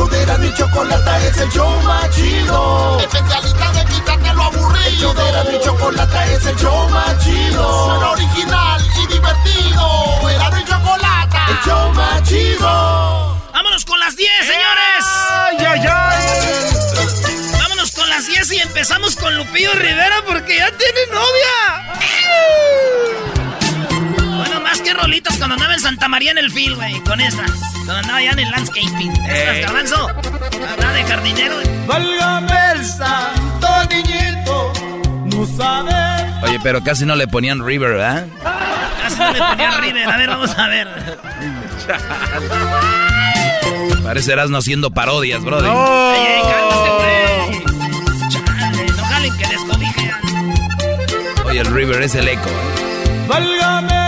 Show de Erasmo y Chocolata es el show más chido. Especialista de quitarte lo aburrido. El show de Erasmo y Chocolata es el show más chido. Suena original y divertido. Erasmo y Chocolata, el show más chido. ¡Vámonos con las 10, señores! ¡Ay, ay, ay! Vámonos con las 10 y empezamos con Lupillo Rivera porque ya tiene novia. Que rolitos cuando andaba en Santa María en el field, güey, con esa. Cuando andaba ya en el landscaping. Estas, Ey. garbanzo. De jardinero. Válgame el santo niñito, no sabe. Oye, pero casi no le ponían River, ¿verdad? Casi no le ponía River. A ver, vamos a ver. Parecerás no haciendo parodias, brody. Ey, ey, cálmate, güey. Chale, no jalen que descobijean. Oye, el River es el eco. Válgame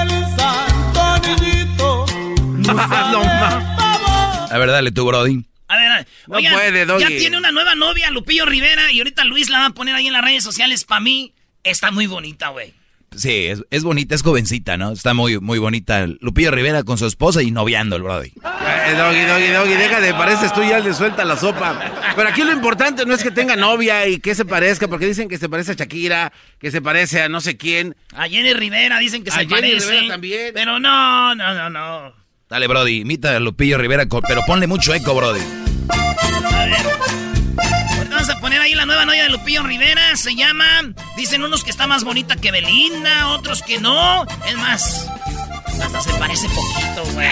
A ver, dale tú, brody. A ver, a ver. No Oigan, puede, Doggy. Ya tiene una nueva novia, Lupillo Rivera, y ahorita Luis la va a poner ahí en las redes sociales. Para mí, está muy bonita, güey. Sí, es, es bonita, es jovencita, ¿no? Está muy, muy bonita. Lupillo Rivera con su esposa y noviando el brody. Eh, doggy, doggy, doggy, déjate, pareces tú ya le suelta la sopa. Pero aquí lo importante no es que tenga novia y que se parezca, porque dicen que se parece a Shakira, que se parece a no sé quién. A Jenny Rivera dicen que A se Jenny parece. Rivera también. Pero no, no, no, no. Dale, brody, imita a Lupillo Rivera, pero ponle mucho eco, brody. A ver. Ahorita Vamos a poner ahí la nueva novia de Lupillo Rivera. Se llama. Dicen unos que está más bonita que Belinda, otros que no. Es más, hasta se parece poquito, güey.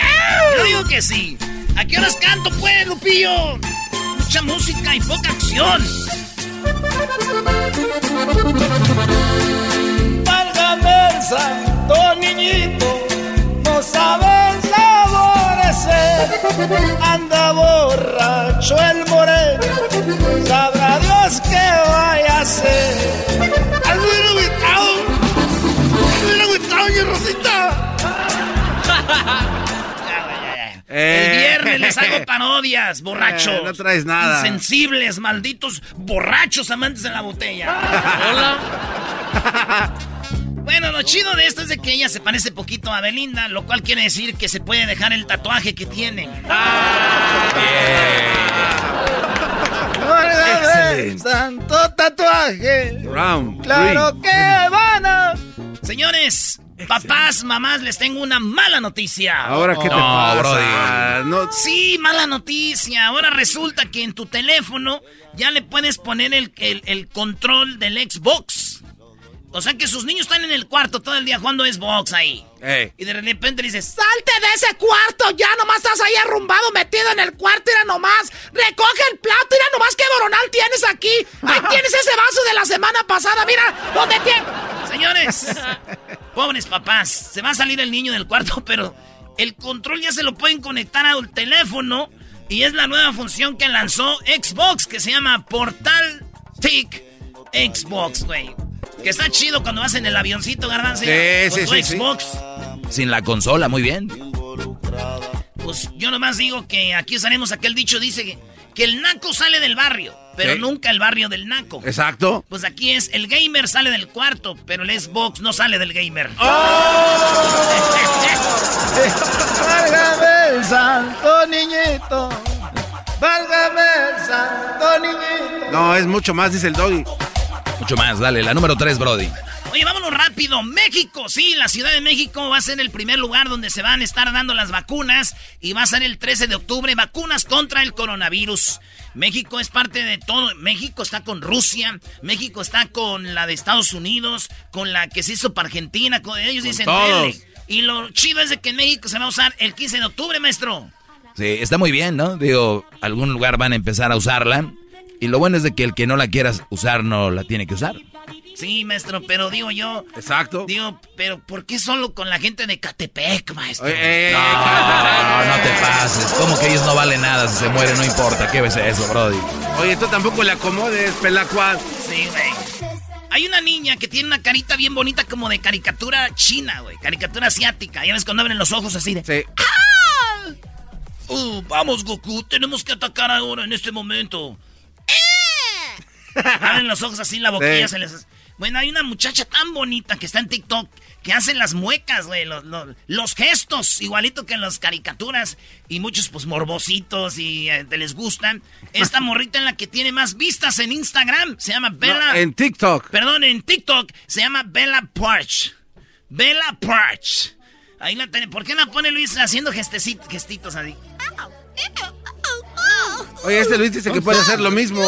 Yo digo que sí. ¿A qué horas canto, pues, Lupillo? Mucha música y poca acción. Válgame el santo niñito, no sabe Anda borracho el moreno, sabrá Dios qué vaya a hacer. Ando bien agüitado, ando bien agüitado, doña Rosita. El Eh. viernes les hago parodias, borrachos. Eh, no traes nada. Insensibles, malditos, borrachos amantes de la botella. Bueno, lo chido de esto es de que ella se parece poquito a Belinda, lo cual quiere decir que se puede dejar el tatuaje que tiene. Válgame el santo tatuaje, Round claro three. que van a... Señores, papás, mamás, les tengo una mala noticia. Ahora, ¿qué te No, pasa? No, Sí, mala noticia. Ahora resulta que en tu teléfono ya le puedes poner el, el- el control del Xbox. O sea que sus niños están en el cuarto todo el día jugando Xbox ahí. Ey. Y de repente dices, salte de ese cuarto, ya nomás estás ahí arrumbado, metido en el cuarto, mira nomás, recoge el plato, mira nomás qué boronal tienes aquí. Ahí tienes ese vaso de la semana pasada, mira, ¿dónde tienes? Señores, pobres papás, se va a salir el niño del cuarto, pero el control ya se lo pueden conectar al teléfono y es la nueva función que lanzó Xbox que se llama Portal Tick Xbox, güey. Que está chido cuando vas en el avioncito, garbanzo. Sí, con sí, tu sí, sí. Xbox. Sin la consola, muy bien. Pues yo nomás digo que aquí usaremos aquel dicho, dice que, que el naco sale del barrio, pero nunca el barrio del naco. Exacto. Pues aquí es, el gamer sale del cuarto, pero el Xbox no sale del gamer. Válgame el santo niñito. Válgame santo niñito. No, es mucho más, dice el doggy. Mucho más, dale, la número 3, Brody. Oye, vámonos rápido. México, sí, la Ciudad de México va a ser el primer lugar donde se van a estar dando las vacunas y va a ser el 13 de octubre, vacunas contra el coronavirus. México es parte de todo. México está con Rusia, México está con la de Estados Unidos, con la que se hizo para Argentina, con ellos dicen todos. Y lo chido es de que en México se va a usar el 15 de octubre, maestro. Sí, está muy bien, ¿no? Digo, algún lugar van a empezar a usarla. Y lo bueno es de que el que no la quieras usar no la tiene que usar. Sí, maestro, pero digo yo. Exacto. Digo, pero ¿por qué solo con la gente de Catepec, maestro? Oye, eh, No, no, no te pases. Como que ellos no valen nada. Si se mueren, no importa. ¿Qué ves eso, Brody? Oye, tú tampoco le acomodes, pelacuas. Sí, güey. Hay una niña que tiene una carita bien bonita como de caricatura china, güey. Caricatura asiática. Ya ves cuando abren los ojos así de... Sí. Uh, vamos, Goku, tenemos que atacar ahora en este momento. Abren los ojos así, la boquilla Sí. se les... Bueno, hay una muchacha tan bonita que está en TikTok que hace las muecas, güey, los, los- los gestos, igualito que en las caricaturas. Y muchos, pues, morbositos y eh, te les gustan. Esta morrita en la que tiene más vistas en Instagram se llama Bella... No, en TikTok. Perdón, en TikTok se llama Bella Parch. Bella Parch. Ahí la tiene. ¿Por qué la pone Luis haciendo gestecit- gestitos así? Oye, este Luis dice que puede hacer lo mismo.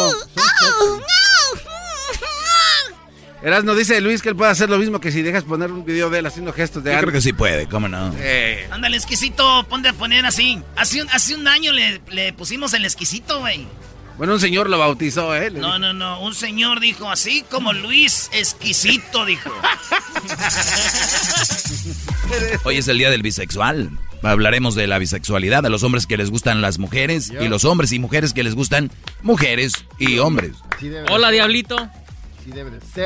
Erasno dice Luis que él puede hacer lo mismo que si dejas poner un video de él haciendo gestos de Yo creo algo. que sí puede, ¿cómo no? Eh, Ándale, exquisito, ponte a poner así. Hace un, hace un año le, le pusimos el exquisito, güey. bueno, un señor lo bautizó, ¿eh? Le No, no, no. Un señor dijo así como Luis exquisito, dijo. Hoy es el día del bisexual. Hablaremos de la bisexualidad, de los hombres que les gustan las mujeres y los hombres y mujeres que les gustan mujeres y hombres. Hola, Diablito.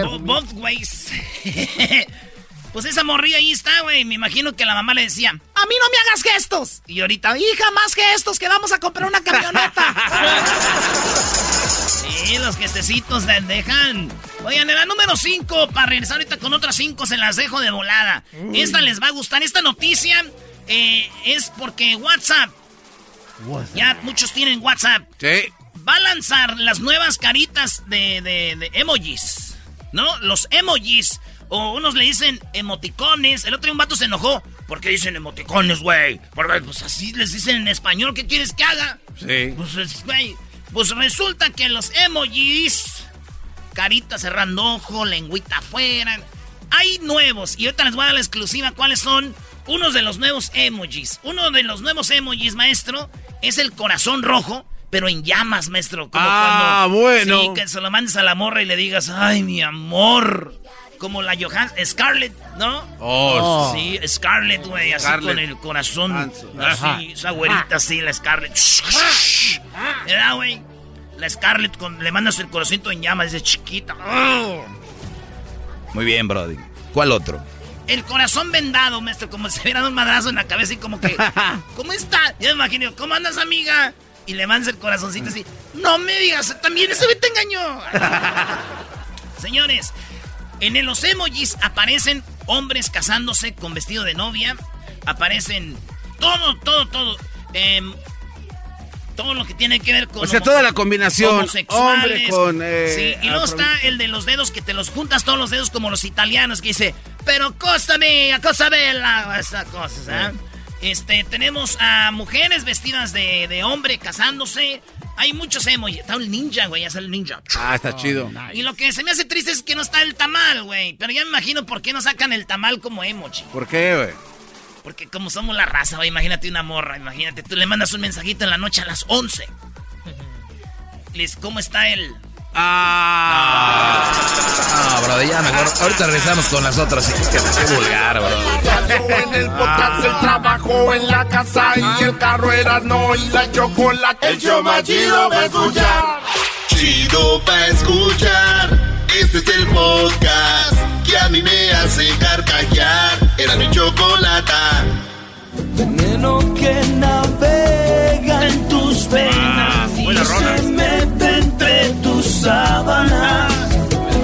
Bo- both ways. pues esa morrilla ahí está, güey. Me imagino que la mamá le decía, A mí no me hagas gestos. y ahorita, Hija, más gestos que vamos a comprar una camioneta. Sí, los gestecitos te dejan. Oigan, en la número 5, para regresar ahorita con otras 5, se las dejo de volada. Esta les va a gustar. Esta noticia eh, es porque WhatsApp. Ya muchos tienen WhatsApp. Sí. Va a lanzar las nuevas caritas de, de- de emojis. ¿No? Los emojis. O unos le dicen emoticones. El otro día un vato se enojó. ¿Por qué dicen emoticones, güey? Porque pues así les dicen en español. ¿Qué quieres que haga? Sí. Pues, es- güey, pues resulta que los emojis, carita cerrando ojo, lengüita afuera, hay nuevos. Y ahorita les voy a dar la exclusiva cuáles son unos de los nuevos emojis. Uno de los nuevos emojis, maestro, es el corazón rojo, pero en llamas, maestro. Como Ah, cuando, bueno. Sí, que se lo mandes a la morra y le digas, ay, mi amor. Como la Johan Scarlett, ¿no? Oh, Sí, Scarlett, güey, así Scarlett con el corazón. Así, esa güerita así, la Scarlett. ¿Verdad, güey? La Scarlett con, le mandas el corazoncito en llamas, dice chiquita. ¡Oh! Muy bien, Brody. ¿Cuál otro? El corazón vendado, maestro, como si hubiera dado un madrazo en la cabeza y como que, ¿cómo está? Ya me imagino, ¿cómo andas, amiga? Y le mandas el corazoncito así. No me digas, también ese güey te engañó. Señores, en los emojis aparecen hombres casándose con vestido de novia. Aparecen todo, todo, todo. Em, todo lo que tiene que ver con. O sea, toda la combinación, hombre con, eh, sí, y luego está el de los dedos que te los juntas todos los dedos como los italianos que dice, pero mía, cosa bella, esas cosas, ¿ah? Este, tenemos a mujeres vestidas de, de hombre casándose. Hay muchos emojis. Está el ninja, güey, ya está el ninja. Ah, está chido. Y lo que se me hace triste es que no está el tamal, güey. Pero ya me imagino por qué no sacan el tamal como emoji. ¿Por qué, güey? Porque como somos la raza, güey, imagínate una morra, imagínate, tú le mandas un mensajito en la noche a las 11. Les, ¿cómo está él? Ah. No, Brody, ya mejor. Ahorita regresamos con las otras. Que qué vulgar, bro. En el podcast, el trabajo en la casa y el carro era no y la chocolate. El show más chido va a escuchar. Chido pa' escuchar. Este es el podcast que a mí me hace carcajear. Era mi chocolata. Veneno que navega en tus venas y buena rola. se mete entre tus sábanas.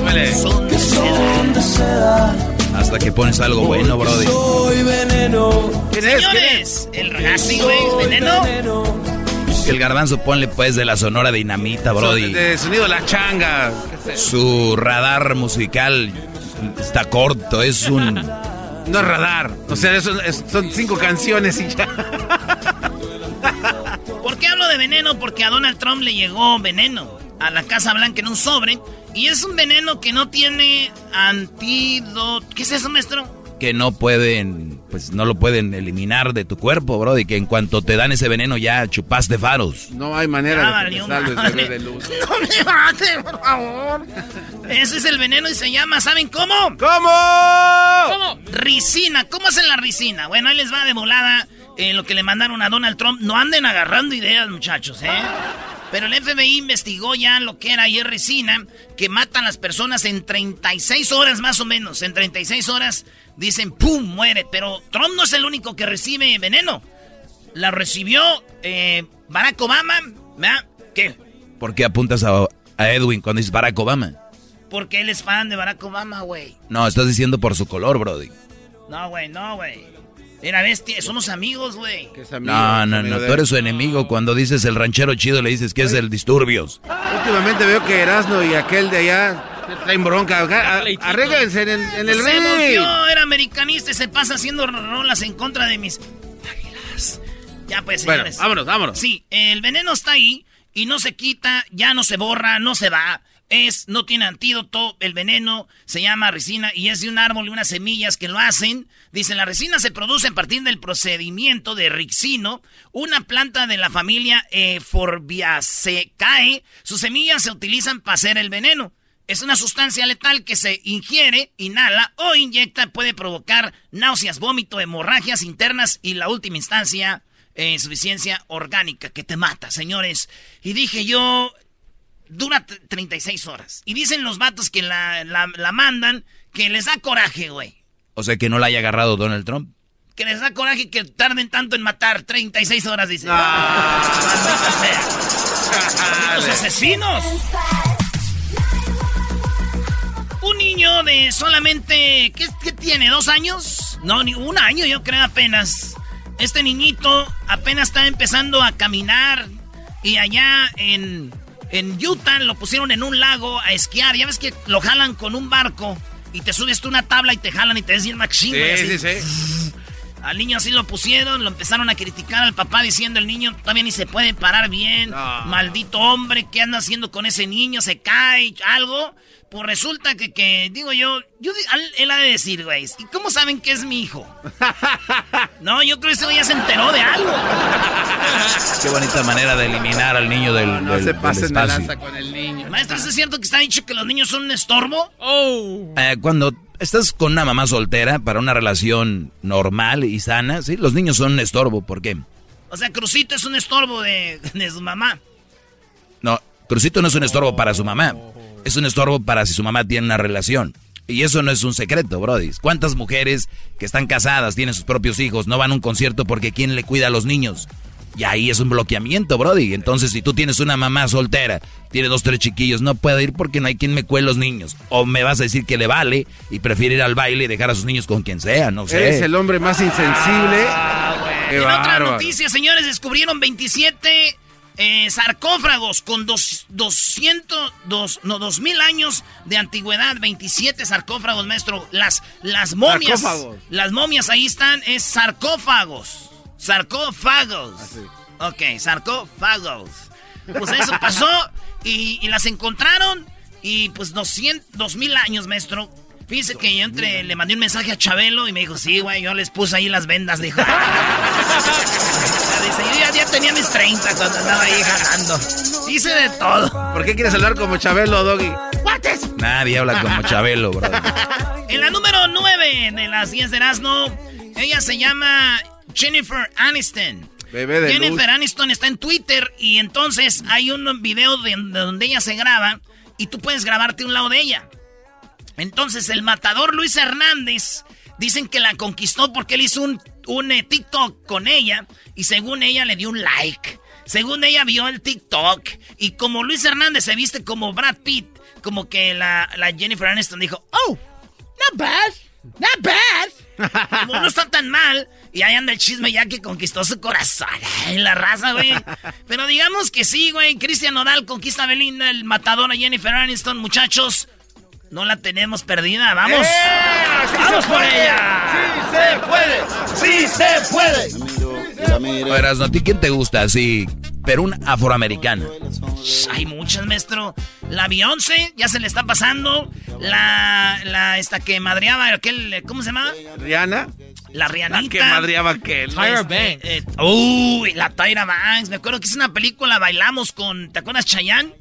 Duele. Son Que son de seda. Hasta que pones algo bueno, Brody. Soy veneno. ¿Quién es? ¿Quién es? Señores, el así, güey, veneno. El garbanzo ponle pues de la sonora dinamita, brody. De, sonido la changa. Su radar musical está corto, es un... No es radar, o sea, son cinco canciones y ya. ¿Por qué hablo de veneno? Porque a Donald Trump le llegó veneno a la Casa Blanca en un sobre. Y es un veneno que no tiene antídoto. ¿Qué es eso, maestro? que no pueden, pues no lo pueden eliminar de tu cuerpo, bro, y que en cuanto te dan ese veneno ya chupaste faros. No hay manera de que de luz. No me mate, por favor. Ese es el veneno y se llama, ¿saben cómo? ¿Cómo? ¿Cómo? Ricina. ¿Cómo hacen la ricina? Bueno, ahí les va de volada en lo que le mandaron a Donald Trump. No anden agarrando ideas, muchachos, ¿eh? Pero el FBI investigó ya lo que era ayer ricina, que matan a las personas en 36 horas más o menos. En 36 horas dicen, ¡pum! muere. Pero Trump no es el único que recibe veneno. La recibió eh, Barack Obama. ¿verdad? ¿Qué? ¿Por qué apuntas a, Edwin cuando dices Barack Obama? Porque él es fan de Barack Obama, güey. No, estás diciendo por su color, Brody. No, güey, no, güey. Mira, bestia, somos amigos, güey. No, no, no, tú eres su enemigo. Cuando dices el ranchero chido, le dices que es el disturbios. Últimamente veo que Erasmo y aquel de allá traen bronca. Arréglense en el, en el Se volvió, era americanista y se pasa haciendo rolas en contra de mis águilas. Ya pues, señores. Bueno, vámonos, vámonos. Sí, el veneno está ahí y no se quita, ya no se borra, no se va es, no tiene antídoto, el veneno se llama resina y es de un árbol y unas semillas que lo hacen. Dice, la resina se produce a partir del procedimiento de rixino, una planta de la familia eh, Forbiaceae. Sus semillas se utilizan para hacer el veneno. Es una sustancia letal que se ingiere, inhala o inyecta, puede provocar náuseas, vómito, hemorragias internas y la última instancia, eh, insuficiencia orgánica que te mata, señores. Y dije yo, dura 36 horas. Y dicen los vatos que la, mandan que les da coraje, güey. O sea, que no la haya agarrado Donald Trump. Que les da coraje que tarden tanto en matar. 36 horas, dicen. Ah, ¡Los asesinos! Un niño de solamente... ¿qué, ¿Qué tiene? ¿Dos años? No, ni un año yo creo apenas. Este niñito apenas está empezando a caminar. Y allá en en Utah lo pusieron en un lago a esquiar. Ya ves que lo jalan con un barco y te subes tú una tabla y te jalan y te ves bien machín. Sí, sí, sí. Al niño así lo pusieron, lo empezaron a criticar al papá diciendo el niño todavía ni se puede parar bien. Maldito hombre, ¿qué anda haciendo con ese niño? Se cae, algo. Pues resulta que, que digo yo, yo, él ha de decir, güey, ¿y cómo saben que es mi hijo? no, yo creo que ese güey ya se enteró de algo. Qué bonita manera de eliminar al niño del, no, no se pasen de lanza con el niño. Maestro, ¿es cierto que está dicho que los niños son un estorbo? Oh. Eh, cuando estás con una mamá soltera para una relación normal y sana, sí, los niños son un estorbo, ¿por qué? O sea, Crucito es un estorbo de, de su mamá. No, Crucito no es un estorbo para su mamá es un estorbo para si su mamá tiene una relación. Y eso no es un secreto, Brody. ¿Cuántas mujeres que están casadas, tienen sus propios hijos, no van a un concierto porque quién le cuida a los niños? Y ahí es un bloqueamiento, Brody. Entonces, si tú tienes una mamá soltera, tiene dos, tres chiquillos, no puede ir porque no hay quien me cuele los niños. O me vas a decir que le vale y prefiere ir al baile y dejar a sus niños con quien sea, no sé. Es el hombre más insensible. Ah, en otra noticia, señores, descubrieron 27 eh, sarcófagos con dos, 200, dos, no, 2000 años de antigüedad, 27 sarcófagos, maestro. Las, las momias. Las momias ahí están, es sarcófagos. Sarcófagos. Ah, ok, sarcófagos. Pues eso pasó y, y las encontraron y pues 200, 2000 años, maestro. Fíjese que yo entre, le mandé un mensaje a Chabelo y me dijo, sí, güey, yo les puse ahí las vendas, dijo. Dice, yo ya, tenía mis 30 cuando andaba ahí jalando. Hice de todo. ¿Por qué quieres hablar como Chabelo, Doggy? ¿Cuates? Nadie habla como Chabelo, bro. en la número 9 de las 10 de Erasmo, ella se llama Jennifer Aniston. Bebé de Jennifer Aniston está en Twitter y entonces hay un video de donde ella se graba y tú puedes grabarte un lado de ella. Entonces el matador Luis Hernández dicen que la conquistó porque él hizo un, un eh, TikTok con ella y según ella le dio un like. Según ella vio el TikTok y como Luis Hernández se viste como Brad Pitt, como que la, la Jennifer Aniston dijo, oh, not bad, Not bad. No, no está tan mal. Y ahí anda el chisme ya que conquistó su corazón. En la raza, güey. Pero digamos que sí, güey. Cristian Nodal conquista a Belinda, el matador a Jennifer Aniston. Muchachos, no la tenemos perdida. ¡Vamos! ¡Eh! ¡Vamos por ella! ¡Sí se puede! ¡Sí se puede! Verás, ¿no? ¿A ti quién te gusta? Sí, pero un afroamericano. Hay muchas, maestro. La Beyoncé, ya se le está pasando. La, la, esta que madreaba, aquel, ¿cómo se llama? Rihanna. La Rihanita. que madreaba aquel. Tyra Banks. Eh, uy, la Tyra Banks. Me acuerdo que es una película, bailamos con, ¿te acuerdas, Chayanne?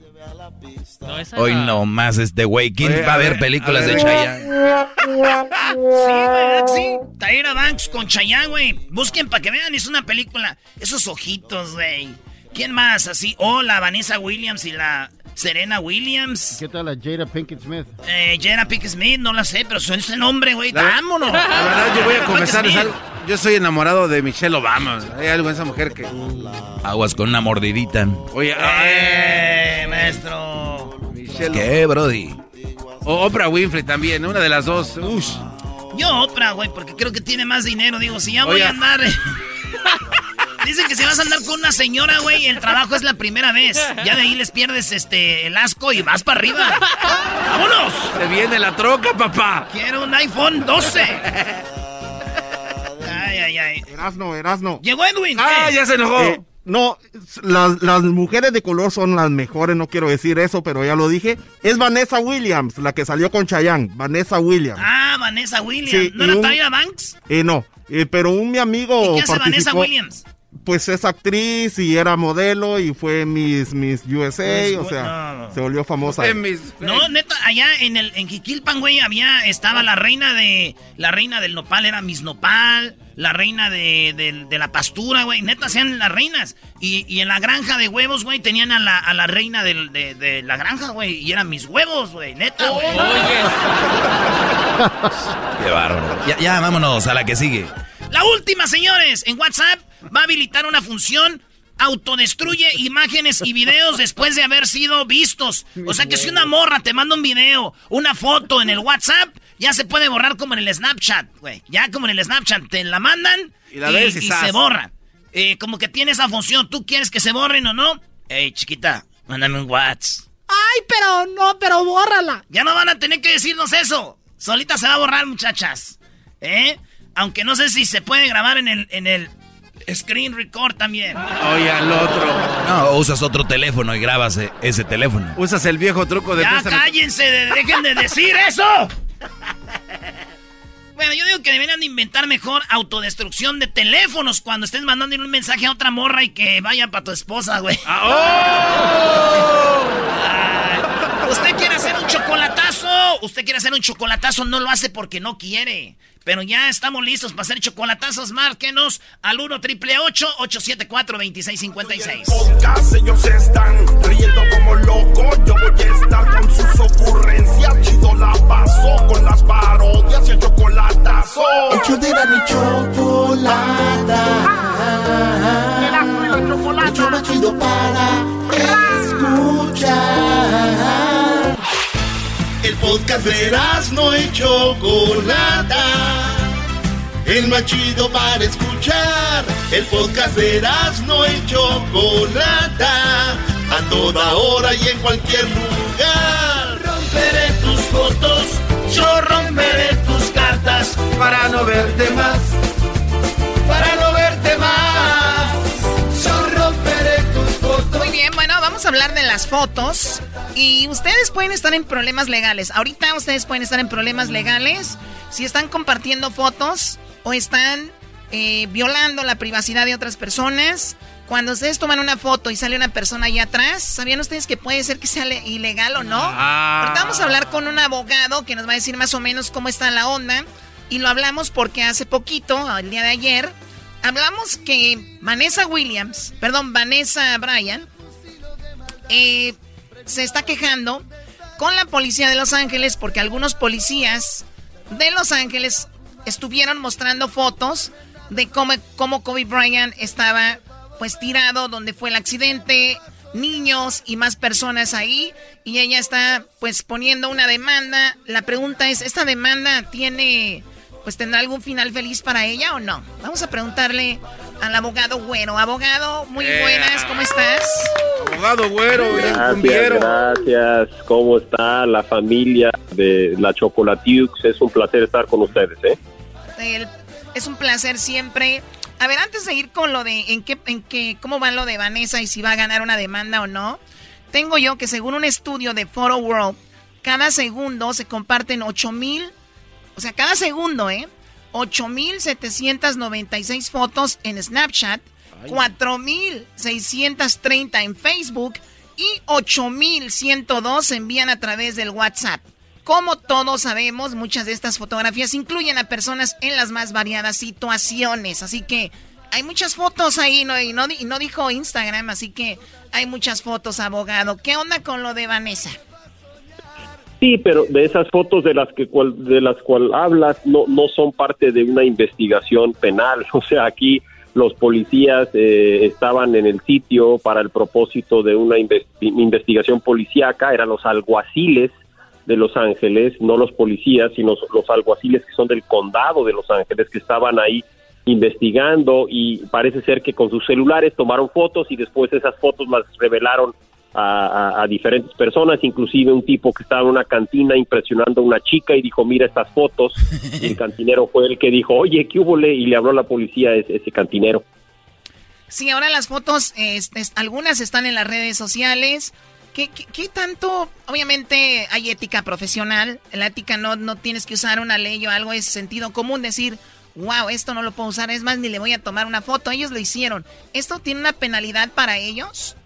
Hoy no más este güey. ¿Quién Oye, va a ver ver, películas a de. Chayanne? Sí, ¿verdad? Sí. Tyra Banks con Chayanne, güey. Busquen para que vean, es una película. Esos ojitos, güey. ¿Quién más así? Oh, la Vanessa Williams y la Serena Williams. ¿Qué tal la Jada Pinkett Smith? Eh, Jada Pinkett Smith, no la sé, pero son ese nombre, güey. Vámonos. La verdad, yo voy a algo- yo soy enamorado de Michelle Obama. Hay algo en esa mujer que... Aguas con una mordidita. Oye, Eh, maestro. Michelle ¿Qué, Brody? O Oprah Winfrey también, una de las dos. Ush. Yo Oprah, güey, porque creo que tiene más dinero. Digo, si ya voy a andar... Dicen que si vas a andar con una señora, güey, el trabajo es la primera vez. Ya de ahí les pierdes este el asco y vas para arriba. ¡Vámonos! Te viene la troca, papá. Quiero un iPhone 12. Ay, ay, ay. Erasno, Erasno. Llegó Edwin. Ah, ¿qué? ya se enojó. Eh, no, las, las mujeres de color son las mejores, no quiero decir eso, pero ya lo dije. Es Vanessa Williams, la que salió con Chayanne. Vanessa Williams. Ah, Vanessa Williams. Sí, ¿No era un- Tyra Banks? Eh, no, eh, pero un mi amigo ¿Y qué hace Vanessa Williams? Pues es actriz y era modelo y fue Miss, Miss USA, o sea, no, no. se volvió famosa. No, neta, allá en el en Jiquilpan, güey, había estaba la reina de la reina del nopal era Miss Nopal, la reina de, de- de la pastura, güey, neta hacían las reinas y, y en la granja de huevos, güey, tenían a la, a la reina del- de, de la granja, güey, y eran mis huevos, güey, neta, güey. Qué bárbaro. Ya, ya, vámonos a la que sigue. La última, señores, en WhatsApp va a habilitar una función autodestruye imágenes y videos después de haber sido vistos. O sea que si una morra te manda un video, una foto en el WhatsApp, ya se puede borrar como en el Snapchat, güey. Ya como en el Snapchat te la mandan Y la ves y y se borra. Eh, como que tiene esa función. ¿Tú quieres que se borren o no? Ey, chiquita, mándame un WhatsApp. Ay, pero no, pero bórrala. Ya no van a tener que decirnos eso. Solita se va a borrar, muchachas. ¿Eh? Aunque no sé si se puede grabar en el, en el screen record también. Oye, al otro. No, usas otro teléfono y grabas eh, ese teléfono. Usas el viejo truco de Ya préstame- cállense, de- dejen de decir eso. Bueno, yo digo que deberían de inventar mejor autodestrucción de teléfonos cuando estés mandando un mensaje a otra morra y que vaya para tu esposa, güey. Ay, Usted quiere usted quiere hacer un chocolatazo, no lo hace porque no quiere. Pero ya estamos listos para hacer chocolatazos, márquenos al 1 triple 874 2656 Podcast, ellos están riendo como locos. Yo voy a estar con sus ocurrencias. Chido la paso con las parodias y el chocolatazo. Hecho de la mi chocolata. El show más chido para escuchar. El podcast de no y Chocolata. El más chido para escuchar. El podcast de no y Chocolata. A toda hora y en cualquier lugar. Romperé tus fotos, yo romperé tus cartas Para no verte más. Hablar de las fotos. Y ustedes pueden estar en problemas legales. Ahorita ustedes pueden estar en problemas legales si están compartiendo fotos o están eh, violando la privacidad de otras personas. Cuando ustedes toman una foto y sale una persona allá atrás, ¿sabían ustedes que puede ser que sea le- ilegal o no? Ah. Ahorita vamos a hablar con un abogado que nos va a decir más o menos cómo está la onda. Y lo hablamos porque hace poquito, el día de ayer, hablamos que Vanessa Williams, perdón, Vanessa Bryan, eh, se está quejando con la policía de Los Ángeles porque algunos policías de Los Ángeles estuvieron mostrando fotos de cómo, cómo Kobe Bryant estaba pues tirado donde fue el accidente, niños y más personas ahí y ella está pues poniendo una demanda. La pregunta es, ¿esta demanda tiene pues tendrá algún final feliz para ella o no. Vamos a preguntarle al abogado Güero. Abogado, muy eh. buenas, ¿cómo estás? Abogado Güero, gracias, gracias. ¿Cómo está la familia de la Chocolatiux? Es un placer estar con ustedes, ¿eh? es un placer siempre. A ver, antes de ir con lo de en qué, en qué, cómo va lo de Vanessa y si va a ganar una demanda o no, tengo yo que según un estudio de Photo World, cada segundo se comparten 8 mil, o sea, cada segundo, ¿eh? 8.796 fotos en Snapchat, 4.630 en Facebook y 8.102 envían a través del WhatsApp. Como todos sabemos, muchas de estas fotografías incluyen a personas en las más variadas situaciones. Así que hay muchas fotos ahí, ¿no? Y, no, y no dijo Instagram, así que hay muchas fotos, abogado. ¿Qué onda con lo de Vanessa? Sí, pero de esas fotos de las que de las cual hablas no no son parte de una investigación penal. O sea, aquí los policías eh, estaban en el sitio para el propósito de una investigación policíaca, eran los alguaciles de Los Ángeles, no los policías, sino los alguaciles que son del condado de Los Ángeles que estaban ahí investigando y parece ser que con sus celulares tomaron fotos y después esas fotos las revelaron a, diferentes personas, inclusive un tipo que estaba en una cantina impresionando a una chica y dijo, mira estas fotos, y el cantinero fue el que dijo, oye, ¿qué hubo? Y le habló a la policía a ese, cantinero. Sí, ahora las fotos, este, algunas están en las redes sociales. ¿Qué, ¿Qué, tanto? Obviamente hay ética profesional. La ética no, no tienes que usar una ley o algo, es sentido común decir, wow, esto no lo puedo usar, es más, ni le voy a tomar una foto. Ellos lo hicieron. ¿Esto tiene una penalidad para ellos?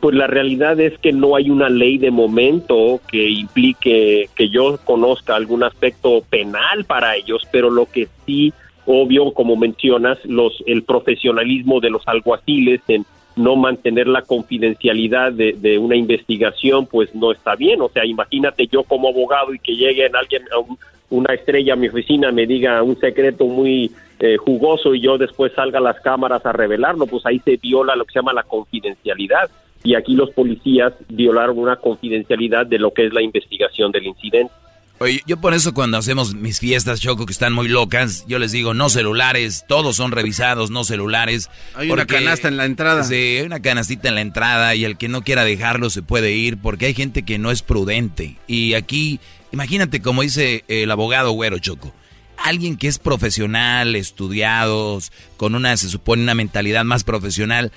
Pues la realidad es que no hay una ley de momento que implique que yo conozca algún aspecto penal para ellos, pero lo que sí, obvio, como mencionas, los el profesionalismo de los alguaciles en no mantener la confidencialidad de, una investigación, pues no está bien. O sea, imagínate yo como abogado y que llegue alguien, a una estrella a mi oficina, me diga un secreto muy eh, jugoso y yo después salga a las cámaras a revelarlo, pues ahí se viola lo que se llama la confidencialidad y aquí los policías violaron una confidencialidad de lo que es la investigación del incidente. Oye, yo por eso cuando hacemos mis fiestas, Choco, que están muy locas, yo les digo, no celulares, todos son revisados, no celulares. Hay una canasta en la entrada. Sí, hay una canastita en la entrada y el que no quiera dejarlo se puede ir porque hay gente que no es prudente. Y aquí, imagínate como dice el abogado Güero Choco, alguien que es profesional, estudiados, con una, se supone, una mentalidad más profesional,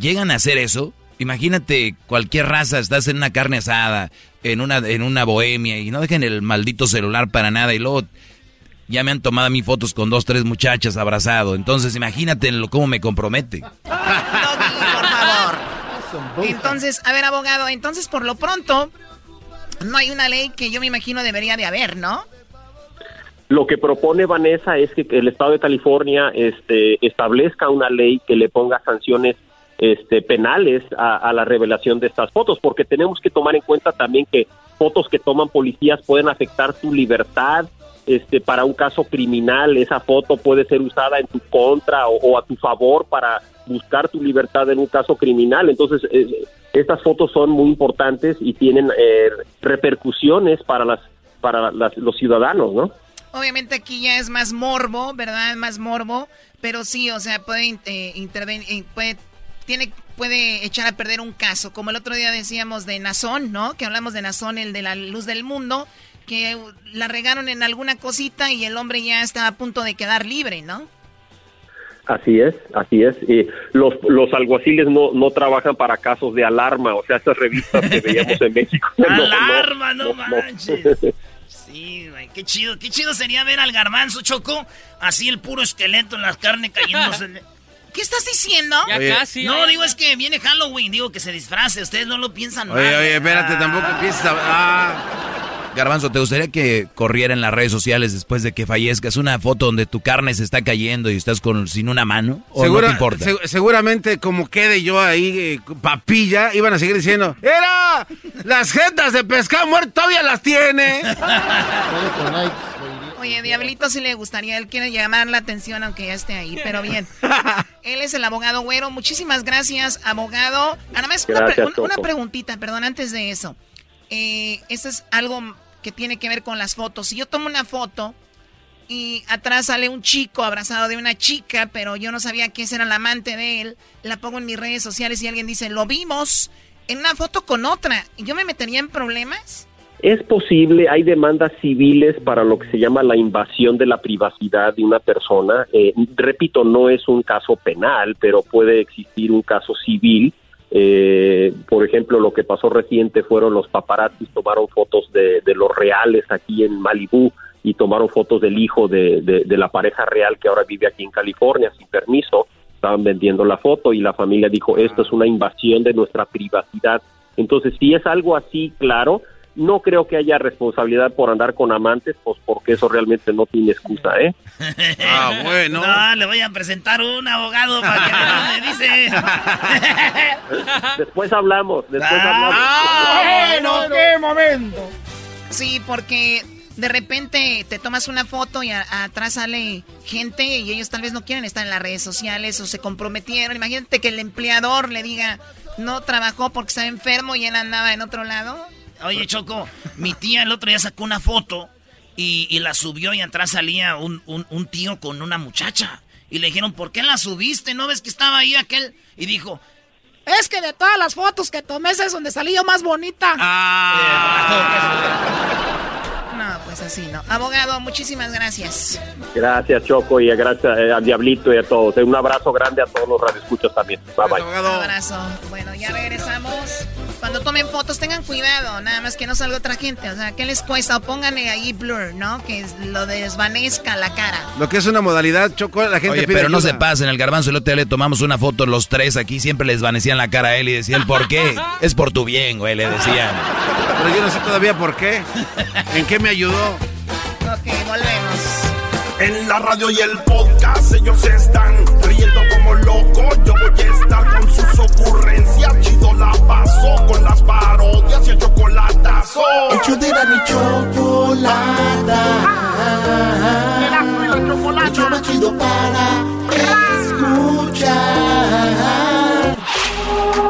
llegan a hacer eso Imagínate cualquier raza, estás en una carne asada, en una, en una bohemia y no dejen el maldito celular para nada y luego ya me han tomado a mí fotos con dos, tres muchachas abrazado. Entonces imagínate lo, cómo me compromete. por favor. Entonces, a ver, abogado, entonces por lo pronto no hay una ley que yo me imagino debería de haber, ¿no? Lo que propone Vanessa es que el Estado de California este, establezca una ley que le ponga sanciones este, penales a, la revelación de estas fotos, porque tenemos que tomar en cuenta también que fotos que toman policías pueden afectar tu libertad. Este, para un caso criminal, esa foto puede ser usada en tu contra o, a tu favor para buscar tu libertad en un caso criminal. Entonces, eh, estas fotos son muy importantes y tienen eh, repercusiones para las para los ciudadanos, ¿no? Obviamente aquí ya es más morbo, ¿verdad? Más morbo, pero sí, o sea, puede eh, intervenir, eh, puede tiene, puede echar a perder un caso, como el otro día decíamos de Nazón, ¿no? Que hablamos de Nazón, el de la luz del mundo, que la regaron en alguna cosita y el hombre ya estaba a punto de quedar libre, ¿no? Así es, así es. Los, los alguaciles no, no trabajan para casos de alarma, o sea, esas revistas que veíamos en México. ¡Alarma, no, manches! Sí, güey, qué chido, qué chido sería ver al garbanzo, Choco, así el puro esqueleto en la carne cayéndose. ¿Qué estás diciendo? Ya casi. No, digo, es que viene Halloween, digo que se disfrace, ustedes no lo piensan Oye, oye, espérate, tampoco piensas a... Ah. Garbanzo, ¿te gustaría que corriera en las redes sociales después de que fallezcas una foto donde tu carne se está cayendo y estás con sin una mano? ¿O no te importa? seguramente como quede yo ahí eh, papilla, iban a seguir diciendo, ¡Era! Las jetas de pescado muerto todavía las tiene. Oye, Diablito sí le gustaría, él quiere llamar la atención aunque ya esté ahí, pero bien. Él es el abogado güero. Muchísimas gracias, abogado. Nada más una, preguntita, perdón, antes de eso. Eh, esto es algo que tiene que ver con las fotos. Si yo tomo una foto y atrás sale un chico abrazado de una chica, pero yo no sabía que ese era el amante de él. La pongo en mis redes sociales y alguien dice, lo vimos en una foto con otra. ¿Y yo me metería en problemas? Es posible, hay demandas civiles para lo que se llama la invasión de la privacidad de una persona. Eh, repito, no es un caso penal, pero puede existir un caso civil. Eh, por ejemplo, lo que pasó reciente fueron los paparazzis tomaron fotos de, los reales aquí en Malibú y tomaron fotos del hijo de, de la pareja real que ahora vive aquí en California sin permiso. Estaban vendiendo la foto y la familia dijo, esto es una invasión de nuestra privacidad. Entonces, si es algo así, claro, no creo que haya responsabilidad por andar con amantes, pues porque eso realmente no tiene excusa, ¿eh? Ah, bueno. No, le voy a presentar un abogado para que me dice. después hablamos, después ah, hablamos. Ah, bueno, qué momento. Sí, porque de repente te tomas una foto y atrás sale gente y ellos tal vez no quieren estar en las redes sociales o se comprometieron. Imagínate que el empleador le diga, no trabajó porque estaba enfermo y él andaba en otro lado. Oye, Choco, mi tía el otro día sacó una foto y, la subió y atrás salía un, tío con una muchacha. Y le dijeron, ¿por qué la subiste? ¿No ves que estaba ahí aquel? Y dijo, es que de todas las fotos que tomé, esa es donde salí yo más bonita. Ah. No, pues así no. Abogado, muchísimas gracias. Gracias, Choco, y gracias eh, al Diablito y a todos. Un abrazo grande a todos los radioescuchos también. Bye, bye. Un abrazo. Bueno, ya regresamos. Cuando tomen fotos, tengan cuidado, nada más que no salga otra gente. O sea, ¿qué les cuesta? O pónganle ahí blur, ¿no? Que lo desvanezca la cara. Lo que es una modalidad, Choco, la gente Oye, pero no se pasen, el garbanzo el otro día le tomamos una foto los tres aquí, siempre les desvanecían la cara a él y decían, ¿por qué? es por tu bien, güey, le decían. Pero yo no sé todavía por qué. ¿En qué me ayudó? Ok, volvemos. En la radio y el podcast ellos están riendo como locos. Yo voy a estar con sus ocurrencias. Chido la paso con las parodias y el chocolatazo. Hecho de la ni chocolata. Más chido para escuchar.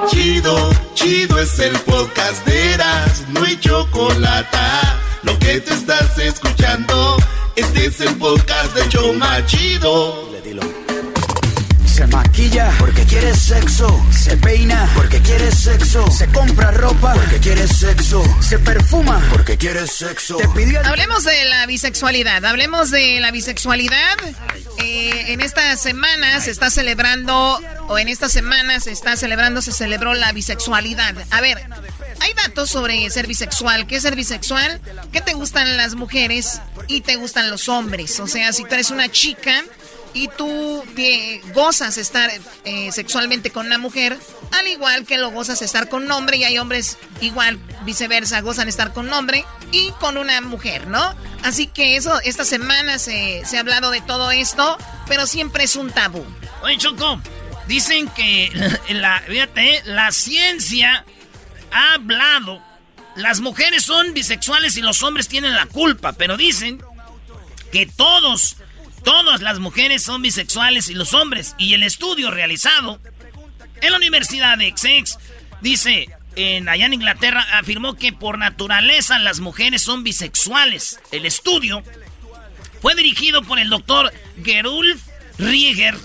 Chido, chido es el podcast de Eras. No hay chocolata lo que te estás escuchando, este es el podcast de Choma Chido. Se maquilla porque quiere sexo. Se peina porque quiere sexo. Se compra ropa porque quiere sexo. Se perfuma porque quiere sexo. Hablemos de la bisexualidad. Hablemos de la bisexualidad. Eh, en esta semana se está celebrando, o en esta semana se está celebrando, se celebró la bisexualidad. A ver, hay datos sobre ser bisexual. ¿Qué es ser bisexual? Que te gustan las mujeres y te gustan los hombres. O sea, si tú eres una chica y tú gozas estar eh, sexualmente con una mujer, al igual que lo gozas estar con un hombre, y hay hombres igual, viceversa, gozan estar con un hombre y con una mujer, ¿no? Así que eso, esta semana se, se ha hablado de todo esto, pero siempre es un tabú. Oye, Choco, dicen que la, fíjate, la ciencia ha hablado. Las mujeres son bisexuales y los hombres tienen la culpa, pero dicen que todos, todas las mujeres son bisexuales y los hombres. Y el estudio realizado en la Universidad de Essex dice, en, allá en Inglaterra, afirmó que por naturaleza las mujeres son bisexuales. El estudio fue dirigido por el doctor Gerulf Rieger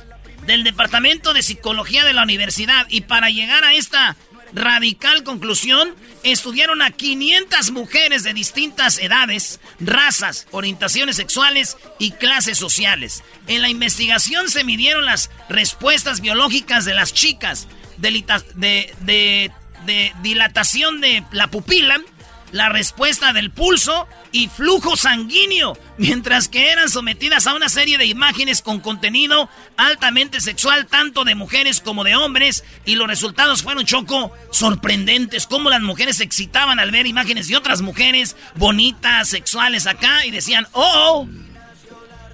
del Departamento de Psicología de la Universidad y para llegar a esta radical conclusión, estudiaron a 500 mujeres de distintas edades, razas, orientaciones sexuales y clases sociales. En la investigación se midieron las respuestas biológicas de las chicas, de, de dilatación de la pupila, la respuesta del pulso y flujo sanguíneo, mientras que eran sometidas a una serie de imágenes con contenido altamente sexual, tanto de mujeres como de hombres, y los resultados fueron choco sorprendentes, como las mujeres se excitaban al ver imágenes de otras mujeres bonitas, sexuales acá, y decían, oh, oh".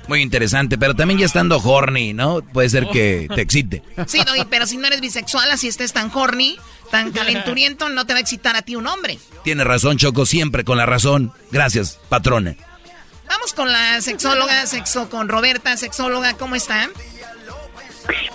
Muy interesante, pero también ya estando horny, ¿no? Puede ser que te excite. Sí, pero si no eres bisexual, así estés tan horny, tan calenturiento, no te va a excitar a ti un hombre. Tiene razón, Choco, siempre con la razón. Gracias, patrona. Vamos con la sexóloga, sexo con Roberta, sexóloga, ¿cómo está?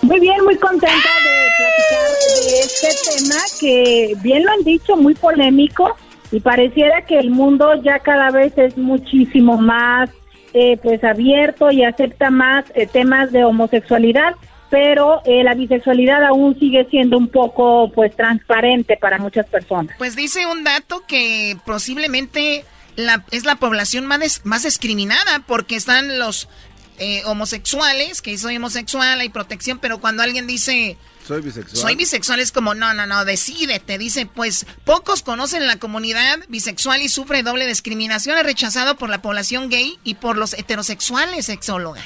Muy bien, muy contenta de platicar de este tema que, bien lo han dicho, muy polémico y pareciera que el mundo ya cada vez es muchísimo más eh, pues abierto y acepta más eh, temas de homosexualidad, pero eh, la bisexualidad aún sigue siendo un poco pues transparente para muchas personas. Pues dice un dato que posiblemente la, es la población más, más discriminada porque están los homosexuales, que soy homosexual, hay protección, pero cuando alguien dice soy bisexual. Soy bisexual es como, no, no, no, decídete. Dice, pues pocos conocen la comunidad bisexual y sufre doble discriminación. Es rechazado por la población gay y por los heterosexuales, sexóloga.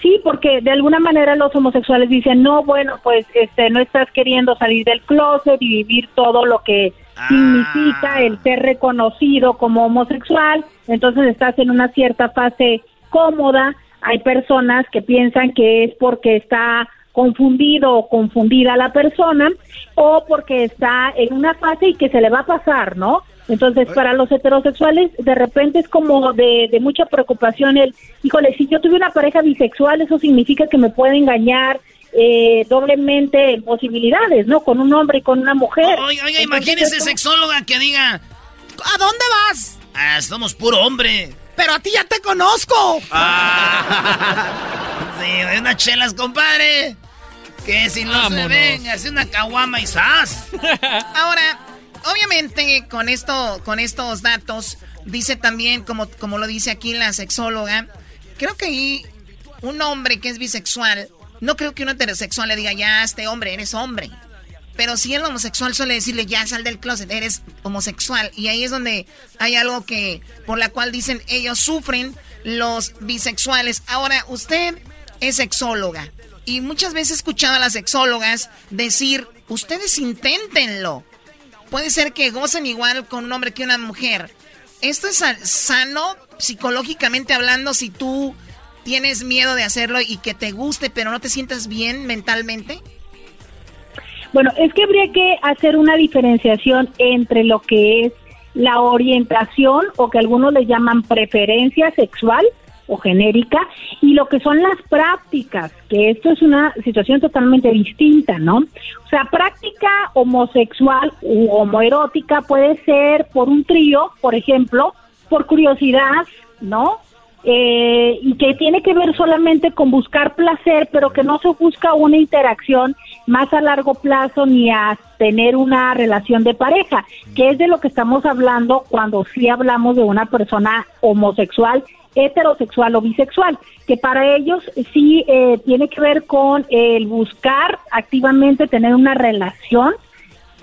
Sí, porque de alguna manera los homosexuales dicen, no, bueno, pues este, no estás queriendo salir del closet y vivir todo lo que ah. significa el ser reconocido como homosexual. Entonces estás en una cierta fase cómoda. Hay personas que piensan que es porque está confundido o confundida la persona o porque está en una fase y que se le va a pasar, ¿no? Entonces, para los heterosexuales, de repente es como de, mucha preocupación el, híjole, si yo tuve una pareja bisexual, eso significa que me puede engañar eh, doblemente en posibilidades, ¿no? Con un hombre y con una mujer. Oiga, oiga imagínese sexóloga que diga, ¿a dónde vas? Ah, somos puro hombre. Pero a ti ya te conozco. Ah. sí, unas chelas, compadre. Que si no se ven, hace una caguama y ¡zas! Ahora, obviamente, con esto, con estos datos, dice también, como, como lo dice aquí la sexóloga, creo que un hombre que es bisexual, no creo que un heterosexual le diga, ya, este hombre, eres hombre. Pero si el homosexual suele decirle, ya sal del closet, eres homosexual. Y ahí es donde hay algo que, por la cual dicen, ellos sufren los bisexuales. Ahora, usted es sexóloga. Y muchas veces he escuchado a las sexólogas decir, ustedes inténtenlo. Puede ser que gocen igual con un hombre que una mujer. ¿Esto es sano psicológicamente hablando si tú tienes miedo de hacerlo y que te guste pero no te sientas bien mentalmente? Bueno, es que habría que hacer una diferenciación entre lo que es la orientación o que algunos le llaman preferencia sexual o genérica y lo que son las prácticas, que esto es una situación totalmente distinta, ¿no? O sea, práctica homosexual u homoerótica puede ser por un trío, por ejemplo, por curiosidad, ¿no? Eh, y que tiene que ver solamente con buscar placer, pero que no se busca una interacción más a largo plazo ni a tener una relación de pareja, que es de lo que estamos hablando cuando sí hablamos de una persona homosexual heterosexual o bisexual, que para ellos sí eh, tiene que ver con el buscar activamente tener una relación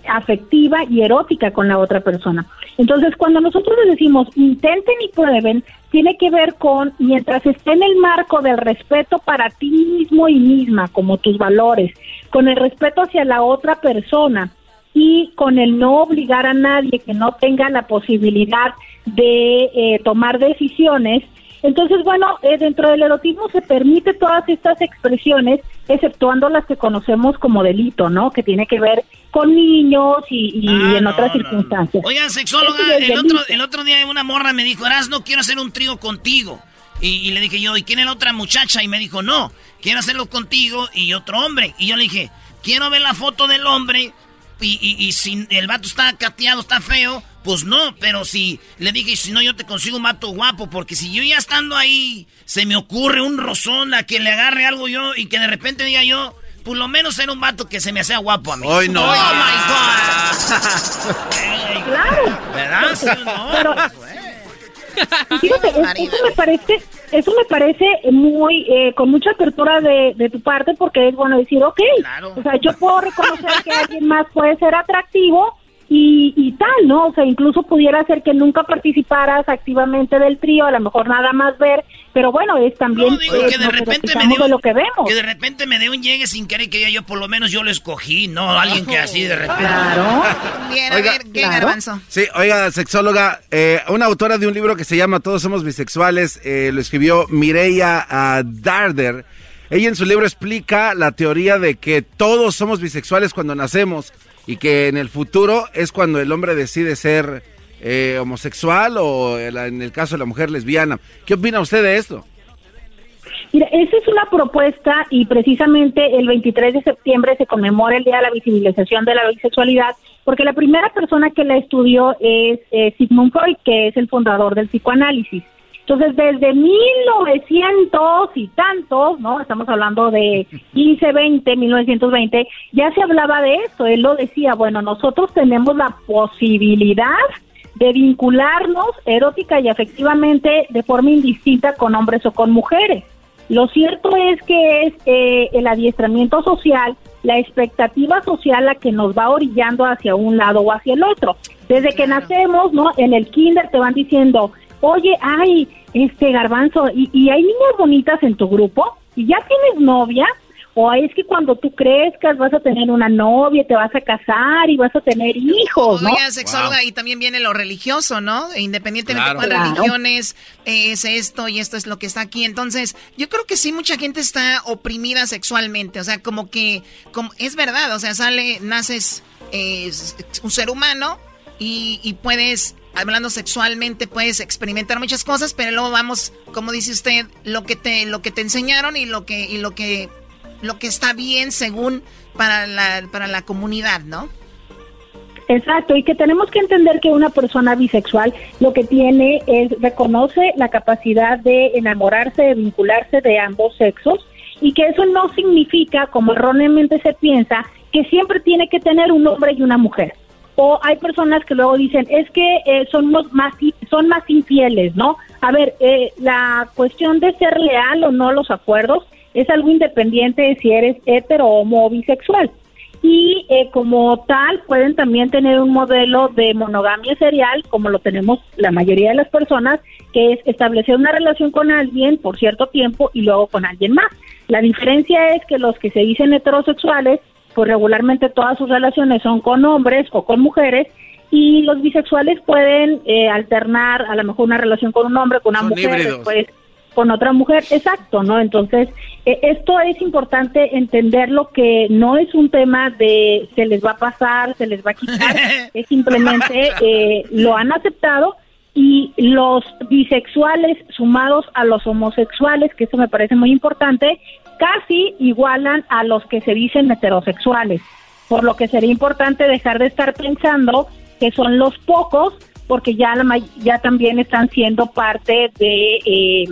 afectiva y erótica con la otra persona. Entonces, cuando nosotros les decimos intenten y prueben, tiene que ver con mientras esté en el marco del respeto para ti mismo y misma, como tus valores, con el respeto hacia la otra persona y con el no obligar a nadie que no tenga la posibilidad de eh, tomar decisiones, entonces, bueno, eh, dentro del erotismo se permite todas estas expresiones, exceptuando las que conocemos como delito, ¿no? Que tiene que ver con niños y, ah, en otras circunstancias. Oigan, sexóloga, el otro, el otro día una morra me dijo, Eras, no quiero hacer un trío contigo. Y, le dije yo, ¿y quién es la otra muchacha? Y me dijo, no, quiero hacerlo contigo y otro hombre. Y yo le dije, quiero ver la foto del hombre y, y, y si el vato está cateado, está feo, pues no, pero si le dije, si no, yo te consigo un vato guapo, porque si yo ya estando ahí, se me ocurre un rozón a que le agarre algo yo y que de repente diga yo, por lo menos era un vato que se me hacía guapo a mí. Hoy no. Oh my God. claro. ¿Verdad? no. Pero, fíjate, eso me parece, eso me parece muy, eh, con mucha apertura de, de, tu parte, porque es bueno decir, ok, o sea, yo puedo reconocer que alguien más puede ser atractivo y, tal, ¿no? O sea, incluso pudiera ser que nunca participaras activamente del trío, a lo mejor nada más ver, pero bueno, es también no, digo, que de repente me dio, lo que vemos. Que de repente me dé un llegue sin querer que yo por lo menos yo lo escogí, no alguien que así de repente. Claro. Bien, a ver, ¿qué garbanzo? Sí, oiga, sexóloga, eh, una autora de un libro que se llama Todos somos bisexuales, eh, lo escribió Mireia uh, Darder. Ella en su libro explica la teoría de que todos somos bisexuales cuando nacemos y que en el futuro es cuando el hombre decide ser eh, homosexual o en el caso de la mujer lesbiana. ¿Qué opina usted de esto? Mira, esa es una propuesta y precisamente el 23 de septiembre se conmemora el Día de la Visibilización de la Bisexualidad porque la primera persona que la estudió es eh, Sigmund Freud, que es el fundador del psicoanálisis. Entonces, desde 1900 y tantos, ¿no? Estamos hablando de 15, 20, 1920, ya se hablaba de esto. Él lo decía, bueno, nosotros tenemos la posibilidad de vincularnos erótica y afectivamente de forma indistinta con hombres o con mujeres. Lo cierto es que es eh, el adiestramiento social, la expectativa social la que nos va orillando hacia un lado o hacia el otro. Desde que nacemos, ¿no? En el kinder te van diciendo, oye, ay, este garbanzo, ¿y, y hay niñas bonitas en tu grupo? ¿Y ya tienes novia? o es que cuando tú crezcas vas a tener una novia, te vas a casar y vas a tener hijos, ¿no? Oiga, sexóloga, y también viene lo religioso, ¿no? E independientemente de cuál religión es, es esto y esto es lo que está aquí. Entonces, yo creo que sí, mucha gente está oprimida sexualmente, o sea, como que, como, es verdad, o sea, sale, naces un ser humano y, y puedes hablando sexualmente puedes experimentar muchas cosas, pero luego vamos, como dice usted, lo que te lo que te enseñaron y lo que y lo que lo que está bien según para la, para la comunidad, ¿no? Exacto, y que tenemos que entender que una persona bisexual lo que tiene es, reconoce la capacidad de enamorarse, de vincularse de ambos sexos, y que eso no significa, como erróneamente se piensa, que siempre tiene que tener un hombre y una mujer. O hay personas que luego dicen, es que eh, son, más, son más infieles, ¿no? A ver, eh, la cuestión de ser leal o no los acuerdos es algo independiente de si eres hetero, homo o bisexual. Y eh, como tal, pueden también tener un modelo de monogamia serial, como lo tenemos la mayoría de las personas, que es establecer una relación con alguien por cierto tiempo y luego con alguien más. La diferencia es que los que se dicen heterosexuales, pues regularmente todas sus relaciones son con hombres o con mujeres, y los bisexuales pueden eh, alternar a lo mejor una relación con un hombre, con una mujer, después con otra mujer, exacto, ¿no? Entonces, eh, esto es importante entenderlo que no es un tema de se les va a pasar, se les va a quitar, es simplemente eh, lo han aceptado y los bisexuales sumados a los homosexuales, que eso me parece muy importante, casi igualan a los que se dicen heterosexuales, por lo que sería importante dejar de estar pensando que son los pocos, porque ya, la, ya también están siendo parte de... Eh,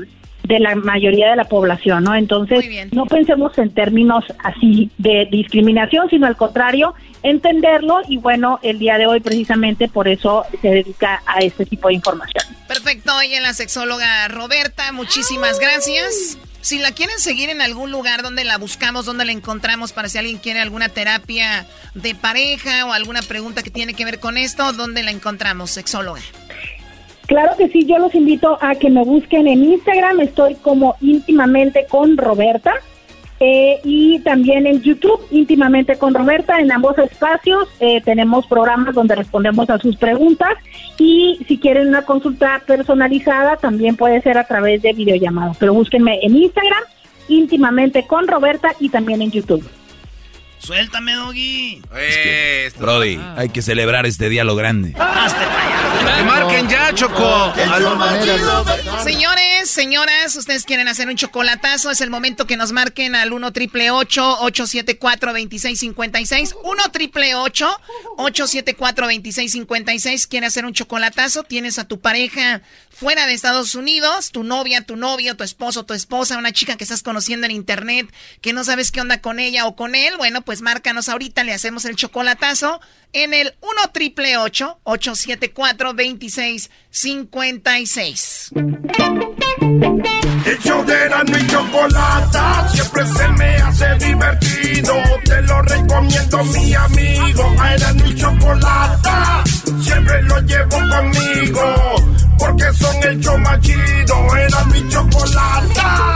de la mayoría de la población, ¿no? Entonces, no pensemos en términos así de discriminación, sino al contrario, entenderlo y bueno, el día de hoy precisamente por eso se dedica a este tipo de información. Perfecto, hoy en la sexóloga Roberta, muchísimas gracias. Si la quieren seguir en algún lugar donde la buscamos, donde la encontramos para si alguien quiere alguna terapia de pareja o alguna pregunta que tiene que ver con esto, ¿dónde la encontramos, sexóloga? Claro que sí, yo los invito a que me busquen en Instagram, estoy como íntimamente con Roberta. Eh, y también en YouTube, íntimamente con Roberta, en ambos espacios eh, tenemos programas donde respondemos a sus preguntas y si quieren una consulta personalizada también puede ser a través de videollamadas, pero búsquenme en Instagram, íntimamente con Roberta y también en YouTube. Suéltame, Doggy. Brody, hay que celebrar este día lo grande. Que marquen ya, Choco. Señores, señoras, ustedes quieren hacer un chocolatazo, es el momento que nos marquen al 1 triple 874 2656 1 triple 874 2656 Quiere hacer un chocolatazo, tienes a tu pareja fuera de Estados Unidos, tu novia, tu novio, tu esposo, tu esposa, una chica que estás conociendo en internet, que no sabes qué onda con ella o con él, bueno, pues márcanos ahorita, le hacemos el chocolatazo en el 1 triple 874 2656. El show de la y chocolata siempre se me hace divertido. Te lo recomiendo, mi amigo. A mi chocolata siempre lo llevo conmigo porque son el show más chido. Mi chocolata.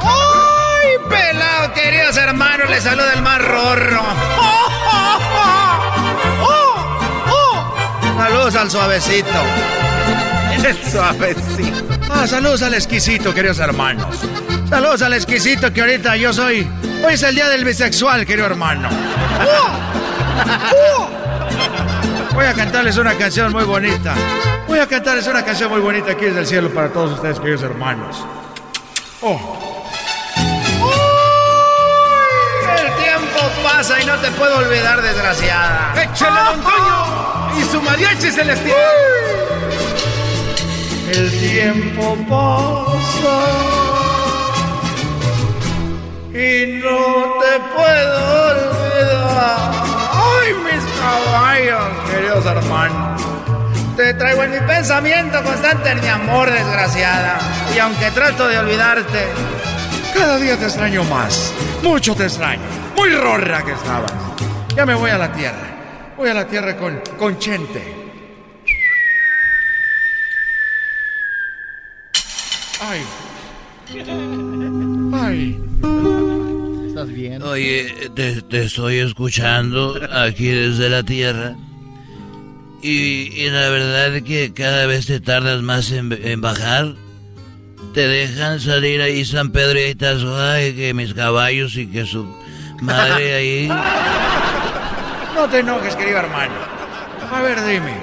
¡Ay, pelado, queridos hermanos! Les saluda el más rorro. Saludos al suavecito. El suavecito. Ah, saludos al exquisito, queridos hermanos. Saludos al exquisito que ahorita yo soy. Hoy es el día del bisexual, querido hermano. Voy a cantarles una canción muy bonita. Voy a cantarles una canción muy bonita aquí desde el cielo para todos ustedes, queridos hermanos. Oh. El tiempo pasa y no te puedo olvidar, desgraciada. ¡Échale, don Toño! ¡Y su mariachi celestial! El tiempo pasa y no te puedo olvidar. ¡Ay, mis caballos, queridos hermanos! Te traigo en mi pensamiento constante mi amor, desgraciada. Y aunque trato de olvidarte, cada día te extraño más. Mucho te extraño. Muy rorra que estabas. Ya me voy a la tierra. Voy a la tierra con, con Chente. Ay. Ay. ¿Estás bien? Oye, te, te estoy escuchando aquí desde la tierra. Y, y la verdad que cada vez te tardas más en, en bajar. Te dejan salir ahí San Pedro y ahí estás, ay, que mis caballos y que su madre ahí. No te enojes, querido hermano. A ver, dime,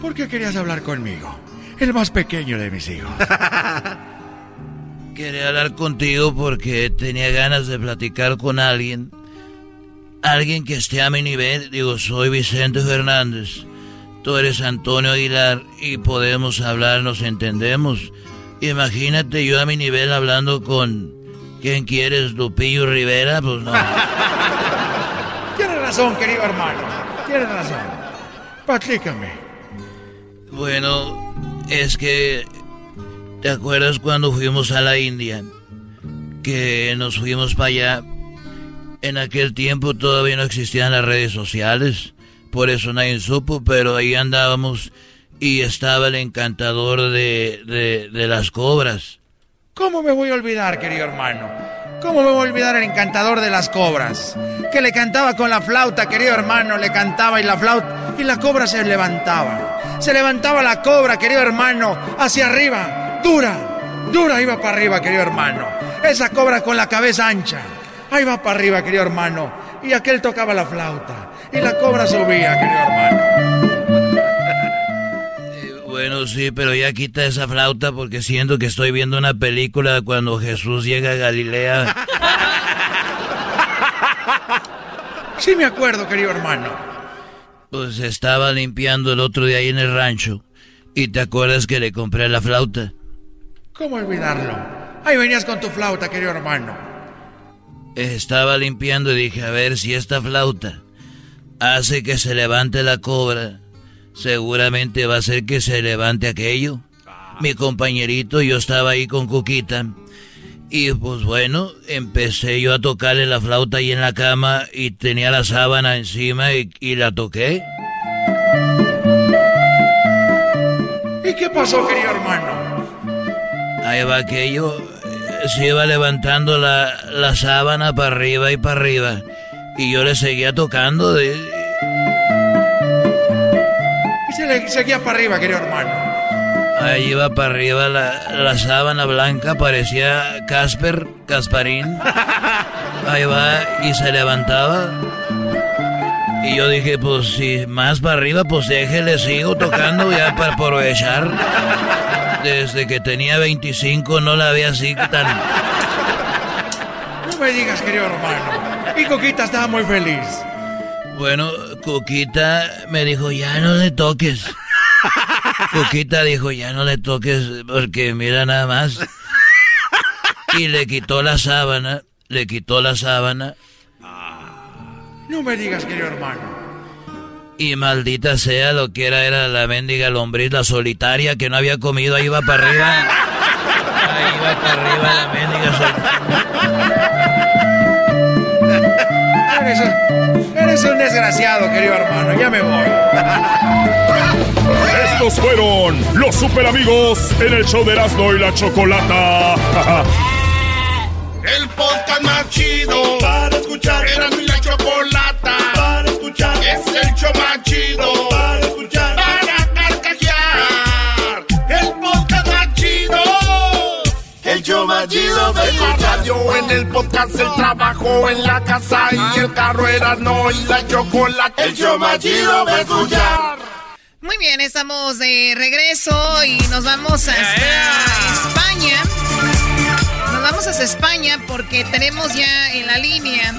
¿por qué querías hablar conmigo? El más pequeño de mis hijos. Quería hablar contigo porque tenía ganas de platicar con alguien. Alguien que esté a mi nivel. Digo, soy Vicente Fernández. Tú eres Antonio Aguilar y podemos hablar, nos entendemos. Imagínate yo a mi nivel hablando con... ¿Quién quieres? Lupillo Rivera? Pues no. Tienes razón, querido hermano. Tienes razón. Platícame. Bueno, es que... ¿Te acuerdas cuando fuimos a la India? Que nos fuimos para allá. En aquel tiempo todavía no existían las redes sociales. Por eso nadie supo, pero ahí andábamos y estaba el encantador de, de, las cobras. ¿Cómo me voy a olvidar, querido hermano? ¿Cómo me voy a olvidar el encantador de las cobras? Que le cantaba con la flauta, querido hermano, le cantaba y la flauta y la cobra se levantaba. Se levantaba la cobra, querido hermano, hacia arriba, dura, dura iba para arriba, querido hermano. Esa cobra con la cabeza ancha, ahí va para arriba, querido hermano. Y aquel tocaba la flauta y la cobra subía, querido hermano. Bueno, sí, pero ya quita esa flauta porque siento que estoy viendo una película cuando Jesús llega a Galilea. Sí me acuerdo, querido hermano. Pues estaba limpiando el otro día ahí en el rancho. ¿Y te acuerdas que le compré la flauta? ¿Cómo olvidarlo? Ahí venías con tu flauta, querido hermano. Estaba limpiando y dije, a ver si esta flauta hace que se levante la cobra seguramente va a ser que se levante aquello. Mi compañerito, yo estaba ahí con Cuquita. Y pues bueno, empecé yo a tocarle la flauta ahí en la cama y tenía la sábana encima y, y la toqué. ¿Y qué pasó, querido hermano? Ahí va aquello, se iba levantando la, la sábana para arriba y para arriba. Y yo le seguía tocando de, y se le seguía para arriba, querido hermano. Ahí iba para arriba la, la sábana blanca, parecía Casper, Casparín. Ahí va y se levantaba. Y yo dije, pues si más para arriba, pues déjele, sigo tocando ya para aprovechar. Desde que tenía 25 no la había así tan... No me digas, querido hermano. Y Coquita estaba muy feliz. Bueno, Coquita me dijo, ya no le toques. Coquita dijo, ya no le toques porque mira nada más. Y le quitó la sábana, le quitó la sábana. No me digas, querido hermano. Y maldita sea lo que era, era la mendiga lombriz, la solitaria que no había comido, ahí va para arriba. Ahí va para arriba la mendiga solitaria. Eres un, eres un desgraciado, querido hermano. Ya me voy. Estos fueron los super amigos en el show de Erasmo y la Chocolata. El podcast más chido para escuchar. Erasmo y la Chocolata para escuchar. Es el show más días el trabajo en la casa y el carro era no y la chocolate. El show más chido va a escuchar. Muy bien, estamos de regreso y nos vamos hasta España. Nos vamos hasta España porque tenemos ya en la línea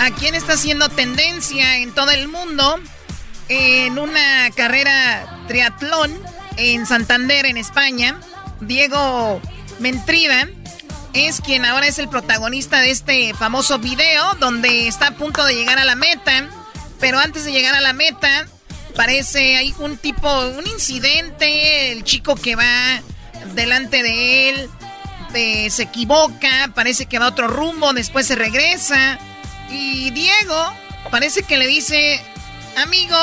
a quien está haciendo tendencia en todo el mundo en una carrera triatlón en Santander, en España. Diego Mentrida es quien ahora es el protagonista de este famoso video donde está a punto de llegar a la meta. Pero antes de llegar a la meta, parece hay un tipo, un incidente. El chico que va delante de él eh, se equivoca, parece que va a otro rumbo, después se regresa. Y Diego parece que le dice, amigo,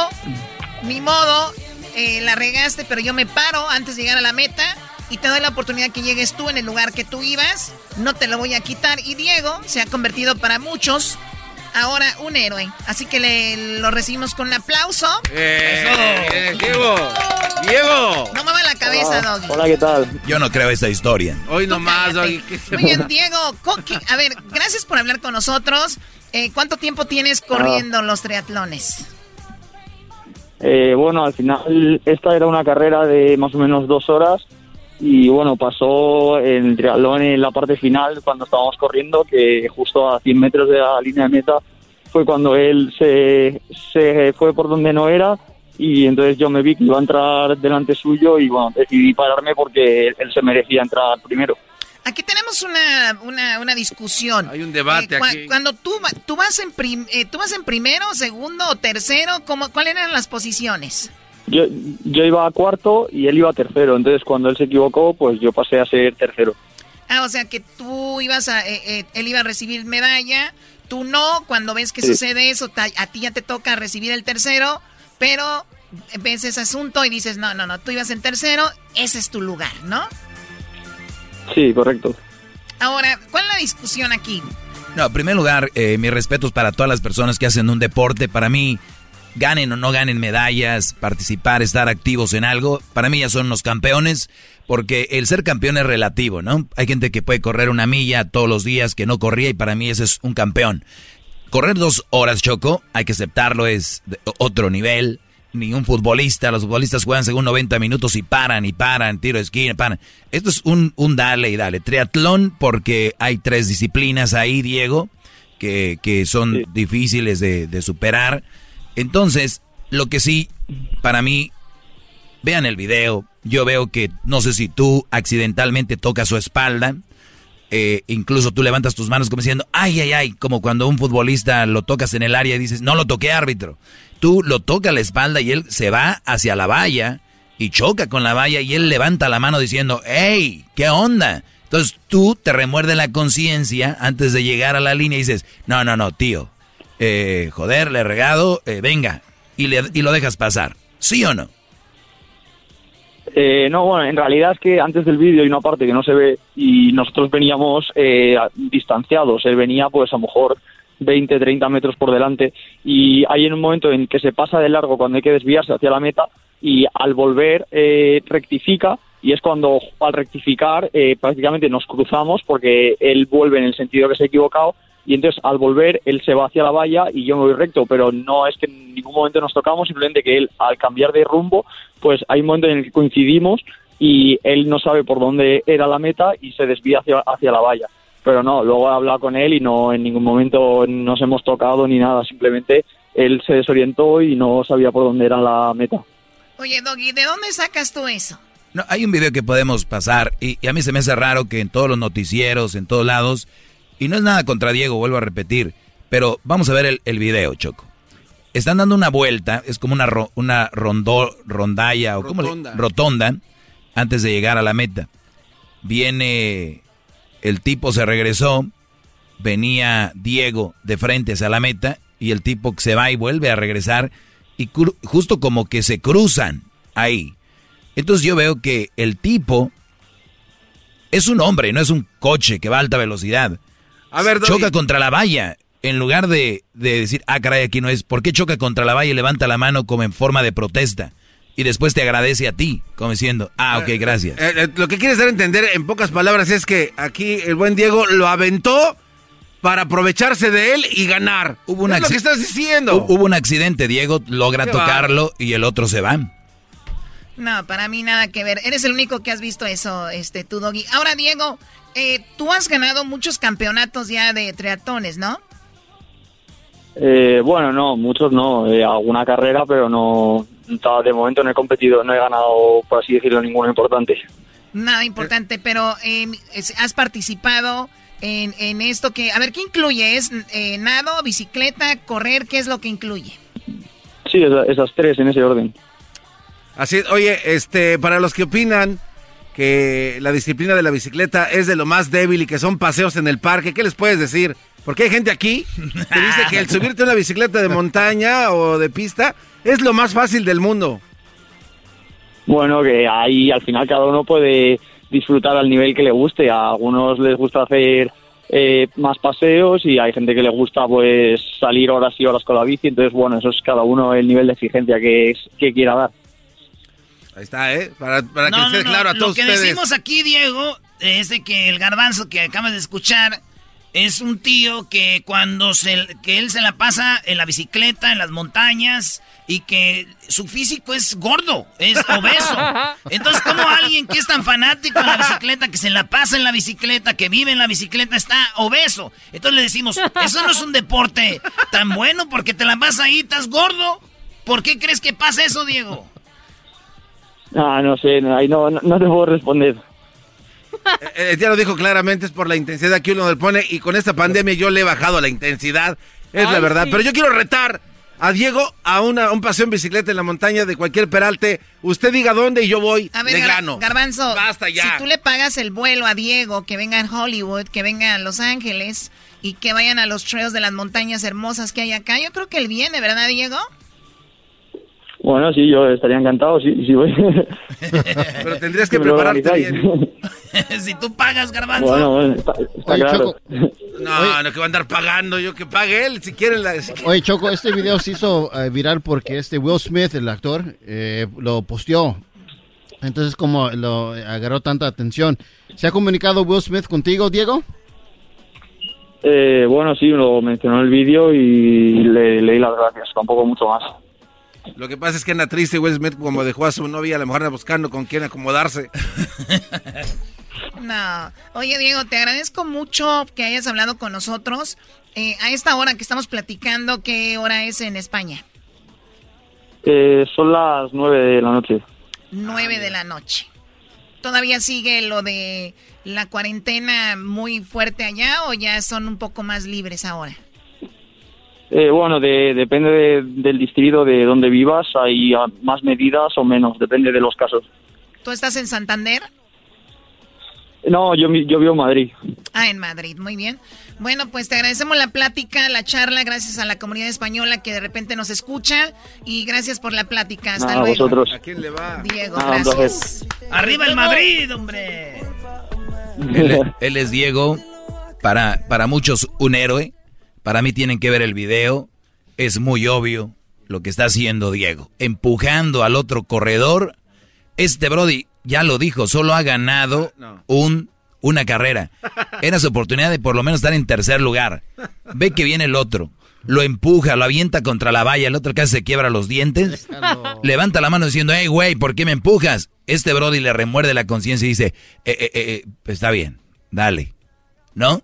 ni modo, eh, la regaste, pero yo me paro antes de llegar a la meta y te doy la oportunidad que llegues tú en el lugar que tú ibas. No te lo voy a quitar. Y Diego se ha convertido para muchos ahora un héroe. Así que le, lo recibimos con un aplauso. Eh, Diego, Diego. No mueva la cabeza, Doggy. Hola, ¿qué tal? Yo no creo esta historia. Hoy nomás, Doggy. Muy bien, Diego. A ver, gracias por hablar con nosotros. Eh, ¿Cuánto tiempo tienes corriendo los triatlones? Eh, bueno, al final esta era una carrera de más o menos dos horas y bueno, pasó el triatlón en la parte final cuando estábamos corriendo que justo a 100 metros de la línea de meta fue cuando él se, se fue por donde no era y entonces yo me vi que iba a entrar delante suyo y bueno, decidí pararme porque él se merecía entrar primero. Aquí tenemos una, una, una discusión. Hay un debate Eh, cua- aquí. Cuando tú, tú, vas en prim- eh, tú vas en primero, segundo o tercero, ¿cómo, ¿cuáles eran las posiciones? Yo, yo iba a cuarto y él iba a tercero, entonces cuando él se equivocó, pues yo pasé a ser tercero. Ah, o sea que tú ibas a, eh, eh, él iba a recibir medalla, tú no, cuando ves que Sí. sucede eso, ta- a ti ya te toca recibir el tercero, pero ves ese asunto y dices, no, no, no, tú ibas en tercero, ese es tu lugar, ¿no? Sí, correcto. Ahora, ¿cuál es la discusión aquí? No, en primer lugar, eh, mis respetos para todas las personas que hacen un deporte. Para mí, ganen o no ganen medallas, participar, estar activos en algo, para mí ya son los campeones, porque el ser campeón es relativo, ¿no? Hay gente que puede correr una milla todos los días que no corría y para mí ese es un campeón. Correr dos horas, Choco, hay que aceptarlo, es de otro nivel. Ni un futbolista, los futbolistas juegan según 90 minutos y paran y paran, tiro de esquina, paran. Esto es un, un dale y dale. Triatlón porque hay tres disciplinas ahí, Diego, que, que son difíciles de, de superar. Entonces, lo que sí, para mí, vean el video. Yo veo que, no sé si tú accidentalmente tocas su espalda. eh, incluso tú levantas tus manos como diciendo, ay, ay, ay, como cuando un futbolista lo tocas en el área y dices, no lo toqué árbitro. Tú lo tocas la espalda y él se va hacia la valla y choca con la valla y él levanta la mano diciendo, hey, ¿qué onda? Entonces tú te remuerde la conciencia antes de llegar a la línea y dices, no, no, no, tío, eh, joder, le he regado, eh, venga, y, le, y lo dejas pasar. ¿Sí o no? Eh, no, bueno, en realidad es que antes del vídeo hay una parte que no se ve y nosotros veníamos eh, distanciados. Él venía pues a lo mejor 20, 30 metros por delante y hay un momento en que se pasa de largo cuando hay que desviarse hacia la meta y al volver eh, rectifica y es cuando al rectificar eh, prácticamente nos cruzamos porque él vuelve en el sentido que se ha equivocado y entonces al volver él se va hacia la valla y yo me voy recto, pero no es que en ningún momento nos tocamos, simplemente que él al cambiar de rumbo, pues hay un momento en el que coincidimos y él no sabe por dónde era la meta y se desvía hacia, hacia la valla. Pero no, luego he hablado con él y no en ningún momento nos hemos tocado ni nada, simplemente él se desorientó y no sabía por dónde era la meta. Oye, Doggy, ¿de dónde sacas tú eso? No, hay un video que podemos pasar y, y a mí se me hace raro que en todos los noticieros, en todos lados, y no es nada contra Diego, vuelvo a repetir, pero vamos a ver el, el video, Choco. Están dando una vuelta, es como una, ro- una rondo, rondalla o como Rotonda. rotonda antes de llegar a la meta. Viene el tipo se regresó, venía Diego de frente hacia la meta y el tipo se va y vuelve a regresar y justo como que se cruzan ahí. Entonces yo veo que el tipo es un hombre, no es un coche que va a alta velocidad. A ver, Doggy. choca contra la valla. En lugar de, de decir, ah, caray, aquí no es, ¿por qué choca contra la valla y levanta la mano como en forma de protesta? Y después te agradece a ti, como diciendo, ah, ok, gracias. Eh, eh, lo que quieres dar a entender en pocas palabras es que aquí el buen Diego lo aventó para aprovecharse de él y ganar. Hubo un es lo que estás diciendo. Hubo un accidente, Diego logra tocarlo y el otro se va. No, para mí nada que ver. Eres el único que has visto eso, este, tú, Doggy. Ahora, Diego, eh, tú has ganado muchos campeonatos ya de triatones, ¿no? Eh, bueno, no, muchos no. Eh, alguna carrera, pero no. De momento no he competido, no he ganado, por así decirlo, ninguno importante. Nada importante, pero eh, has participado en, en, esto que. A ver, ¿qué incluye? ¿Es eh, nado, bicicleta, correr? ¿Qué es lo que incluye? Sí, esas, esas tres en ese orden. Así es, oye, este, para los que opinan que la disciplina de la bicicleta es de lo más débil y que son paseos en el parque, ¿qué les puedes decir? Porque hay gente aquí que dice que el subirte a una bicicleta de montaña o de pista es lo más fácil del mundo. Bueno, que ahí al final cada uno puede disfrutar al nivel que le guste. A algunos les gusta hacer eh, más paseos y hay gente que le gusta pues salir horas y horas con la bici. Entonces, bueno, eso es cada uno el nivel de exigencia que, que quiera dar. Ahí está, ¿eh? Para, para que esté claro a todos Lo que ustedes. decimos aquí, Diego, es de que el garbanzo que acabas de escuchar es un tío que cuando se, que él se la pasa en la bicicleta, en las montañas, y que su físico es gordo, es obeso. Entonces, ¿cómo alguien que es tan fanático de la bicicleta, que se la pasa en la bicicleta, que vive en la bicicleta, está obeso? Entonces le decimos, eso no es un deporte tan bueno porque te la vas ahí, estás gordo. ¿Por qué crees que pasa eso, Diego? Ah, no sé, ahí no, no, no te puedo responder. Eh, ya lo dijo claramente, es por la intensidad que uno le pone y con esta pandemia yo le he bajado la intensidad, es la verdad. sí. Pero yo quiero retar a Diego a, una, a un paseo en bicicleta en la montaña de cualquier peralte. Usted diga dónde y yo voy A ver, de Gar- grano. Garbanzo, Basta ya. si tú le pagas el vuelo a Diego, que venga en Hollywood, que venga a Los Ángeles y que vayan a los trails de las montañas hermosas que hay acá, yo creo que él viene, ¿verdad, Diego? Bueno, sí, yo estaría encantado, sí, sí voy. Pero tendrías que prepararte bien. si tú pagas, garbanzo. Bueno, bueno, está, está Oye, claro. Choco. No, no, que va a andar pagando yo, que pague él, si quiere. La, si quiere. Oye, Choco, este video se hizo eh, viral porque este Will Smith, el actor, eh, lo posteó. Entonces, como lo agarró tanta atención. ¿Se ha comunicado Will Smith contigo, Diego? Eh, bueno, sí, lo mencionó en el vídeo y le leí las gracias, tampoco mucho más. Lo que pasa es que anda triste Will Smith como dejó a su novia, a lo mejor anda buscando con quién acomodarse. No. Oye, Diego, te agradezco mucho que hayas hablado con nosotros. Eh, a esta hora que estamos platicando, ¿qué hora es en España? Eh, son las nueve de la noche. Nueve de la noche. ¿Todavía sigue lo de la cuarentena muy fuerte allá o ya son un poco más libres ahora? Eh, bueno, de- depende de- del distrito de donde vivas, hay ah, más medidas o menos, depende de los casos. ¿Tú estás en Santander? No, yo, mi- yo vivo en Madrid. Ah, en Madrid, muy bien. Bueno, pues te agradecemos la plática, la charla, gracias a la comunidad española que de repente nos escucha y gracias por la plática. Hasta luego. vosotros. ¿A quién le va? Diego, un gracias. Arriba el Madrid, hombre. Él, él es Diego, para, para muchos un héroe, para mí tienen que ver el video, es muy obvio lo que está haciendo Diego, empujando al otro corredor. Este Brody ya lo dijo, solo ha ganado un, una carrera. Era su oportunidad de por lo menos estar en tercer lugar. Ve que viene el otro, lo empuja, lo avienta contra la valla, el otro casi se quiebra los dientes. Levanta la mano diciendo, hey, güey, ¿por qué me empujas? Este Brody le remuerde la conciencia y dice, eh, eh, eh, está bien, dale. ¿No?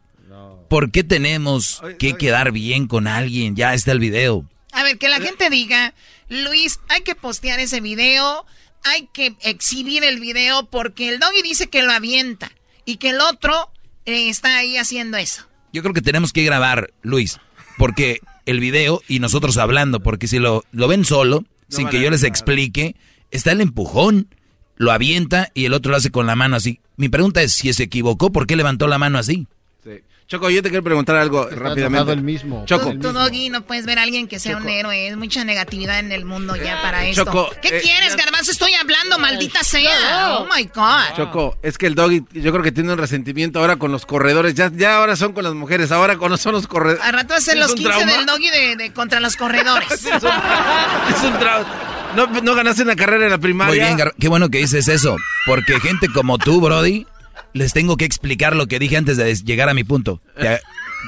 ¿Por qué tenemos que quedar bien con alguien? Ya está el video. A ver, que la gente diga, Luis, hay que postear ese video, hay que exhibir el video porque el doggy dice que lo avienta y que el otro eh, está ahí haciendo eso. Yo creo que tenemos que grabar, Luis, porque el video y nosotros hablando, porque si lo, lo ven solo, sin que yo les explique, está el empujón, lo avienta y el otro lo hace con la mano así. Mi pregunta es, si se equivocó, ¿por qué levantó la mano así? Choco, yo te quiero preguntar algo rápidamente. enojado el mismo. Choco, Tú, tú, doggy, no puedes ver a alguien que sea un héroe. Es mucha negatividad en el mundo ya para esto. Choco, ¿Qué eh, quieres, Garbanzo? Estoy hablando, maldita sea. Oh my God. Choco, es que el doggy, yo creo que tiene un resentimiento ahora con los corredores. Ya, ya ahora son con las mujeres, ahora con son los corredores. Rato a ser ¿Es los un 15 trauma? del doggy de, de- contra los corredores. Es un, es un trauma. No, no ganaste una carrera en la primaria. Muy bien, Gar- qué bueno que dices eso, porque gente como tú, Brody, les tengo que explicar lo que dije antes de llegar a mi punto.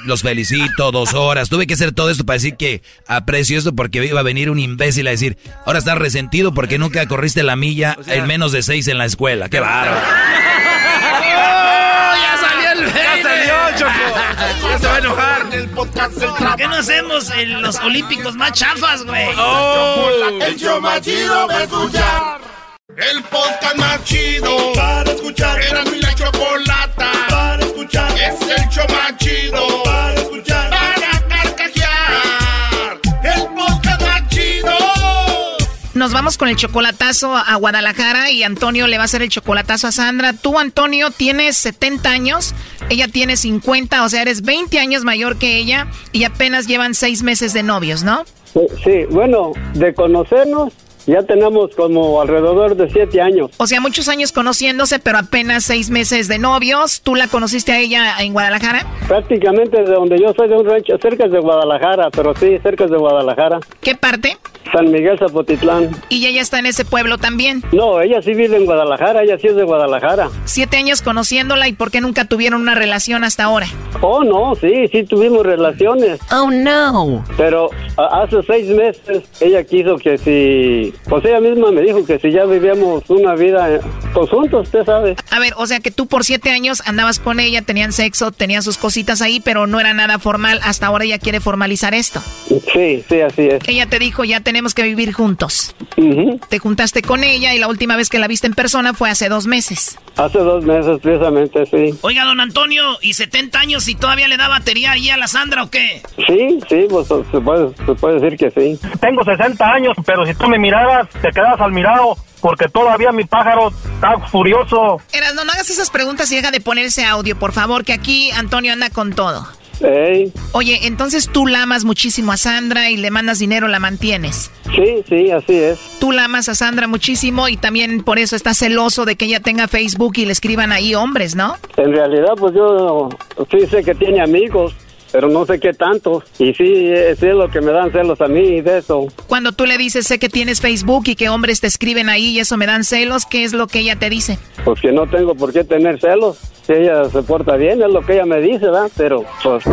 Los felicito, dos horas. Tuve que hacer todo esto para decir que aprecio esto porque iba a venir un imbécil a decir, ahora estás resentido porque nunca corriste la milla en menos de seis en la escuela. ¡Qué bárbaro! ¡Oh, ya salió el ¡Ya salió, Choco! ¡Ya se va a enojar! El podcast ¿Por qué no hacemos en los olímpicos más chafas, güey? Oh. El show más chido va a escuchar. El podcast más chido para escuchar. Era mi la chocolata para escuchar. Es el show más chido para escuchar. Para carcajear. El podcast más chido. Nos vamos con el chocolatazo a Guadalajara y Antonio le va a hacer el chocolatazo a Sandra. Tú, Antonio, tienes 70 años, ella tiene 50, o sea, eres 20 años mayor que ella y apenas llevan 6 meses de novios, ¿no? Sí, bueno, de conocernos ya tenemos como alrededor de siete años. O sea, muchos años conociéndose, pero apenas seis meses de novios. ¿Tú la conociste a ella en Guadalajara? Prácticamente de donde yo soy, de un rancho cerca de Guadalajara, pero sí, cerca de Guadalajara. ¿Qué parte? San Miguel Zapotitlán. ¿Y ella está en ese pueblo también? No, ella sí vive en Guadalajara, ella sí es de Guadalajara. Siete años conociéndola y ¿por qué nunca tuvieron una relación hasta ahora? Oh, no, sí, sí tuvimos relaciones. Oh, no. Pero a- hace seis meses ella quiso que si, pues ella misma me dijo que si ya vivíamos una vida eh, pues juntos, usted sabe. A ver, o sea que tú por siete años andabas con ella, tenían sexo, tenían sus cositas ahí, pero no era nada formal. Hasta ahora ella quiere formalizar esto. Sí, sí, así es. Ella te dijo, ya tenemos que vivir juntos. Ujú. Te juntaste con ella y la última vez que la viste en persona fue hace dos meses. Hace dos meses precisamente, sí. Oiga, don Antonio, ¿y 70 años y todavía le da batería ahí a la Sandra o qué? Sí, sí, pues se puede, se puede decir que sí. Tengo 60 años, pero si tú me te quedas al mirado, porque todavía mi pájaro está furioso. Eras, no, no hagas esas preguntas y deja de poner ese audio, por favor, que aquí Antonio anda con todo. Ey, Oye, entonces tú la amas muchísimo a Sandra y le mandas dinero, la mantienes. sí, sí, así es. Tú la amas a Sandra muchísimo y también por eso estás celoso de que ella tenga Facebook y le escriban ahí hombres, ¿no? En realidad, pues yo sí sé que tiene amigos, pero no sé qué tanto. Y sí, sí es lo que me dan celos a mí de eso. Cuando tú le dices, sé que tienes Facebook y que hombres te escriben ahí y eso me dan celos, ¿qué es lo que ella te dice? Pues que no tengo por qué tener celos. Si ella se porta bien, es lo que ella me dice, ¿verdad? Pero, pues...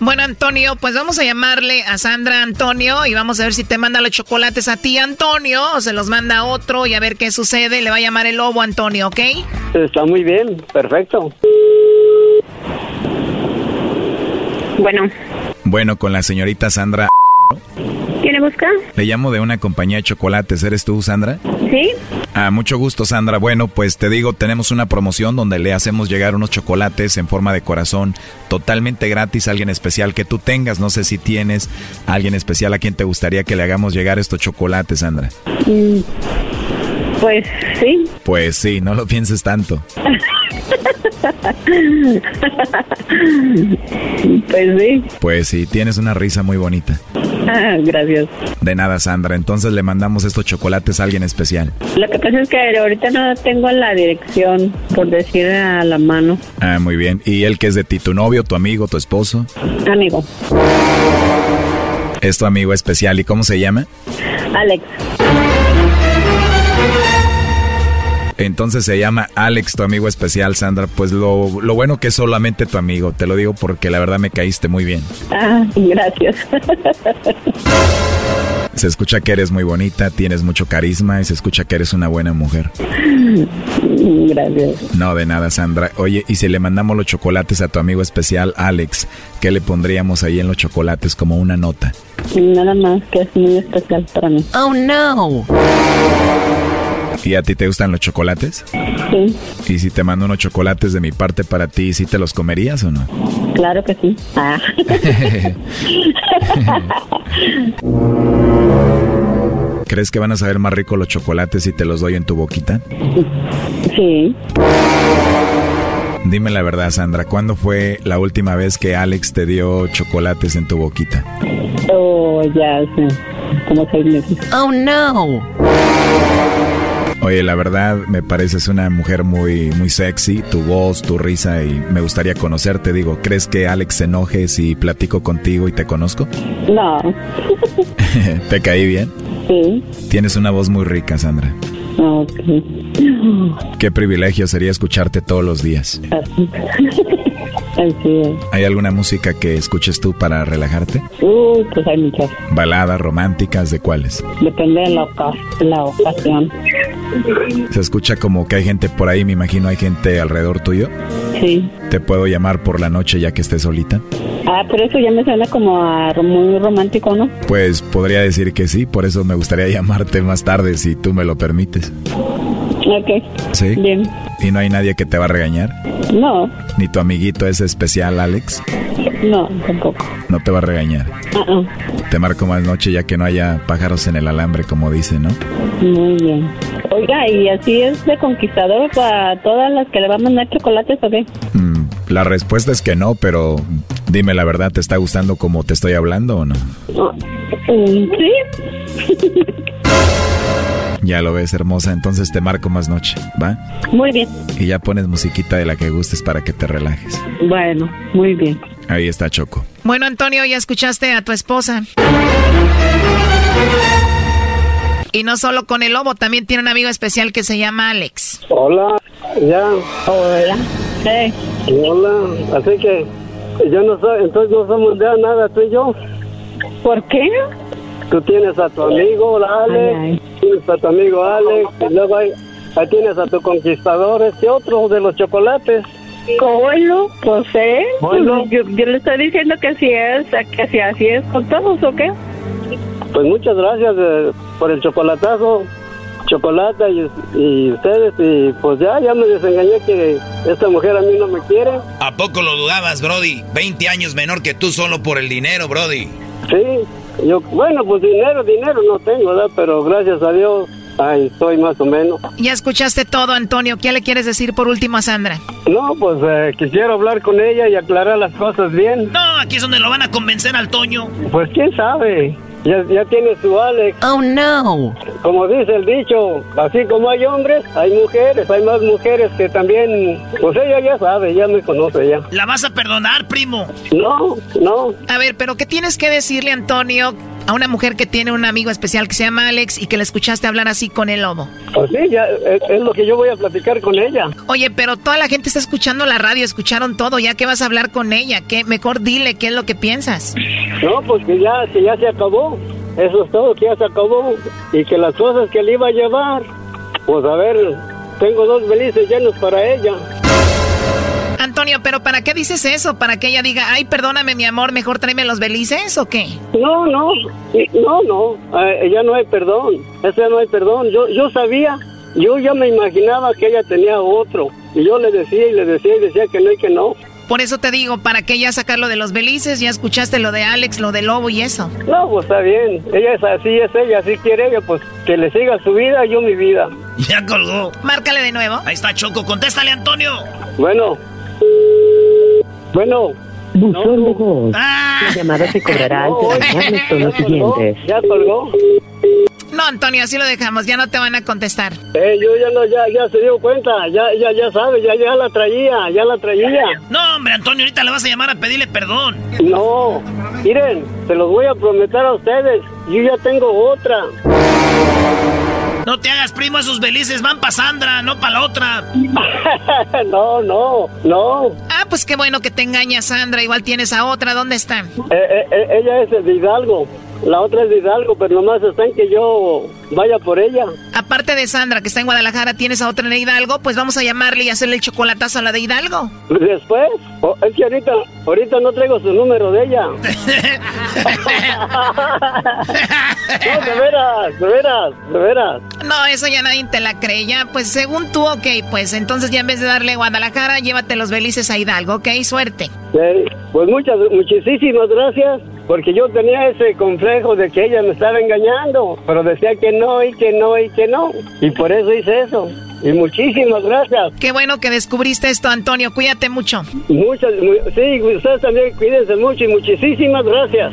Bueno, Antonio, pues vamos a llamarle a Sandra Antonio y vamos a ver si te manda los chocolates a ti, Antonio, o se los manda a otro y a ver qué sucede. Le va a llamar el lobo, Antonio, ¿ok? Está muy bien, perfecto. Bueno, Bueno, con la señorita Sandra. ¿quién le busca? Le llamo de una compañía de chocolates. ¿Eres tú, Sandra? ¿Sí? Ah, mucho gusto, Sandra. Bueno, pues te digo, tenemos una promoción donde le hacemos llegar unos chocolates en forma de corazón totalmente gratis a alguien especial que tú tengas. No sé si tienes a alguien especial a quien te gustaría que le hagamos llegar estos chocolates, Sandra. Mm, Pues sí. Pues sí, no lo pienses tanto. pues sí. Pues sí, tienes una risa muy bonita. Ah, gracias. De nada, Sandra. Entonces le mandamos estos chocolates a alguien especial. Lo que pasa es que ahorita no tengo la dirección, por decir a la mano. Ah, muy bien. ¿Y él que es de ti? ¿Tu novio, tu amigo, tu esposo? Amigo, Es tu amigo especial. ¿Y cómo se llama? Alex. Entonces se llama Alex, tu amigo especial, Sandra. Pues lo, lo bueno que es solamente tu amigo. Te lo digo porque la verdad me caíste muy bien. Ah, gracias. Se escucha que eres muy bonita, tienes mucho carisma y se escucha que eres una buena mujer. gracias. No, de nada, Sandra. Oye, y si le mandamos los chocolates a tu amigo especial, Alex, ¿qué le pondríamos ahí en los chocolates como una nota? Nada más que es muy especial para mí. Oh, no. ¿Y a ti te gustan los chocolates? Sí, ¿Y si te mando unos chocolates de mi parte para ti, ¿sí te los comerías o no? claro que sí. Ah. ¿Crees que van a saber más rico los chocolates si te los doy en tu boquita? sí. Dime la verdad, Sandra, ¿cuándo fue la última vez que Alex te dio chocolates en tu boquita? Oh, ya sé. Como seis meses. Oh, no. Oye, la verdad me pareces una mujer muy muy sexy, tu voz, tu risa y me gustaría conocerte. Digo, ¿crees que Alex se enoje si platico contigo y te conozco? No. ¿Te caí bien? Sí. Tienes una voz muy rica, Sandra. Ok. Qué privilegio sería escucharte todos los días. Así es. ¿Hay alguna música que escuches tú para relajarte? Uh, pues hay muchas. ¿Baladas románticas de cuáles? Depende de la, la ocasión. Se escucha como que hay gente por ahí, me imagino hay gente alrededor tuyo. Sí. ¿Te puedo llamar por la noche ya que estés solita? Ah, pero eso ya me suena como a muy romántico, ¿no? Pues podría decir que sí, por eso me gustaría llamarte más tarde si tú me lo permites. Ok. ¿Sí? Bien. ¿Y no hay nadie que te va a regañar? No. ¿Ni tu amiguito es especial, Alex? No, tampoco. ¿No te va a regañar? Uh Te marco más noche ya que no haya pájaros en el alambre, como dice, ¿no? Muy bien. Oiga, ¿y así es de conquistador para todas las que le van a mandar chocolates o qué? Mm, la respuesta es que no, pero dime la verdad, ¿te está gustando como te estoy hablando o no? Mm, sí. Ya lo ves, hermosa. Entonces te marco más noche, ¿va? Muy bien. Y ya pones musiquita de la que gustes para que te relajes. Bueno, muy bien. Ahí está Choco. Bueno, Antonio, ya escuchaste a tu esposa. Y no solo con el lobo, también tiene un amigo especial que se llama Alex. Hola, ya. Hola. Hey. Hola, así que yo no soy, entonces no somos de nada tú y yo. ¿Por qué? Tú tienes a tu amigo, Alex, tienes a tu amigo Alex, y luego ahí, ahí tienes a tu conquistador, este otro de los chocolates. Bueno, pues eh, Bueno. yo, yo le estoy diciendo que así es, que si así es con todos, ¿o qué? Pues muchas gracias eh, por el chocolatazo, chocolate y, y ustedes, y pues ya, ya me desengañé que esta mujer a mí no me quiere. ¿A poco lo dudabas, Brody? 20 años menor que tú solo por el dinero, Brody. Sí, yo, bueno, pues dinero, dinero no tengo, ¿verdad? Pero gracias a Dios, ahí estoy más o menos. Ya escuchaste todo, Antonio. ¿Qué le quieres decir por último a Sandra? No, pues eh, quisiera hablar con ella y aclarar las cosas bien. No, aquí es donde lo van a convencer al Toño. Pues quién sabe. Ya, ya tiene su Alex. Oh, no. Como dice el dicho, así como hay hombres, hay mujeres, hay más mujeres que también, pues ella ya sabe, ya me conoce ya. ¿La vas a perdonar, primo? No, no. A ver, pero ¿qué tienes que decirle, Antonio, a una mujer que tiene un amigo especial que se llama Alex y que le escuchaste hablar así con el lobo? Pues sí, ya es, es lo que yo voy a platicar con ella. Oye, pero toda la gente está escuchando la radio, escucharon todo, ya que vas a hablar con ella, ¿qué? Mejor dile qué es lo que piensas. No, pues que ya, que ya se acabó. Eso es todo, que ya se acabó. Y que las cosas que le iba a llevar, pues a ver, tengo dos belices llenos para ella. Antonio, pero ¿para qué dices eso? ¿Para que ella diga, ay, perdóname mi amor, mejor tráeme los belices o qué? No, no, no, no, eh, ya no hay perdón, ese no hay perdón. Yo, yo sabía, yo ya me imaginaba que ella tenía otro. Y yo le decía y le decía y decía que no y que no. Por eso te digo, ¿para qué ya sacar lo de los belices? Ya escuchaste lo de Alex, lo del lobo y eso. No, pues está bien, ella es así, es ella, así quiere ella, pues que le siga su vida, yo mi vida. Ya colgó. Márcale de nuevo. Ahí está Choco, contéstale, Antonio. Bueno, bueno. Buzón de voz. La llamada se cobrará al terminar los tonos siguientes. ¿Ya colgó? No, Antonio, así lo dejamos, ya no te van a contestar. Eh, yo ya no, ya, ya se dio cuenta, ya, ya, ya sabe, ya, ya la traía, ya la traía. No, hombre, Antonio, ahorita le vas a llamar a pedirle perdón. No, miren, se los voy a prometer a ustedes, yo ya tengo otra. No te hagas primo, esos belices van para Sandra, no para la otra. no, no, no. Ah, pues qué bueno que te engañas, Sandra. Igual tienes a otra. ¿Dónde está? Eh, eh, ella es de Hidalgo. La otra es de Hidalgo, pero nomás está en que yo vaya por ella. Aparte de Sandra, que está en Guadalajara, tienes a otra en Hidalgo, pues vamos a llamarle y hacerle el chocolatazo a la de Hidalgo. Después, oh, es que ahorita, ahorita no traigo su número de ella. no, de veras, de veras, de veras. No, eso ya nadie te la cree. Ya, pues según tú, ok, pues entonces ya en vez de darle Guadalajara, llévate los belices a Hidalgo, ok, suerte. Sí, pues muchas, muchísimas gracias. Porque yo tenía ese complejo de que ella me estaba engañando, pero decía que no y que no y que no. Y por eso hice eso. Y muchísimas gracias. Qué bueno que descubriste esto, Antonio. Cuídate mucho. Muchas, muy, sí, ustedes también cuídense mucho y muchísimas gracias.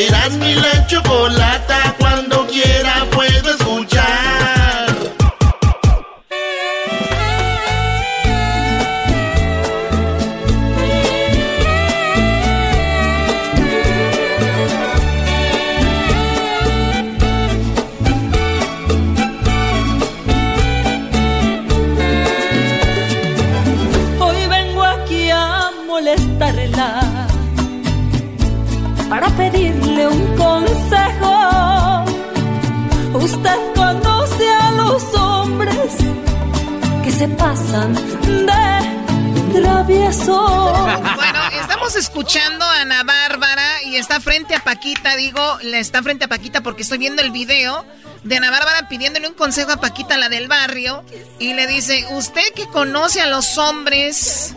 Eras mi la chocolata, cuando quiera puedo escuchar. Hoy vengo aquí a molestarla para pedirle se pasan de travieso. Bueno, estamos escuchando a Ana Bárbara y está frente a Paquita, digo, le está frente a Paquita porque estoy viendo el video de Ana Bárbara pidiéndole un consejo a Paquita, la del barrio, y le dice, usted que conoce a los hombres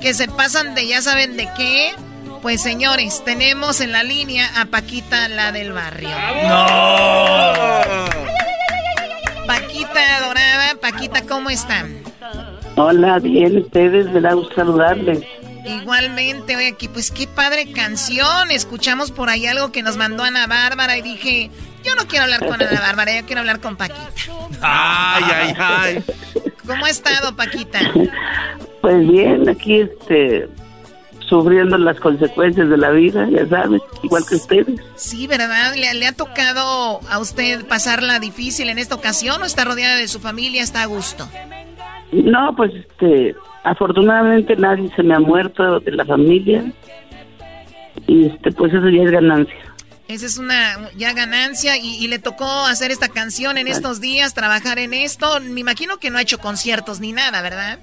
que se pasan de ya saben de qué, pues señores, tenemos en la línea a Paquita, la del barrio. ¡No! Paquita ¿cómo están? Hola, bien, ustedes, me da gusto saludarles. Igualmente, oye, aquí, pues qué padre canción. Escuchamos por ahí algo que nos mandó Ana Bárbara y dije, yo no quiero hablar con Ana Bárbara, yo quiero hablar con Paquita. Ay, ay, ay. ¿Cómo ha estado, Paquita? Pues bien, aquí este sufriendo las consecuencias de la vida, ya sabes, igual que ustedes. Sí, ¿verdad? ¿Le, le ha tocado a usted pasarla difícil en esta ocasión o está rodeada de su familia, está a gusto? No, pues este, afortunadamente nadie se me ha muerto de la familia y este, pues eso ya es ganancia. Esa es una ya ganancia y, y le tocó hacer esta canción en estos días, trabajar en esto. Me imagino que no ha hecho conciertos ni nada, ¿verdad?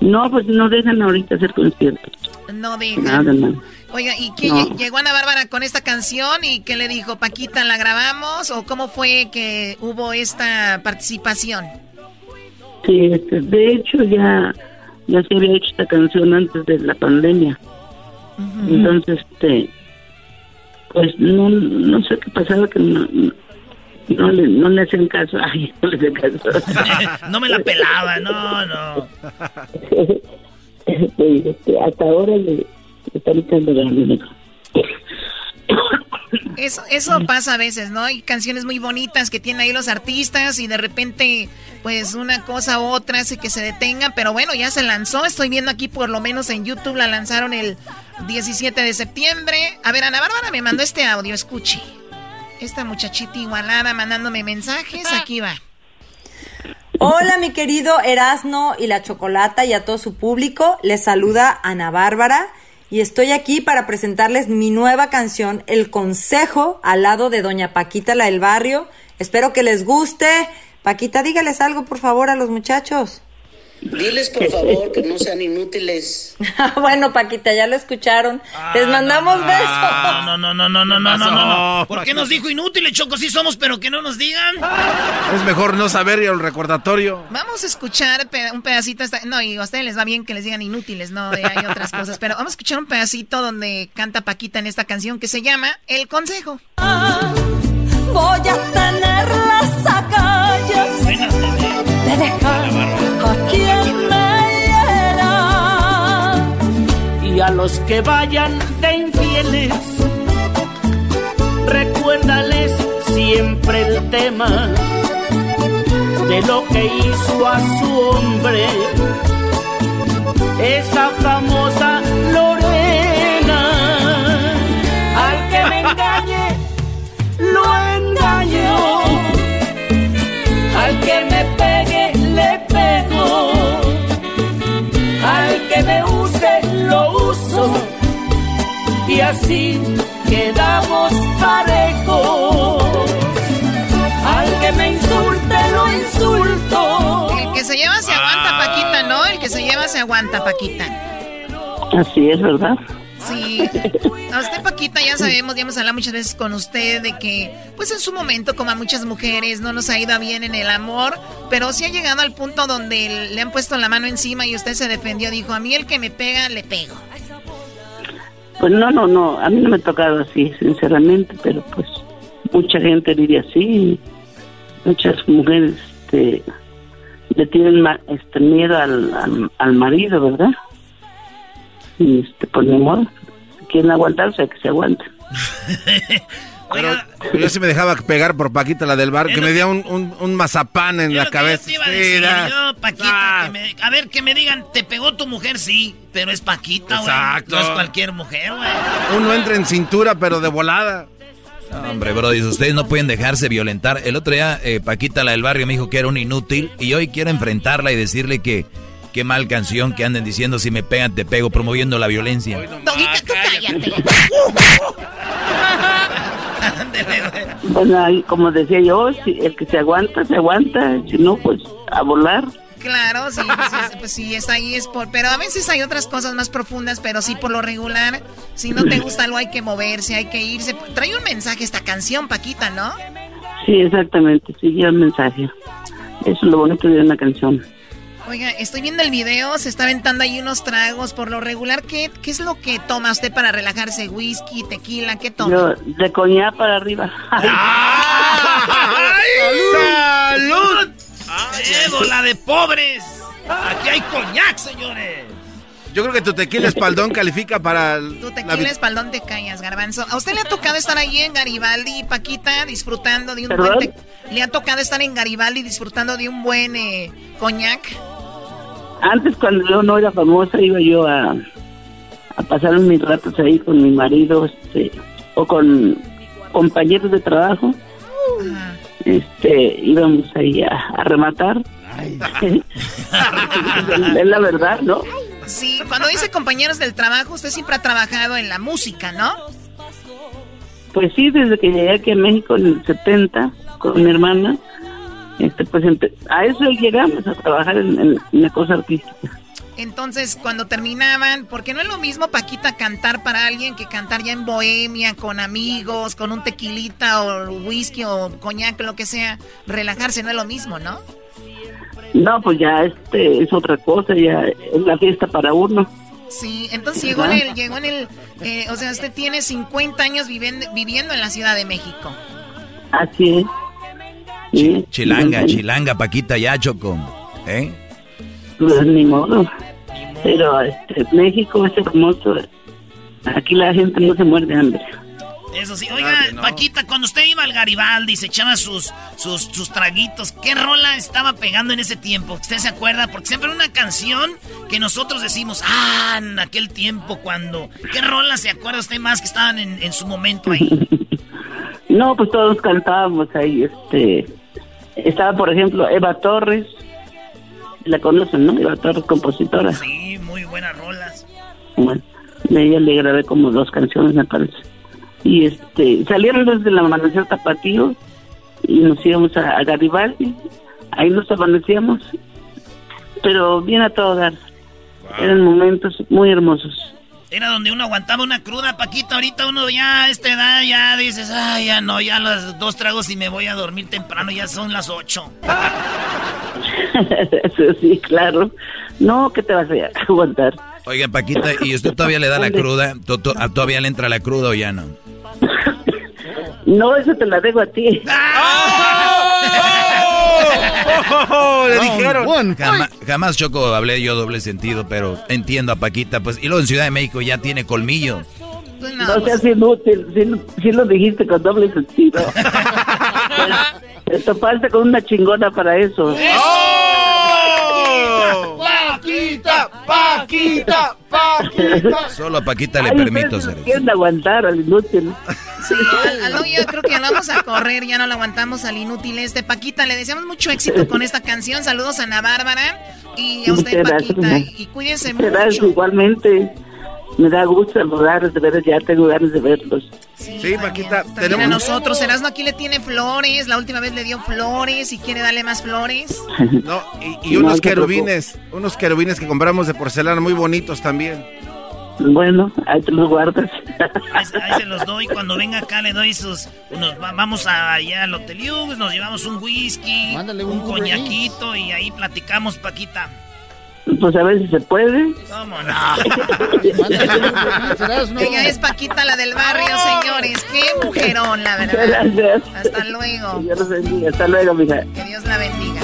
No, pues no dejan ahorita hacer conciertos. No diga. Nada, nada. Oiga, ¿y qué No. llegó Ana Bárbara con esta canción y qué le dijo? Paquita, ¿la grabamos o cómo fue que hubo esta participación? Sí, este, de hecho ya, ya se había hecho esta canción antes de la pandemia. Entonces, este, pues no, no sé qué pasaba que no, no, le, no le hacían caso. Ay, no le caso. no me la pelaba, no, no. Pues, este, hasta ahora le, le están echando ganas. Eso, eso pasa a veces, ¿no? Hay canciones muy bonitas que tienen ahí los artistas y de repente, pues una cosa u otra hace que se detenga, pero bueno, ya se lanzó. Estoy viendo aquí, por lo menos en YouTube, la lanzaron el 17 de septiembre. A ver, Ana Bárbara me mandó este audio, escuche. Esta muchachita igualada mandándome mensajes, aquí va. Hola mi querido Erasno y la Chocolata y a todo su público, les saluda Ana Bárbara y estoy aquí para presentarles mi nueva canción El Consejo al lado de Doña Paquita la del barrio. Espero que les guste. Paquita, dígales algo por favor a los muchachos. Diles por favor que no sean inútiles. bueno, Paquita, ya lo escucharon. Les ah, mandamos no, besos. Ah, no, no, no, no, no, no, no, no, ¿Por qué nos dijo inútiles, Choco? Sí somos, pero que no nos digan. Es mejor no saber y el recordatorio. Vamos a escuchar un pedacito. Hasta... No, y a ustedes les va bien que les digan inútiles, ¿no? Hay otras cosas. Pero vamos a escuchar un pedacito donde canta Paquita en esta canción que se llama El Consejo. Voy a tener las agallas de dejar Los que vayan de infieles, recuérdales siempre el tema de lo que hizo a su hombre esa famosa Lorena. Al que me engañe, lo engaño. Al que me Y así quedamos parejos. Al que me insulte, lo insulto. El que se lleva se aguanta, Paquita, ¿no? El que se lleva se aguanta, Paquita. Así es, ¿verdad? Sí. A usted, Paquita, ya sabemos, ya hemos hablado muchas veces con usted de que, pues en su momento, como a muchas mujeres, no nos ha ido bien en el amor, pero sí ha llegado al punto donde le han puesto la mano encima y usted se defendió, dijo, a mí el que me pega, le pego. Pues no, no, no, a mí no me ha tocado así, sinceramente, pero pues mucha gente vive así, muchas mujeres este, le tienen este, miedo al, al, marido, ¿verdad? Y este, pues ni modo, quieren aguantarse, que se aguanten. Pero yo sí me dejaba pegar por Paquita, la del bar, que me dio un, un, un mazapán en la cabeza. Yo te iba a decir, yo, Paquita, que me- a ver, que me digan, te pegó tu mujer, sí, pero es Paquita, güey. Exacto. No es cualquier mujer, güey. Uno entra en cintura, pero de volada. No, hombre, bro, dice, ustedes no pueden dejarse violentar. El otro día, eh, Paquita, la del barrio, me dijo que era un inútil y hoy quiero enfrentarla y decirle que qué mal canción que anden diciendo si me pegan te pego, promoviendo la violencia. Doguita, tú cállate. Bueno, ahí, como decía yo, si el que se aguanta, se aguanta. Si no, pues a volar. Claro, sí, pues, sí, pues sí, está ahí es por... Pero a veces hay otras cosas más profundas, pero sí por lo regular, si no te gusta algo hay que moverse, hay que irse. Trae un mensaje esta canción, Paquita, ¿no? Sí, exactamente. Sigue el mensaje. Eso es lo bonito de una canción. Oiga, estoy viendo el video, se está aventando ahí unos tragos. Por lo regular, ¿qué, qué es lo que toma usted para relajarse? ¿Whisky, tequila? ¿Qué toma? Yo, de coñac para arriba. ¡Salud! ¡Salud! la de pobres! Aquí hay coñac, señores. Yo creo que tu tequila espaldón califica para... el- Tu la tequila espaldón te callas, garbanzo. ¿A usted le ha tocado estar ahí en Garibaldi, Paquita, disfrutando de un ¿Perdón? buen... te- ¿Le ha tocado estar en Garibaldi disfrutando de un buen eh, coñac? Antes, cuando yo no era famosa, iba yo a, a pasar mis ratos ahí con mi marido este, o con compañeros de trabajo. Este, íbamos ahí a, a rematar. es la verdad, ¿no? Sí, cuando dice compañeros del trabajo, usted siempre ha trabajado en la música, ¿no? Pues sí, desde que llegué aquí a México en el 70 con mi hermana, este, pues a eso llegamos, a trabajar en, en una cosa artística. Entonces, cuando terminaban, porque no es lo mismo, Paquita, cantar para alguien que cantar ya en bohemia, con amigos, con un tequilita o whisky o coñac, lo que sea, relajarse no es lo mismo, ¿no? No, pues ya este es otra cosa, ya es la fiesta para uno. Sí, entonces llegó en el, llegó en el, eh, o sea, usted tiene 50 años viviendo, viviendo en la Ciudad de México. Así es. Chilanga, chilanga, Paquita, ya, Choco. ¿Eh? Pues ni modo. Pero este, México es hermoso. Aquí la gente no se muere de hambre. Eso sí, oiga, Paquita, cuando usted iba al Garibaldi y se echaba sus, sus, sus traguitos, ¿qué rola estaba pegando en ese tiempo? ¿Usted se acuerda? Porque siempre una canción que nosotros decimos, ah, en aquel tiempo cuando... ¿Qué rola se acuerda usted más que estaban en, en su momento ahí? No, pues todos cantábamos ahí. Este, estaba, por ejemplo, Eva Torres. La conocen, ¿no? Eva Torres, compositora. Sí, muy buenas rolas. Bueno, de ella le grabé como dos canciones, me parece. Y este, salieron desde el amanecer tapatío y nos íbamos a, a Garibaldi. Ahí nos amanecíamos, pero bien a todo dar. Eran momentos muy hermosos. Era donde uno aguantaba una cruda, Paquita. Ahorita uno ya a esta edad ya dices, ay, ya no, ya los dos tragos y me voy a dormir temprano, ya son las ocho. Eso sí, claro. No, ¿qué te vas a aguantar? Oiga, Paquita, ¿y usted todavía le da la cruda? ¿To- to- a- ¿Todavía le entra la cruda o ya no? No, eso te la dejo a ti. le dijeron. Jamás, jamás, Choco, hablé yo doble sentido, pero entiendo a Paquita, pues. Y luego en Ciudad de México ya tiene colmillo. Pues No seas inútil, sí, sí lo dijiste con doble sentido. Te topaste con una chingona para eso. Paquita, Paquita, Paquita. Solo a Paquita le Ay, permito hacer no eso. aguantar al inútil. Sí, al, al- yo creo que ya lo vamos a correr, ya no lo aguantamos al inútil este. Paquita, le deseamos mucho éxito con esta canción. Saludos a Ana Bárbara y a usted, Paquita. Y cuídense Muchas gracias, mucho. igualmente. Me da gusto saludarlos, de veras, ya tengo ganas de verlos. Sí, Paquita, También a nosotros, Erasmo aquí le tiene flores, la última vez le dio flores y quiere darle más flores. No, y, y No, unos querubines, unos querubines que compramos de porcelana muy bonitos también. Bueno, ahí te los guardas. Ahí, ahí se los doy. Cuando venga acá le doy sus... Nos va- vamos a- allá al Hotel Hughes, nos llevamos un whisky, un, coñaquito y ahí platicamos, Paquita. Pues a ver si se puede. ¿Cómo no? Ella es Paquita, la del barrio, señores. Qué mujerón, la verdad. Gracias. Hasta luego. Dios los bendiga. Hasta luego, mija. Que Dios la bendiga.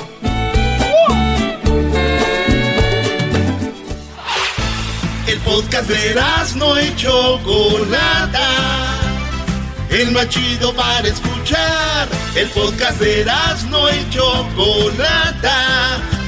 El podcast de no y Chocolata. el más chido para escuchar. El podcast de Erasmo y Chocolata,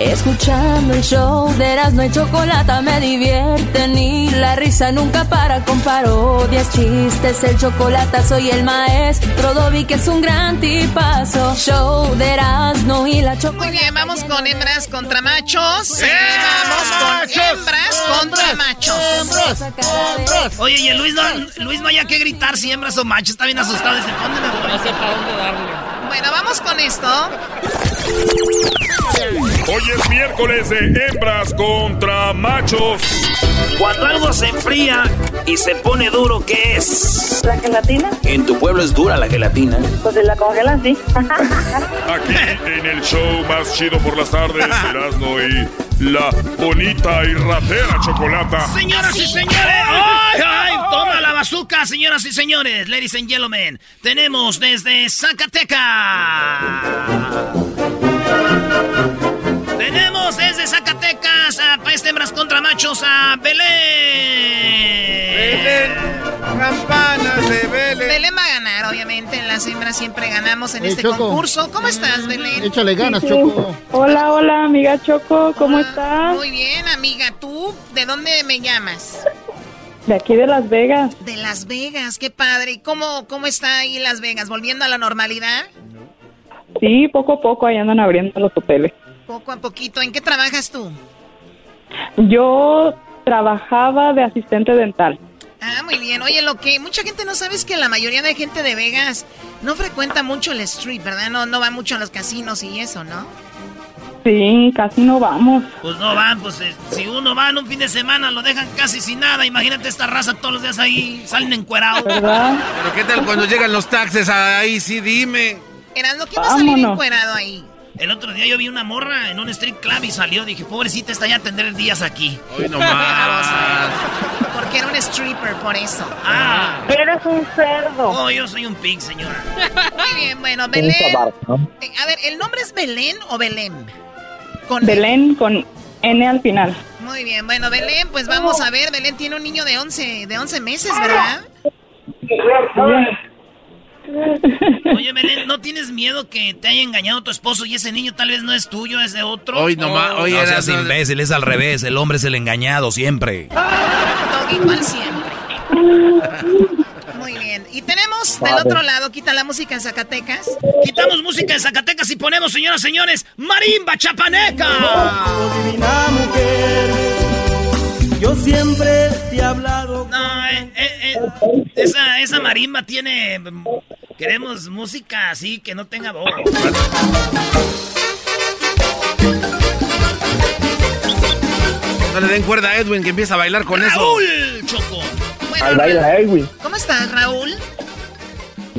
Escuchando el show de Erasmo y Chocolata me divierte ni la risa nunca para con parodias, chistes, el chocolate soy el maestro Dobby que es un gran tipazo. Show de Erasmo y la Chocolata. Muy bien, vamos con hembras contra machos. Sí, vamos con hembras contra machos. Oye, y el Luis no, Luis no haya que gritar si hembras o machos. Está bien asustado. Dice, ¿dónde me voy? No sé para dónde darle. Bueno, vamos con esto. Hoy es miércoles de hembras contra machos. Cuando algo se enfría y se pone duro, ¿qué es? ¿La gelatina? En tu pueblo es dura la gelatina. Pues si la congelan, sí. Aquí en el show más chido por las tardes, Erasmo y la bonita y ratera chocolata. Señoras y señores, ¡ay, ay! Toma la bazuca, señoras y señores, ladies and gentlemen. Tenemos desde Zacatecas. Tenemos desde Zacatecas a País Hembras contra Machos a Belén. Belén, campanas de Belén. Belén ganar, obviamente. En las hembras siempre ganamos en Hey, este Choco. concurso. ¿Cómo estás, Belén? Échale ganas, Choco. Hola, hola, amiga Choco, ¿cómo estás? Muy bien, amiga. ¿Tú de dónde me llamas? De aquí de Las Vegas. De Las Vegas, qué padre. ¿Y cómo, cómo está ahí Las Vegas? ¿Volviendo a la normalidad? Sí, poco a poco ahí andan abriendo los hoteles. Poco a poquito. ¿En qué trabajas tú? Yo trabajaba de asistente dental. Ah, muy bien. Oye, lo que mucha gente no sabe es que la mayoría de gente de Vegas no frecuenta mucho el street, ¿verdad? No, no va mucho a los casinos y eso, ¿no? Sí, casi no vamos. Pues no van, pues eh, si uno va en un fin de semana lo dejan casi sin nada. Imagínate esta raza todos los días ahí, salen encuerados. ¿Verdad? Pero ¿qué tal cuando llegan los taxes ahí? Sí, dime. Erasmo, ¿quién va a salir encuerado ahí? El otro día yo vi una morra en un street club y salió. Dije, pobrecita, está ya a tener días aquí. Hoy nomás. Porque era un stripper, por eso. Ah. Eres un cerdo. Oh, yo soy un pig, señora. Muy bien, bueno, Belén. Eh, A ver, ¿el nombre es Belén o Belén? Con Belén con N al final. Muy bien, bueno, Belén, pues vamos a ver. Belén tiene un niño de 11, de 11 meses, ¿verdad? Oye, Belén, ¿no tienes miedo que te haya engañado tu esposo y ese niño tal vez no es tuyo, es de otro? Hoy nomás, No oye, seas Erasmo, imbécil, es al revés. El hombre es el engañado siempre. Doggy, igual siempre. Muy bien. Y tenemos del otro lado, quita la música en Zacatecas. Quitamos música de Zacatecas y ponemos, señoras y señores, Marimba Chapaneca. Divina mujer, yo siempre te he hablado. No, eh, eh, eh, esa, esa marimba tiene... Queremos música así que no tenga voz. No le den cuerda a Edwin que empieza a bailar con eso. ¡Raúl, Choco! Bueno, Ahí baila Edwin. ¿Cómo estás, Raúl?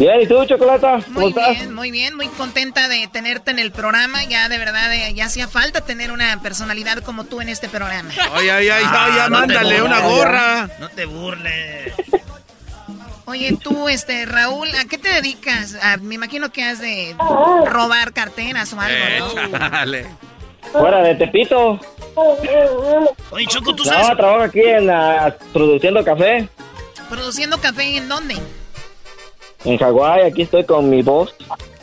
Bien, ¿y tú, Chocolata? ¿Cómo Muy estás? bien, muy bien, muy contenta de tenerte en el programa. Ya de verdad, eh, ya hacía falta tener una personalidad como tú en este programa. Ay, ay, ay, Ah, ay, ya no mándale burles. una gorra. No te burles. Oye, tú, este, Raúl, ¿a qué te dedicas? Ah, me imagino que has de robar carteras o algo, ¿no? Échale. Fuera de Tepito. Oye, Choco, ¿tú No, sabes? trabajo aquí en la, produciendo café. ¿Produciendo café en dónde? En Hawái, aquí estoy con mi voz.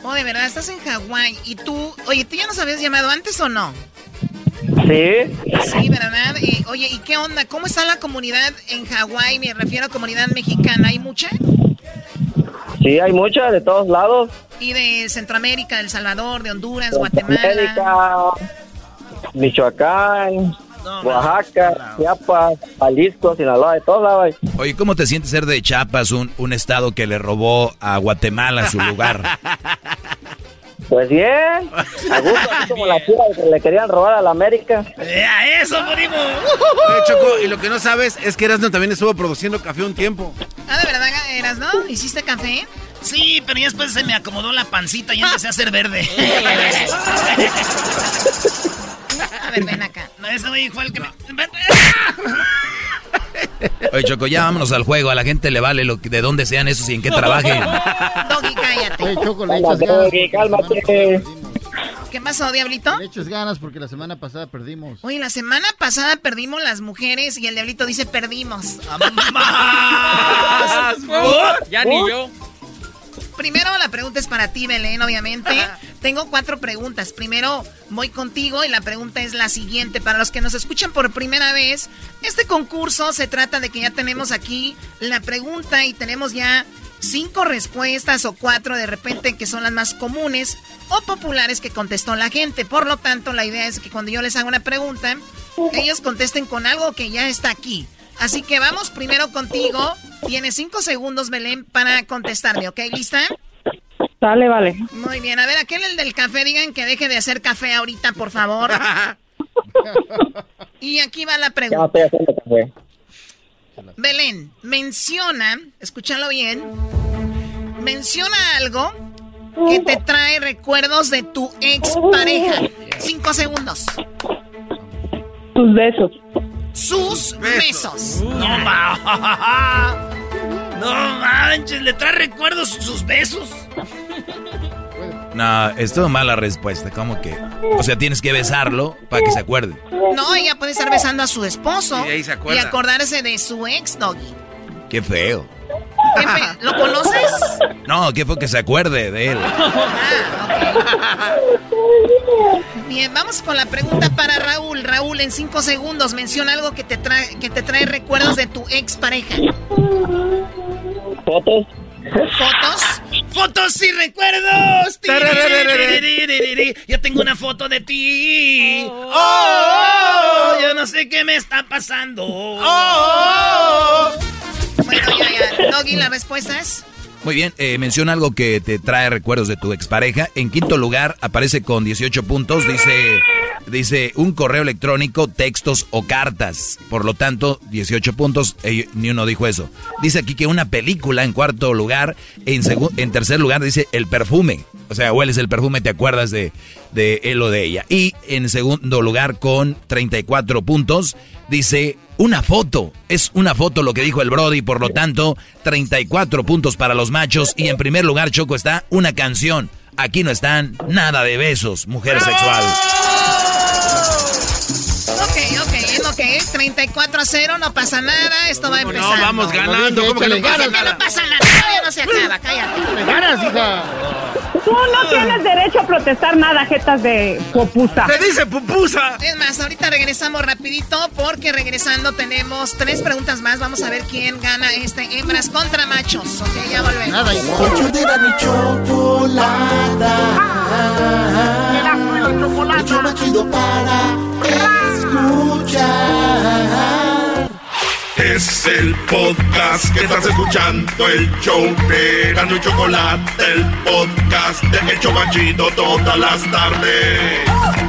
Oh, de verdad, estás en Hawái. ¿Y tú, oye, tú ya nos habías llamado antes o no? Sí. Sí, ¿verdad? Y, oye, ¿y qué onda? ¿Cómo está la comunidad en Hawái? Me refiero a comunidad mexicana. ¿Hay mucha? Sí, hay muchas de todos lados. Y de Centroamérica, de El Salvador, de Honduras, Guatemala. América, Oaxaca, Chiapas, Jalisco, Sinaloa, de todos lados. Oye, ¿cómo te sientes ser de Chiapas, un, un estado que le robó a Guatemala su lugar? Pues bien, a gusto, así como la chica que le querían robar a la América. Eh, a eso, primo. Oye, Choco, y lo que no sabes es que Erasmo también estuvo produciendo café un tiempo. Ah, de verdad eras, ¿no? ¿Hiciste café? Sí, pero ya después se me acomodó la pancita y empecé a hacer verde. A ver, ven acá. No, ese güey fue el que me... Oye, Choco, ya vámonos al juego. A la gente le vale lo que- de dónde sean esos y en qué trabajen. Doggy, cállate. Hey, Choco, le echas ganas. Doggy, cálmate. ¿Qué pasó, Diablito? Le eches ganas porque la semana pasada perdimos. Oye, la semana pasada perdimos las mujeres y el Diablito dice perdimos. ya ni yo. Primero la pregunta es para ti, Belén, obviamente. Tengo cuatro preguntas. Primero voy contigo y la pregunta es la siguiente. Para los que nos escuchan por primera vez, este concurso se trata de que ya tenemos aquí la pregunta y tenemos ya cinco respuestas o cuatro de repente que son las más comunes o populares que contestó la gente. Por lo tanto, la idea es que cuando yo les haga una pregunta, ellos contesten con algo que ya está aquí. Así que vamos primero contigo. Tienes cinco segundos, Belén, para contestarme, ¿ok? ¿Lista? Dale, vale. Muy bien. A ver, aquel el del café, digan que deje de hacer café ahorita, por favor. y aquí va la pregunta. estoy haciendo café. Belén, menciona, escúchalo bien, menciona algo que te trae recuerdos de tu expareja. Cinco segundos. Tus besos. Sus besos. No, ma- no manches, le trae recuerdos sus besos. No, estuvo mala respuesta. ¿Cómo que? O sea, tienes que besarlo para que se acuerde. No, ella puede estar besando a su esposo Y ahí se y acuerda. acordarse de su ex, Doggy. Qué feo. ¿Lo conoces? No, que fue que se acuerde de él. Ah, Bien, vamos con la pregunta para Raúl. Raúl, en cinco segundos menciona algo que te trae, que te trae recuerdos de tu ex pareja. Fotos. ¿Fotos? ¡Fotos y recuerdos! Yo tengo una foto de ti. Oh, oh, oh, yo no sé qué me está pasando. ¿La respuesta es? Muy bien, eh, menciona algo que te trae recuerdos de tu expareja. En quinto lugar, aparece con 18 puntos. Dice, dice un correo electrónico, textos o cartas. Por lo tanto, 18 puntos. Eh, ni uno dijo eso. Dice aquí que una película en cuarto lugar. En, en tercer lugar dice el perfume. O sea, hueles el perfume, te acuerdas de, de él o de ella. Y en segundo lugar, con 34 puntos, dice una foto. Es una foto lo que dijo el Brody, por lo tanto, 34 puntos para los machos. Y en primer lugar, Choco, está una canción. Aquí no están nada de besos, mujer sexual. 34 a 0, no pasa nada. Esto va a empezar. vamos ganando, ¿cómo que no pasa nada? no pasa nada. Todavía no se acaba, cállate. ganas, hija! Tú no tienes derecho a protestar nada, jetas de popusa. ¡Te dice pupusa! Es más, ahorita regresamos rapidito porque regresando tenemos tres preguntas más. Vamos a ver quién gana este hembras contra machos. Ok, ya volvemos. Nada, chocolata. El show más chido para Es el podcast que estás escuchando, el show de Gano Chocolate, el podcast de El Chobachito todas las tardes.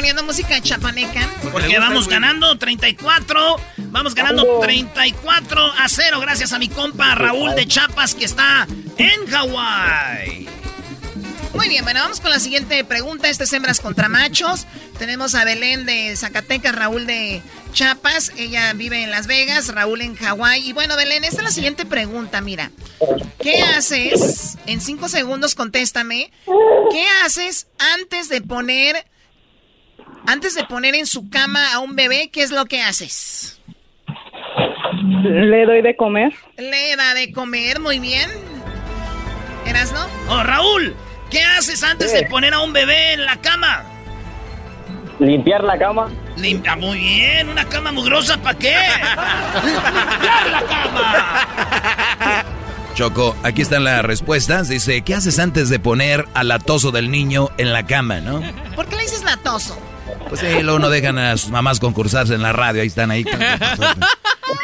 Poniendo música chapaneca? Porque vamos ganando 34. Vamos ganando 34 a 0 gracias a mi compa Raúl de Chapas que está en Hawái. Muy bien, bueno, vamos con la siguiente pregunta. Este es hembras contra machos. Tenemos a Belén de Zacatecas, Raúl de Chiapas. Ella vive en Las Vegas, Raúl en Hawái. Y bueno, Belén, esta es la siguiente pregunta. Mira, ¿qué haces? En cinco segundos contéstame. ¿Qué haces antes de poner, antes de poner en su cama a un bebé? ¿Qué es lo que haces? Le doy de comer. Le da de comer, muy bien. ¿Eras no? Oh, Raúl, ¿qué haces antes de poner a un bebé en la cama? Limpiar la cama. Limpia, muy bien, una cama mugrosa, ¿para qué? ¡Limpiar la cama! Choco, aquí están las respuestas. Dice, ¿qué haces antes de poner al latoso del niño en la cama, no? ¿Por qué le dices latoso? Pues sí, luego no dejan a sus mamás concursarse en la radio, ahí están ahí.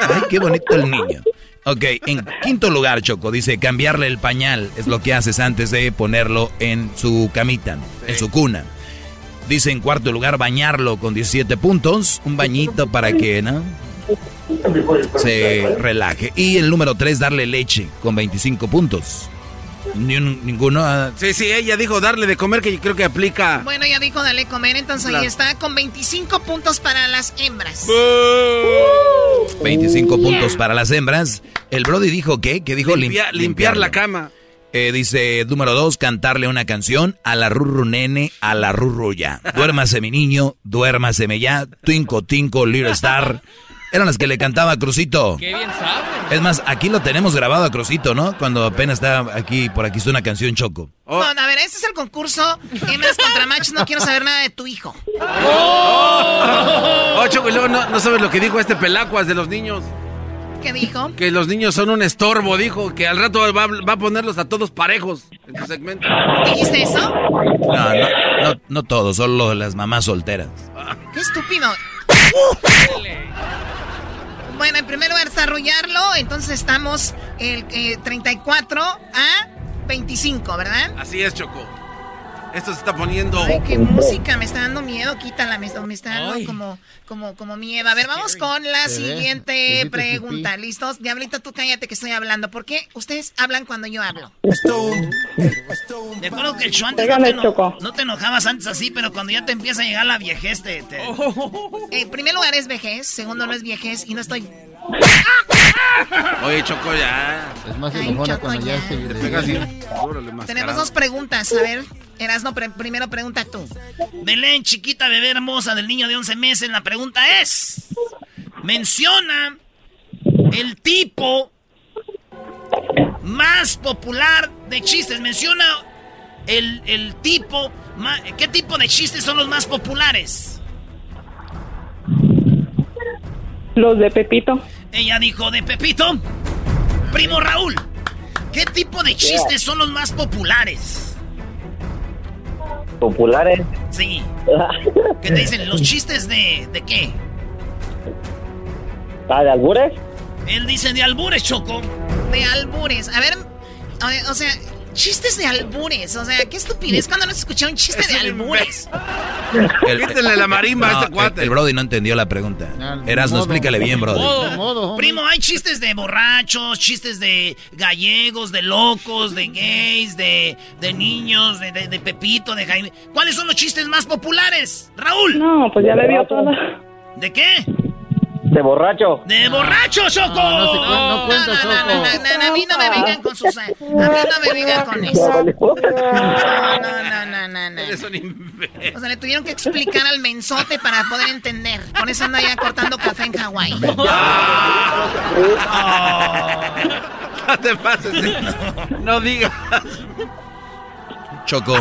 Ay, qué bonito el niño. Ok, en quinto lugar, Choco, dice cambiarle el pañal es lo que haces antes de ponerlo en su camita, en su cuna. Dice en cuarto lugar bañarlo con 17 puntos. Un bañito para que, ¿no? Se relaje. Y el número 3, darle leche con 25 puntos. Ni ninguno. Ah. Sí, sí, ella dijo darle de comer, que yo creo que aplica. Bueno, ella dijo darle comer, entonces ahí está, con 25 puntos para las hembras. 25 puntos para las hembras. El Brody dijo ¿qué? Que dijo limpiar la cama. Eh, dice número 2, cantarle una canción a la rurru nene, a la rurru ya. Duérmase mi niño, duérmaseme ya, Twinco Tinco, Little Star. Eran las que le cantaba a Crucito. Qué bien sabe. Es más, aquí lo tenemos grabado a Crucito, ¿no? Cuando apenas está aquí, por aquí está una canción Choco. Oh. Bueno, a ver, este es el concurso Hembras contra Machos, no quiero saber nada de tu hijo. Oh, oh Choco, y luego no, sabes lo que dijo este pelacuas de los niños. ¿Qué dijo? Que los niños son un estorbo, dijo. Que al rato va, a ponerlos a todos parejos en tu segmento. ¿Dijiste eso? No, no, no, todos, solo las mamás solteras. ¡Qué estúpido! Bueno, en primer lugar, desarrollarlo. Entonces estamos el 34 eh, a 25, ¿verdad? Así es, Choco. Esto se está poniendo. Ay, qué música, me está dando miedo, quítala, me, me está dando como, como, como miedo. A ver, vamos con la siguiente pregunta. ¿Listos? Diablita, tú cállate que estoy hablando. ¿Por qué ustedes hablan cuando yo hablo? De acuerdo que el show antes no te, enojabas antes así, pero cuando ya te empieza a llegar la viejez, te. En primer lugar es vejez, segundo no es viejez y no estoy Oye, Choco, ya. Es más enojona cuando ya, se te pegas Tenemos dos preguntas. A ver, Erasno, primero pregunta tú. Belén, chiquita bebé hermosa del niño de 11 meses, la pregunta es: Menciona el tipo más popular de chistes. Menciona el, el tipo. ¿Qué tipo de chistes son los más populares? Los de Pepito. Ella dijo de Pepito. Primo Raúl, ¿qué tipo de chistes son los más populares? ¿Populares? Sí. ¿Qué te dicen? ¿Los chistes de, de qué? ¿Ah, de albures? Él dice de albures, Choco. De albures. A ver, o sea, chistes de albures. O sea, qué estupidez cuando no se escuchado un chiste de albures. Quítenle la marimba a este cuate. El, Brody no entendió la pregunta. Eras, no explícale bien, Brody. Primo, hay chistes de borrachos, chistes de gallegos, de locos, de gays, de, de niños, de, de, Pepito, de Jaime. ¿Cuáles son los chistes más populares, Raúl? No, pues ya le dio todo. ¿De qué? De borracho. ¡De borracho, Choco! No, no, no, no cuenta, Choco. a mí no me vengan con sus... A mí no me vengan con eso. No, no, no, no, no. Eres un O sea, le tuvieron que explicar al mensote para poder entender. Por eso anda ya cortando café en Hawái. No te pases. No digas. Choco,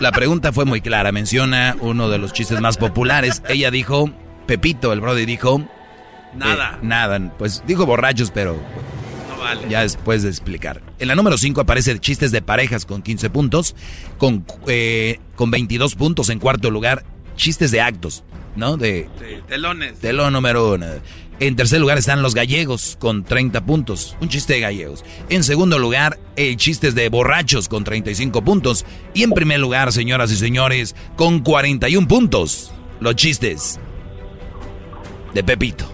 la pregunta fue muy clara. Menciona uno de los chistes más populares. Ella dijo... Pepito, el Brody dijo Nada. Eh, nada. Pues dijo borrachos, pero ya después de explicar. En la número 5 aparece chistes de parejas con 15 puntos, con, eh, con 22 puntos en cuarto lugar, chistes de actos, ¿no? De, telones. Telón número uno. En tercer lugar están los gallegos con 30 puntos, un chiste de gallegos. En segundo lugar, eh, chistes de borrachos con 35 puntos. Y en primer lugar, señoras y señores, con 41 puntos, los chistes de Pepito.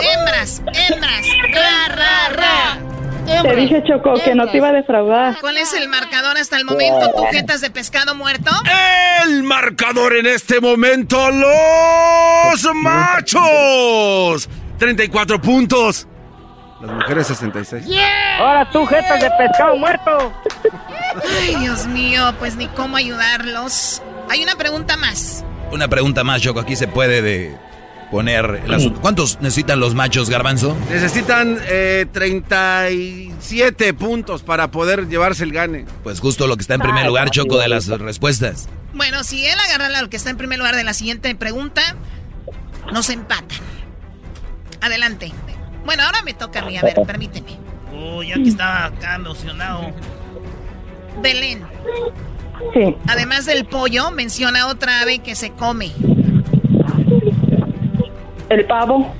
Hembras, hembras, ra, ra, ra. Te dije, Choco, que no te iba a defraudar. ¿Cuál es el marcador hasta el momento? ¿Tujetas de pescado muerto? El marcador en este momento, los machos. 34 puntos. Las mujeres 66. Ahora tú, jetas de pescado muerto. Ay, Dios mío, pues ni cómo ayudarlos. Hay una pregunta más. Una pregunta más, Choco. Aquí se puede de poner el asunto. ¿Cuántos necesitan los machos, Garbanzo? Necesitan 37 eh, puntos para poder llevarse el gane. Pues justo lo que está en primer lugar, Choco, de las respuestas. Bueno, si él agarra lo que está en primer lugar de la siguiente pregunta, nos empatan. Adelante. Bueno, ahora me toca a mí, a ver, permíteme. Oh, ya que estaba acá emocionado. Belén. Además del pollo, menciona otra ave que se come. El pavo.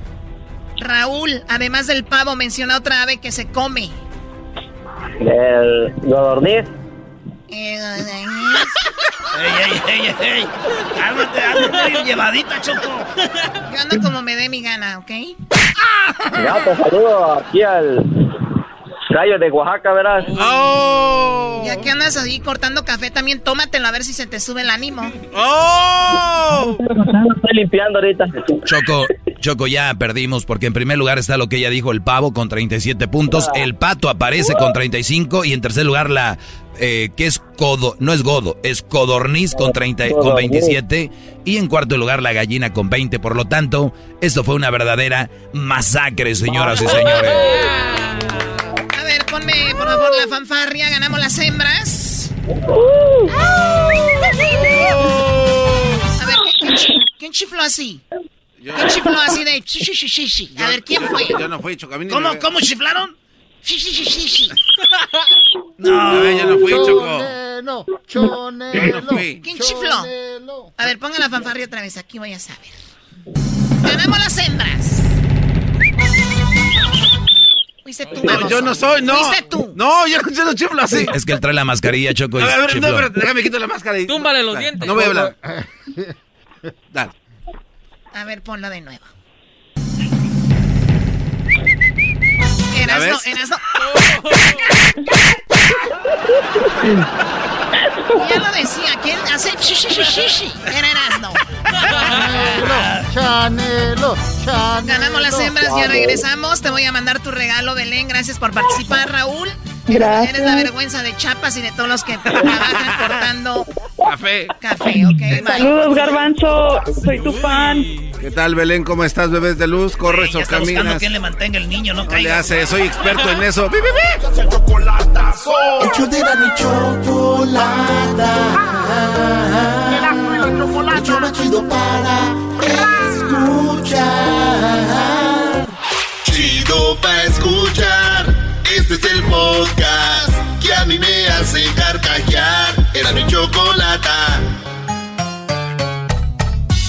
Raúl, además del pavo, menciona otra ave que se come. El godorniz. Eh, ¡Ey, ey, ey, ey! ¡Cálmate, llevadita, Choco! Yo ando como me dé mi gana, ¿ok? Ya, te saludo aquí al gallo de Oaxaca, verás. ¡Oh! Ya que andas ahí cortando café, también tómatelo a ver si se te sube el ánimo. ¡Oh! Estoy limpiando ahorita. Choco, Choco, ya perdimos porque en primer lugar está lo que ella dijo, el pavo con 37 puntos, el pato aparece con 35 y en tercer lugar la eh, que es codo, no es godo, es codorniz con 30, con 27 y en cuarto lugar la gallina con 20. Por lo tanto, esto fue una verdadera masacre, señoras y señores. Por favor la fanfarria, ganamos las hembras. A ver, ¿qué- ¿quién, quién chifló así? ¿Quién chifló así de shi, shi, shi, shi, shi? A ver, ¿quién fue? Yo no fui, Choco. a mí ni ¿Cómo, me- cómo chiflaron? No, yo no fui, Choco. Chonelo, Yo no chonelo. fui. ¿Quién chifló? A ver, pongan la fanfarria otra vez, aquí voy a saber. Ganamos las hembras. Fuiste tú, No, yo no soy, no. Fuiste tú. No, yo, yo no chiflo así. Es que él trae la mascarilla, Choco. y A ver, a ver, no, espérate, déjame quito la máscara y... Túmbale los Dale, dientes. No voy a hablar. Dale. A ver, ponlo de nuevo. ¿Ya Eras Ya lo decía, ¿quién hace shi, shi, shi, shi, shi? Era Erasno. Chanelo, chanelo. Ganamos las hembras, ya regresamos. Te voy a mandar tu regalo, Belén. Gracias por participar, Raúl. Gracias. Eres la vergüenza de Chapas y de todos los que trabajan cortando Café. café, ¿ok? Bye. Saludos, Garbanzo. Soy tu fan. ¿Qué tal, Belén? ¿Cómo estás, bebés de luz? ¿Corres Ya o está buscando caminas? quien le mantenga el niño, no No le hace, soy experto en eso. ¡Bi, bi! El chocolatazo. Hecho de la ni chocolata. El show más chido para escuchar. Chido para escuchar. Este es el podcast que a mí me hace carcajear. Era mi chocolata.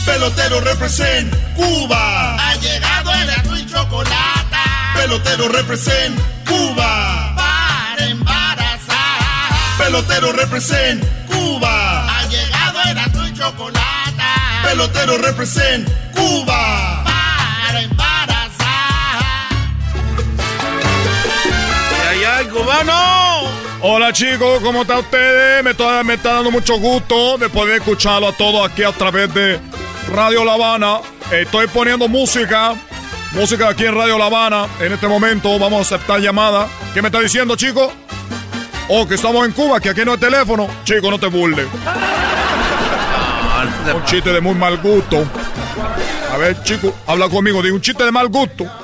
Pelotero represent Cuba. Ha llegado el y chocolata. Pelotero represent Cuba. Para embarazar. Pelotero represent Cuba. Ha llegado el y chocolata. Pelotero represent Cuba. Cubano! Hola chicos, ¿cómo están ustedes? Me está, me está dando mucho gusto de poder escucharlo a todos aquí a través de Radio La Habana. Estoy poniendo música, música aquí en Radio La Habana. En este momento vamos a aceptar llamada. ¿Qué me está diciendo, chico? Oh, que estamos en Cuba, que aquí no hay teléfono. Chico, no te burles. Un chiste de muy mal gusto. A ver, chico, habla conmigo. Digo, un chiste de mal gusto.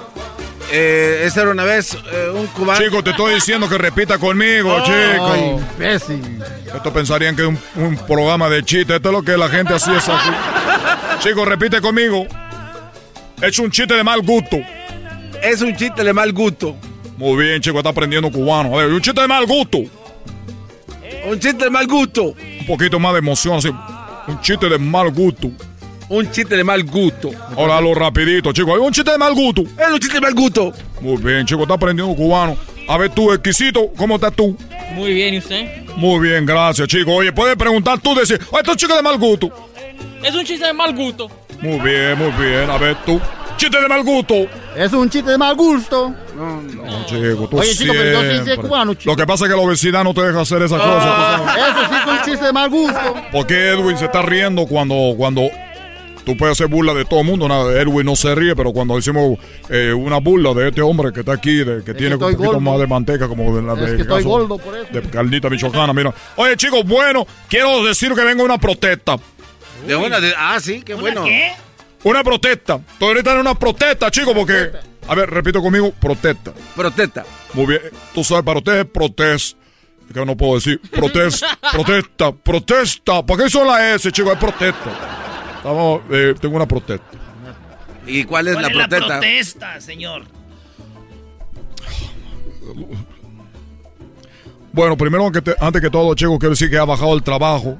Eh, esa era una vez eh, un cubano. Chico, te estoy diciendo que repita conmigo, Oh. chico. Imbécil. Esto pensarían que es un, un programa de chiste. Esto es lo que la gente hacía es aquí. Chicos, repite conmigo. Es un chiste de mal gusto. Es un chiste de mal gusto. Muy bien, chico, está aprendiendo cubano. A ver, un chiste de mal gusto. Un chiste de mal gusto. Un poquito más de emoción, así. Un chiste de mal gusto. Un chiste de mal gusto. Ahora hazlo rapidito, chico. Un chiste de mal gusto. Es un chiste de mal gusto. Muy bien, chico, está aprendiendo cubano. A ver tú, exquisito, ¿cómo estás tú? Muy bien, ¿y usted? Muy bien, gracias, chico. Oye, puedes preguntar tú, decir, oye, esto es un chico de mal gusto. Es un chiste de mal gusto. Muy bien, muy bien. A ver tú. Chiste de mal gusto. Es un chiste de mal gusto. No, chico, tú Oye, chico, pero entonces siempre. cubano, chico. Lo que pasa es que la obesidad no te deja hacer esa cosa. tú sabes. Eso sí es un chiste de mal gusto. ¿Por qué Edwin se está riendo cuando, cuando tú puedes hacer burla de todo el mundo? Nada, Edwin no se ríe, pero cuando hicimos eh, una burla de este hombre que está aquí, de, que tiene un estoy poquito gordo. más de manteca, como de la Es de que estoy caso gordo por eso. De carnita michoacana, mira. Oye, chicos, bueno, quiero decir que venga una protesta. De una de. Ah, sí, qué bueno. ¿Qué? Una protesta. Tú ahorita en una protesta, chicos, porque. A ver, repito conmigo, protesta. Protesta. Muy bien. Tú sabes, para ustedes, protesta. Es que no puedo decir protesta, protesta, protesta. ¿Por qué son las S, chicos? Es protesta. Estamos, eh, tengo una protesta. ¿Y cuál es ¿Cuál la es protesta? la protesta, señor? Bueno, primero, que te- antes que todo, chicos, quiero decir que ha bajado el trabajo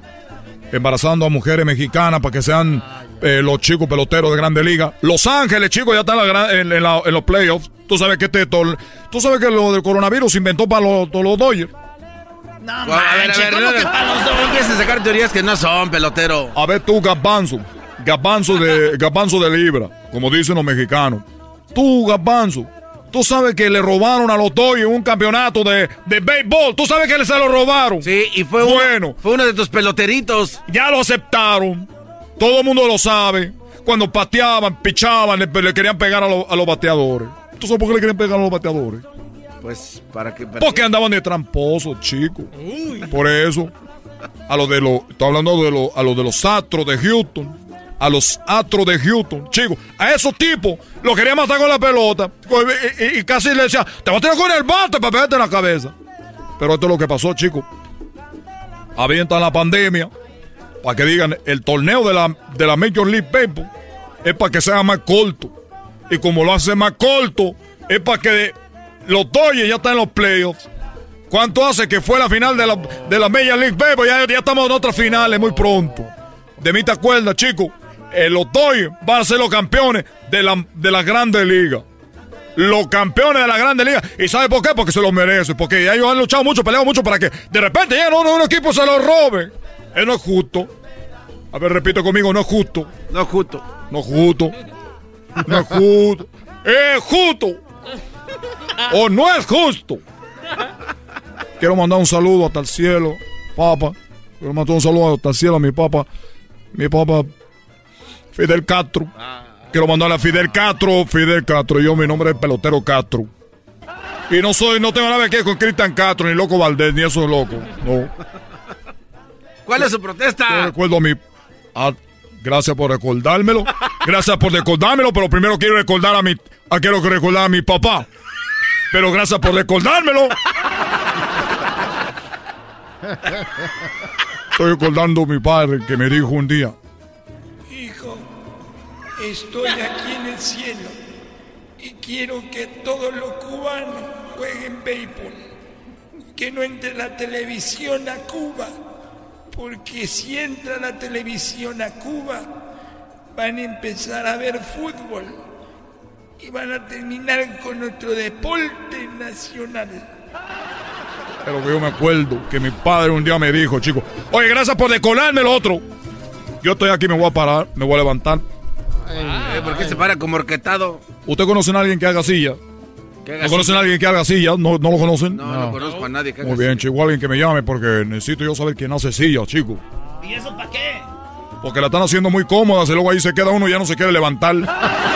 embarazando a mujeres mexicanas para que sean eh, los chicos peloteros de Grande Liga. Los Ángeles, chicos, ya están en, la gran- en- en la- en los playoffs. Tú sabes que este, todo- tú sabes que lo del coronavirus se inventó para los, los Dodgers. No, a ver, a ver, manches, no, ¿cómo no, que para los dos? no empieces a sacar teorías que no son, pelotero. A ver tú, Gabanzo. Gabanzo de, Gabanzo de Libra, como dicen los mexicanos. Tú, Gabanzo. Tú sabes que le robaron a los Dodgers un campeonato de, de béisbol. Tú sabes que se lo robaron. Sí, y fue uno, bueno. fue uno de tus peloteritos. Ya lo aceptaron. Todo el mundo lo sabe. Cuando pateaban, pichaban, le, le querían pegar a, lo- a los bateadores. ¿Tú sabes por qué le querían pegar a los bateadores? Pues, para que... Porque andaban de tramposos, chicos. Por eso. A los de los. Estoy hablando de los, a los de los Astros de Houston. A los Astros de Houston. Chicos, a esos tipos los querían matar con la pelota. Y, y- y casi le decía, te voy a tirar con el bate para pegarte en la cabeza. Pero esto es lo que pasó, chicos. Avientan la pandemia. Para que digan, el torneo de la, de la Major League Baseball es para que sea más corto. Y como lo hace más corto, es para que los Dodgers ya están en los playoffs. ¿Cuánto hace que fue la final de la, de la Major League Baseball? Ya, ya estamos en otras finales muy pronto. De mí te acuerdas, chicos. Eh, los Dodgers van a ser los campeones de la, de la Grandes Ligas. Los campeones de la Grande Liga. ¿Y sabe por qué? Porque se lo merecen. Porque ellos han luchado mucho, peleado mucho para que de repente ya no, no, un equipo se lo robe. Eso no es justo. A ver, repite conmigo, no es justo. No es justo. No es justo. No es justo. Es justo. O no es justo. Quiero mandar un saludo hasta el cielo, papá. Quiero mandar un saludo hasta el cielo a mi papá. Mi papá, Fidel Castro. Quiero mandarle a Fidel Castro, Fidel Castro. Yo, mi nombre es Pelotero Castro. Y no soy, no tengo nada que ver con Cristian Castro, ni Loco Valdés, ni esos locos. No. ¿Cuál es su Yo protesta? recuerdo a mi. ah, gracias por recordármelo. Gracias por recordármelo, pero primero quiero recordar a mi. ah, quiero que recordar a mi papá. Pero gracias por recordármelo. Estoy recordando a mi padre que me dijo un día. Hijo, estoy aquí en el cielo y quiero que todos los cubanos jueguen béisbol. Que no entre la televisión a Cuba, porque si entra la televisión a Cuba, van a empezar a ver fútbol y van a terminar con nuestro deporte nacional. Pero que yo me acuerdo que mi padre un día me dijo, chico, oye, gracias por decolarme lo otro. Yo estoy aquí, me voy a parar, me voy a levantar. Eh, ¿Por qué se para como orquetado? ¿Usted conoce a alguien que haga silla? Que haga ¿No conocen a alguien que haga silla? ¿No, no lo conocen? No, no, conozco a nadie que haga Muy bien, chico, alguien que me llame porque necesito yo saber quién hace silla, chico. ¿Y eso para qué? Porque la están haciendo muy cómoda, y luego ahí se queda uno y ya no se quiere levantar.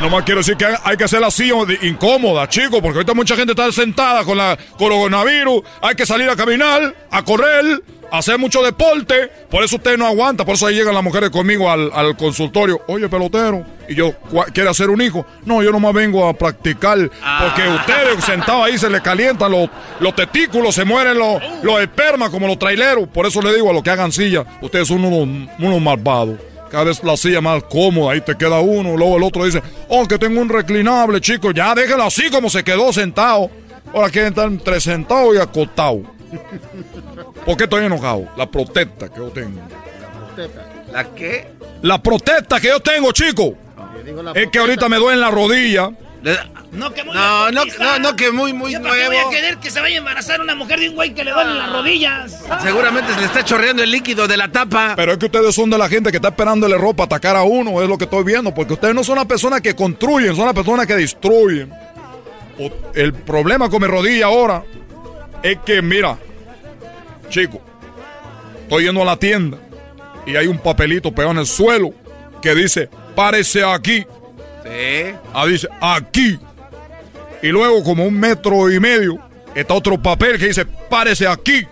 Nomás quiero decir que hay- que hacer la silla de- incómoda, chicos, porque ahorita mucha gente está sentada con la coronavirus. Hay que salir a caminar, a correr, a hacer mucho deporte. Por eso usted no aguanta, por eso ahí llegan las mujeres conmigo al, al consultorio. Oye, pelotero, y yo, "¿Cuá- ¿quiere hacer un hijo? No, yo nomás vengo a practicar, porque ustedes sentados ahí se les calientan los, los testículos, se mueren los, los espermas como los traileros. Por eso le digo a los que hagan silla, ustedes son unos, unos malvados. Cada vez la silla más cómoda, ahí te queda uno, luego el otro dice, oh, que tengo un reclinable, chico, ya déjelo así como se quedó sentado. Ahora quieren estar entre sentado y acostado. ¿Por qué estoy enojado? La protesta que yo tengo. ¿La qué? La protesta que yo tengo, chico. Es que ahorita me duele en la rodilla. No, que muy No, no, no, no, que muy, muy ¿Yo para qué voy nuevo. a querer que se vaya a embarazar una mujer de un güey que le duelen las rodillas? Seguramente se le está chorreando el líquido de la tapa. Pero es que ustedes son de la gente que está esperándole ropa a atacar a uno, es lo que estoy viendo, porque ustedes no son las personas que construyen, son las personas que destruyen. O- el problema con mi rodilla ahora es que, mira, chico, estoy yendo a la tienda y hay un papelito pegado en el suelo que dice, párese aquí. Sí. Ah, dice, aquí. Y luego, como un metro y medio, está otro papel que dice, párese aquí.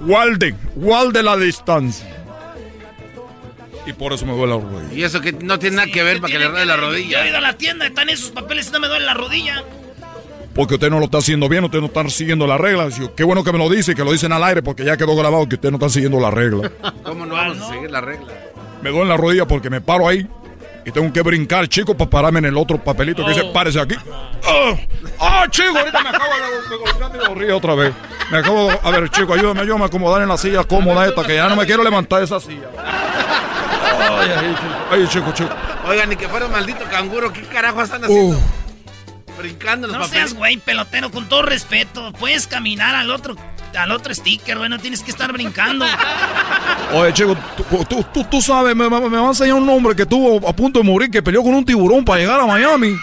Guarde, guarde la distancia. Y por eso me duele la rodilla. Y eso que no tiene nada que ver para que le ruede la Yo he rodilla. ido a la tienda, están esos papeles y no me duele la rodilla. Porque usted no lo está haciendo bien, usted no está siguiendo las reglas. Yo, Qué bueno que me lo dice y que lo dicen al aire porque ya quedó grabado que usted no está siguiendo las reglas. ¿Cómo no vamos a seguir la regla? Me duele la rodilla porque me paro ahí y tengo que brincar, chico, para pararme en el otro papelito que dice, párese aquí. ¡Ah! ¡Ah, chico! Ahorita me acabo de, golpear mi rodilla otra vez. Me acabo de... A ver, chico, ayúdame, ayúdame a acomodar en la silla cómoda esta, que ya no me quiero levantar de esa silla. Ay, ay, chico, ay, chico, chico. Oigan, ni que fuera un maldito canguro, ¿qué carajo están haciendo? Brincando en los No papeles. seas güey, pelotero, con todo respeto. Puedes caminar al otro al otro sticker, güey. No tienes que estar brincando. Oye, chico, tú, tú, tú, tú sabes, me, me, me va a enseñar un hombre que estuvo a punto de morir, que peleó con un tiburón para llegar a Miami.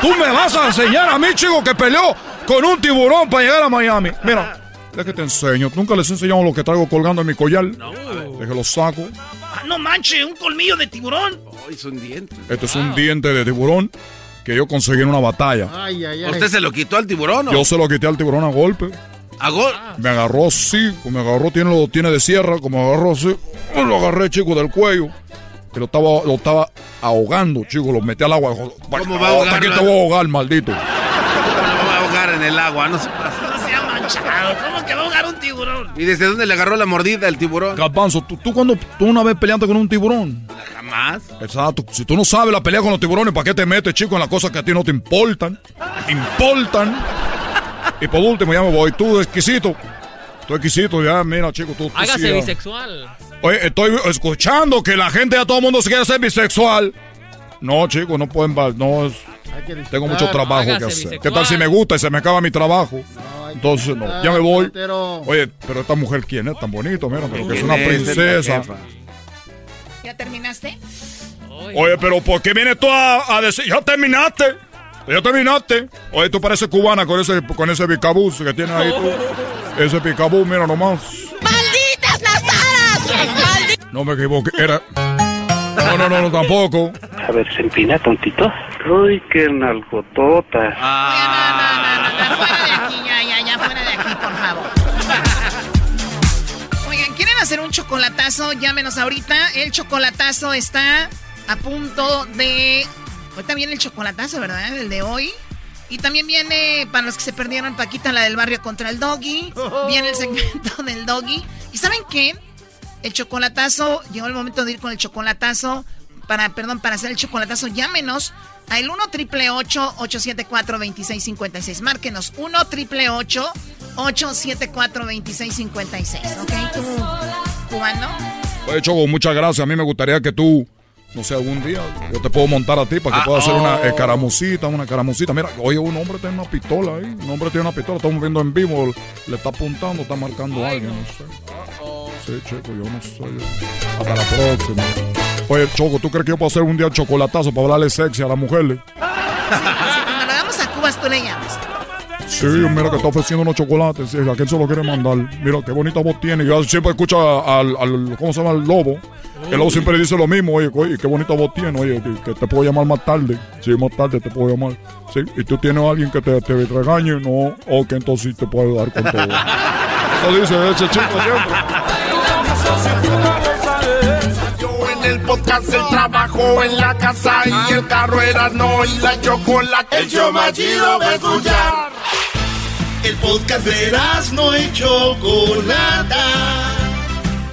Tú me vas a enseñar a mí, chico, que peleó con un tiburón para llegar a Miami. Mira, es que te enseño. Nunca les he enseñado lo que traigo colgando en mi collar. No. que lo saco. Ah, no manches, un colmillo de tiburón. Oh, es un diente. Este es un diente de tiburón que yo conseguí en una batalla. Ay, ay, ay. ¿Usted se lo quitó al tiburón? ¿o? Yo se lo quité al tiburón a golpe. ¿A golpe? Me agarró así, me agarró, tiene, lo tiene de sierra, como me agarró así. Lo agarré, chico, del cuello. Que lo estaba, lo estaba ahogando, chico. Lo metí al agua. ¿Cómo va a ahogar? Hasta aquí te voy a ahogar, maldito. ¿Cómo lo va a ahogar en el agua? No se pasa. No se ha manchado. ¿Cómo que va a ahogar un tiburón? ¿Y desde dónde le agarró la mordida el tiburón? Garbanzo, ¿tú, tú cuando tú una vez peleaste con un tiburón? Jamás. Exacto. Si tú no sabes la pelea con los tiburones, ¿para qué te metes, chico, en las cosas que a ti no te importan? Importan. Y por último, ya me voy. Tú, exquisito. Tú, exquisito, ya, mira, chico, tú. Hágase sí, ya. bisexual. Oye, estoy escuchando que la gente a todo el mundo se quiere ser bisexual. No, chico, no pueden. No, es- tengo mucho trabajo que hacer. bisexual. ¿Qué tal si me gusta y se me acaba mi trabajo? Entonces, no, ya me voy. Oye, pero esta mujer, ¿quién es? Tan bonito, mira, pero que es ¿Quién una princesa. ¿Ya terminaste? Oye, pero ¿por qué vienes tú a, a decir, ya terminaste? Ya terminaste. Oye, tú pareces cubana con ese, con ese picabús que tienes ahí tú. Ese picabús, mira nomás. ¡Malditas las aras! No me equivoqué, era... No, no, no, no, tampoco. A ver, se empina tontito. Uy, qué nalgotota. Fuera de aquí, ya, ya, ya, fuera de aquí, por favor. Oigan, ¿quieren hacer un chocolatazo? Llámenos ahorita. El chocolatazo está a punto de... Ahorita viene el chocolatazo, ¿verdad? El de hoy. Y también viene, para los que se perdieron, Paquita, la del barrio contra el doggy. Viene el segmento del doggy. ¿Y saben qué? El chocolatazo, llegó el momento de ir con el chocolatazo. Para, perdón, para hacer el chocolatazo, llámenos al 1 triple 874 2656. Márquenos 1 triple 874 2656. ¿Ok? ¿Tú, cubano? Oye, Choco, muchas gracias. A mí me gustaría que tú, no sé, algún día yo te puedo montar a ti para que Ah, puedas hacer una escaramucita, una caramucita. Mira, oye, un hombre tiene una pistola ahí. Un hombre tiene una pistola, estamos viendo en vivo. Le está apuntando, está marcando a alguien, no sé. Sí, Chico, yo no sé. Hasta la próxima. Oye, Choco, ¿tú crees que yo puedo hacer un día chocolatazo para hablarle sexy a las mujeres? Cuando lo hagamos a Cubas, tú le llamas. Sí, mira que está ofreciendo unos chocolates. Sí, ¿A quién se lo quiere mandar? Mira qué bonita voz tiene. Yo siempre escucho al, al- ¿cómo se llama? El lobo. El lobo siempre dice lo mismo. Oye, oye, qué bonita voz tiene. Oye, que, que te puedo llamar más tarde. Sí, más tarde te puedo llamar. Sí, y tú tienes a alguien que te, te regañe. No, ok, entonces sí te puedo dar con todo. Eso dice ese chico siempre. Yo en el podcast, el trabajo en la casa y el carro era no y la chocolate. El show más chido va a escuchar. El podcast de no y Chocolata.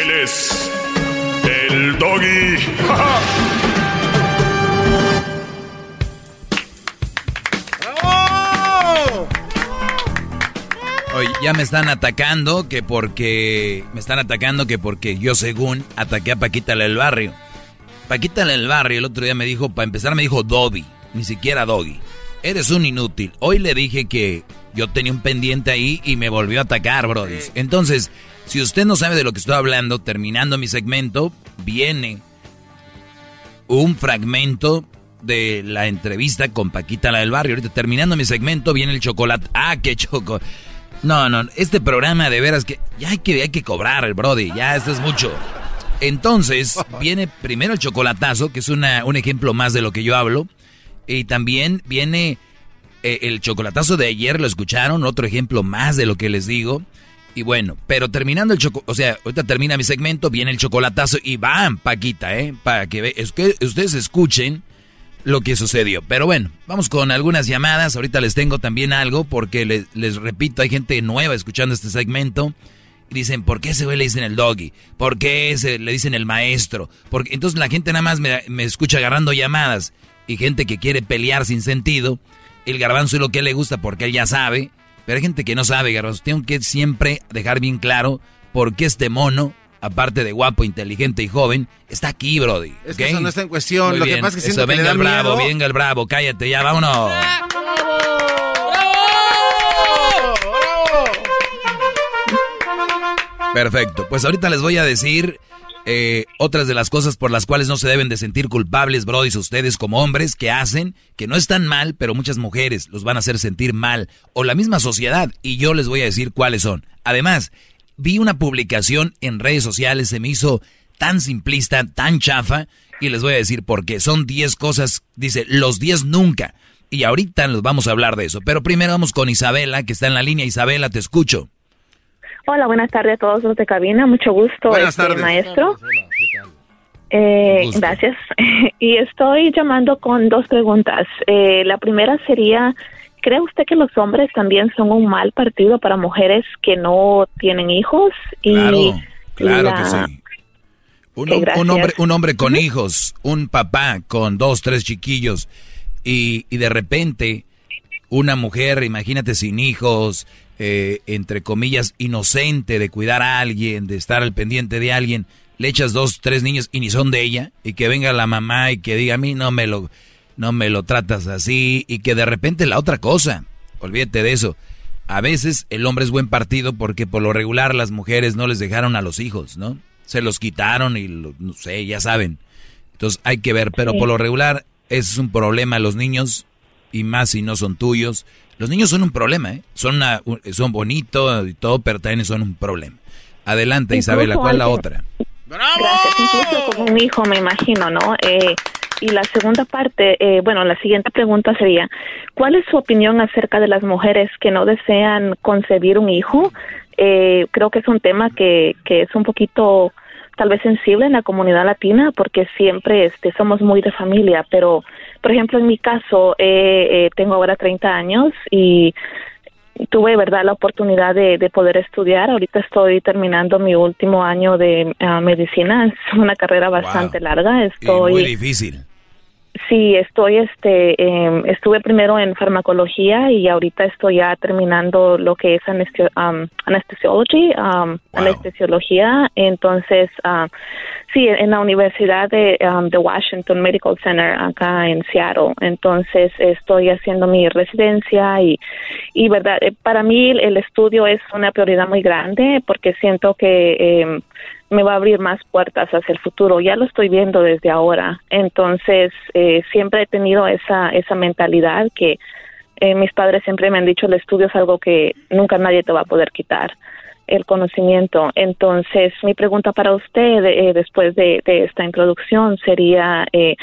Él es. El doggy. Oye, ya me están atacando que porque. Me están atacando que porque yo, según, ataqué a Paquita la del barrio. Paquita la del barrio el otro día me dijo, para empezar, me dijo Dobby, ni siquiera Doggy. Eres un inútil. Hoy le dije que yo tenía un pendiente ahí y me volvió a atacar, brody. Entonces, si usted no sabe de lo que estoy hablando, terminando mi segmento, viene un fragmento de la entrevista con Paquita la del barrio. Ahorita terminando mi segmento viene el chocolate. Ah, qué choco. No, no, este programa de veras que ya hay que, hay que cobrar el Brody, ya esto es mucho. Entonces, viene primero el chocolatazo, que es una, un ejemplo más de lo que yo hablo. Y también viene eh, el chocolatazo de ayer, lo escucharon, otro ejemplo más de lo que les digo. Y bueno, pero terminando el choco, o sea, ahorita termina mi segmento, viene el chocolatazo y van, Paquita, ¿eh? Para que, ve, es que ustedes escuchen lo que sucedió. Pero bueno, vamos con algunas llamadas. Ahorita les tengo también algo porque les, repito, hay gente nueva escuchando este segmento. dicen, ¿por qué ese güey le dicen el doggy? ¿Por qué ese le dicen el maestro? Porque entonces la gente nada más me, me escucha agarrando llamadas y gente que quiere pelear sin sentido. El garbanzo es lo que le gusta porque él ya sabe. Pero hay gente que no sabe, garbanzo. Tengo que siempre dejar bien claro por qué este mono, aparte de guapo, inteligente y joven, está aquí, Brody. Es que eso no está en cuestión. Muy lo que bien. pasa es que Eso, que venga da el bravo, miedo. venga el bravo, cállate ya, vámonos. Perfecto. Pues ahorita les voy a decir eh, otras de las cosas por las cuales no se deben de sentir culpables, brodis, ustedes como hombres que hacen, que no están mal, pero muchas mujeres los van a hacer sentir mal, o la misma sociedad, y yo les voy a decir cuáles son. Además, vi una publicación en redes sociales, se me hizo tan simplista, tan chafa, y les voy a decir por qué. Son 10 cosas, dice, los 10 nunca. Y ahorita nos vamos a hablar de eso. Pero primero vamos con Isabela, que está en la línea. Isabela, te escucho. Hola, buenas tardes a todos los de cabina. Mucho gusto, Buenas este, tardes. maestro. Eh, Gusto. gracias. y estoy llamando con dos preguntas. Eh, la primera sería, ¿cree usted que los hombres también son un mal partido para mujeres que no tienen hijos? Y Claro, claro la- que sí. Un, un hombre, un hombre con hijos, un papá con dos, tres chiquillos, y, y de repente una mujer, imagínate, sin hijos, eh, entre comillas, inocente de cuidar a alguien, de estar al pendiente de alguien, le echas dos, tres niños y ni son de ella, y que venga la mamá y que diga a mí no me lo, no me lo tratas así, y que de repente la otra cosa, olvídate de eso. A veces el hombre es buen partido porque por lo regular las mujeres no les dejaron a los hijos, ¿no? Se los quitaron y lo- no sé, ya saben. Entonces hay que ver, pero por lo regular es un problema los niños y más si no son tuyos. Los niños son un problema, ¿eh? Son, una- son bonitos y todo, pero también son un problema. Adelante, Incluso Isabela, ¿cuál es la otra? Gracias, incluso con un hijo, me imagino, ¿no? Eh, y la segunda parte, eh, bueno, la siguiente pregunta sería, ¿cuál es su opinión acerca de las mujeres que no desean concebir un hijo? Eh, creo que es un tema que, que es un poquito tal vez sensible en la comunidad latina porque siempre este, somos muy de familia, pero por ejemplo en mi caso eh, eh, tengo ahora 30 años y tuve verdad la oportunidad de, de poder estudiar. Ahorita estoy terminando mi último año de ah, medicina. Es una carrera bastante larga. Y Estoy muy difícil. Sí, estoy, este, em, estuve primero en farmacología y ahorita estoy ya terminando lo que es anestesio, um, anesthesiology, um, anestesiología. Entonces, ah, sí, en la Universidad de, um, de Washington Medical Center acá en Seattle. Entonces, estoy haciendo mi residencia y, y verdad, eh, para mí el estudio es una prioridad muy grande porque siento que em, me va a abrir más puertas hacia el futuro. Ya lo estoy viendo desde ahora. Entonces, eh, siempre he tenido esa, esa mentalidad que eh, mis padres siempre me han dicho, el estudio es algo que nunca nadie te va a poder quitar, el conocimiento. Entonces, mi pregunta para usted eh, después de, esta introducción sería, eh,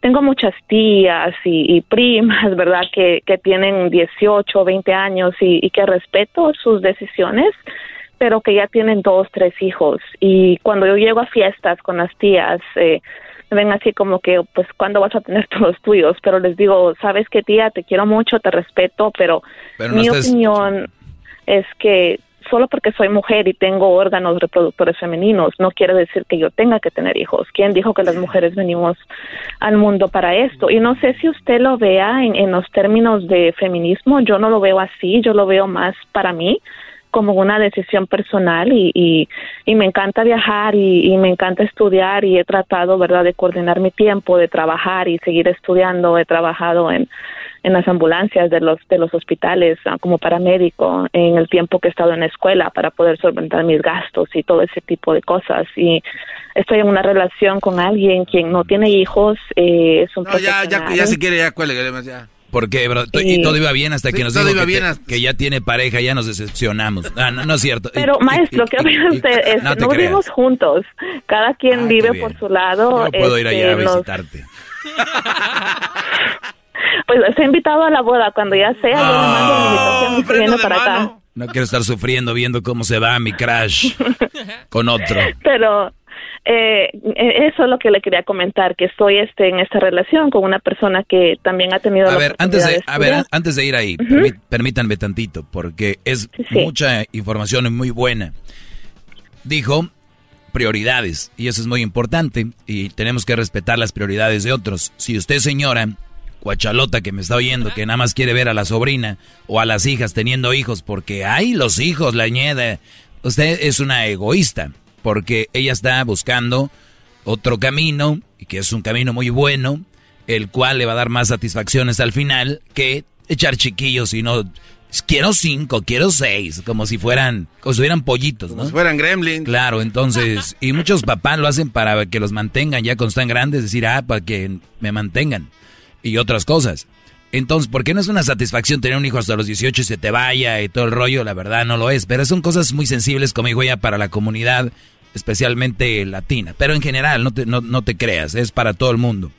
tengo muchas tías y, primas, ¿verdad?, que, que tienen 18 o 20 años y que respeto sus decisiones pero que ya tienen dos, tres hijos. Y cuando yo llego a fiestas con las tías, eh, me ven así como que, pues, ¿cuándo vas a tener todos los tuyos? Pero les digo, ¿sabes qué, tía? Te quiero mucho, te respeto, pero, Pero no mi estés- opinión es que solo porque soy mujer y tengo órganos reproductores femeninos, no quiere decir que yo tenga que tener hijos. ¿Quién dijo que las mujeres venimos al mundo para esto? Y no sé si usted lo vea en, en los términos de feminismo, yo no lo veo así, yo lo veo más para mí como una decisión personal y, y, y me encanta viajar y, y me encanta estudiar y he tratado, ¿verdad?, de coordinar mi tiempo, de trabajar y seguir estudiando. He trabajado en, en las ambulancias de los, de los hospitales ah, como paramédico en el tiempo que he estado en la escuela para poder solventar mis gastos y todo ese tipo de cosas. Y estoy en una relación con alguien quien no tiene hijos, eh, es un No, ya, ya, ya si quiere, ya cuelgue, ya. ¿Por qué, bro? Y todo iba bien hasta que Sí, nos dijo que, bien te- hasta- que ya tiene pareja, ya nos decepcionamos. Ah, no, no es cierto. Pero maestro, ¿qué opina usted? Es- no no vivimos juntos. Cada quien Ah, vive por su lado. No puedo ir este, allá a nos- visitarte. Pues está invitado a la boda cuando ya sea. yo le mando la invitación y se viene para acá. No quiero estar sufriendo viendo cómo se va mi crash con otro. Pero eh, eso es lo que le quería comentar, que estoy este en esta relación con una persona que también ha tenido A la ver, antes de, a ver, antes de ir ahí, permí- permítanme tantito, porque es sí. mucha información muy buena. dijo prioridades y eso es muy importante y tenemos que respetar las prioridades de otros. Si usted señora cuachalota que me está oyendo que nada más quiere ver a la sobrina o a las hijas teniendo hijos porque hay los hijos la ñeda, usted es una egoísta porque ella está buscando otro camino y que es un camino muy bueno, el cual le va a dar más satisfacciones al final que echar chiquillos y no quiero cinco, quiero seis, como si fueran, como si fueran pollitos, ¿no? Como si fueran gremlins. Claro, entonces, y muchos papás lo hacen para que los mantengan ya cuando están grandes, decir, ah, para que me mantengan, y otras cosas. Entonces, ¿por qué no es una satisfacción tener un hijo hasta los 18 y se te vaya y todo el rollo? La verdad no lo es, pero son cosas muy sensibles, como digo ya, para la comunidad, especialmente latina. Pero en general, no te, no, no te creas, es para todo el mundo.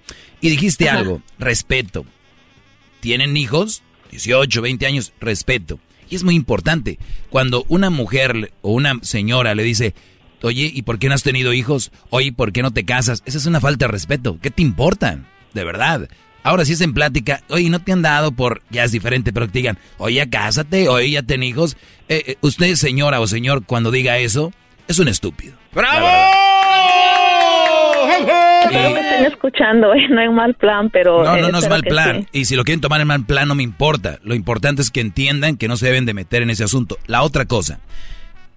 Y dijiste algo, respeto. ¿Tienen hijos? 18, 20 años, respeto. Y es muy importante. Cuando una mujer o una señora le dice, oye, ¿y por qué no has tenido hijos? Oye, ¿por qué no te casas? Esa es una falta de respeto. ¿Qué te importa? De verdad. Ahora si es en plática, oye, no te han dado por, ya es diferente, pero que te digan, oye, cásate, oye, ya ten hijos. Eh, eh, usted, señora o señor, cuando diga eso, es un estúpido. ¡Bravo! Espero me estén escuchando, ¿eh? no hay un mal plan, pero... No, no, eh, no es espero mal plan. sí. Y si lo quieren tomar en mal plan, no me importa. Lo importante es que entiendan que no se deben de meter en ese asunto. La otra cosa,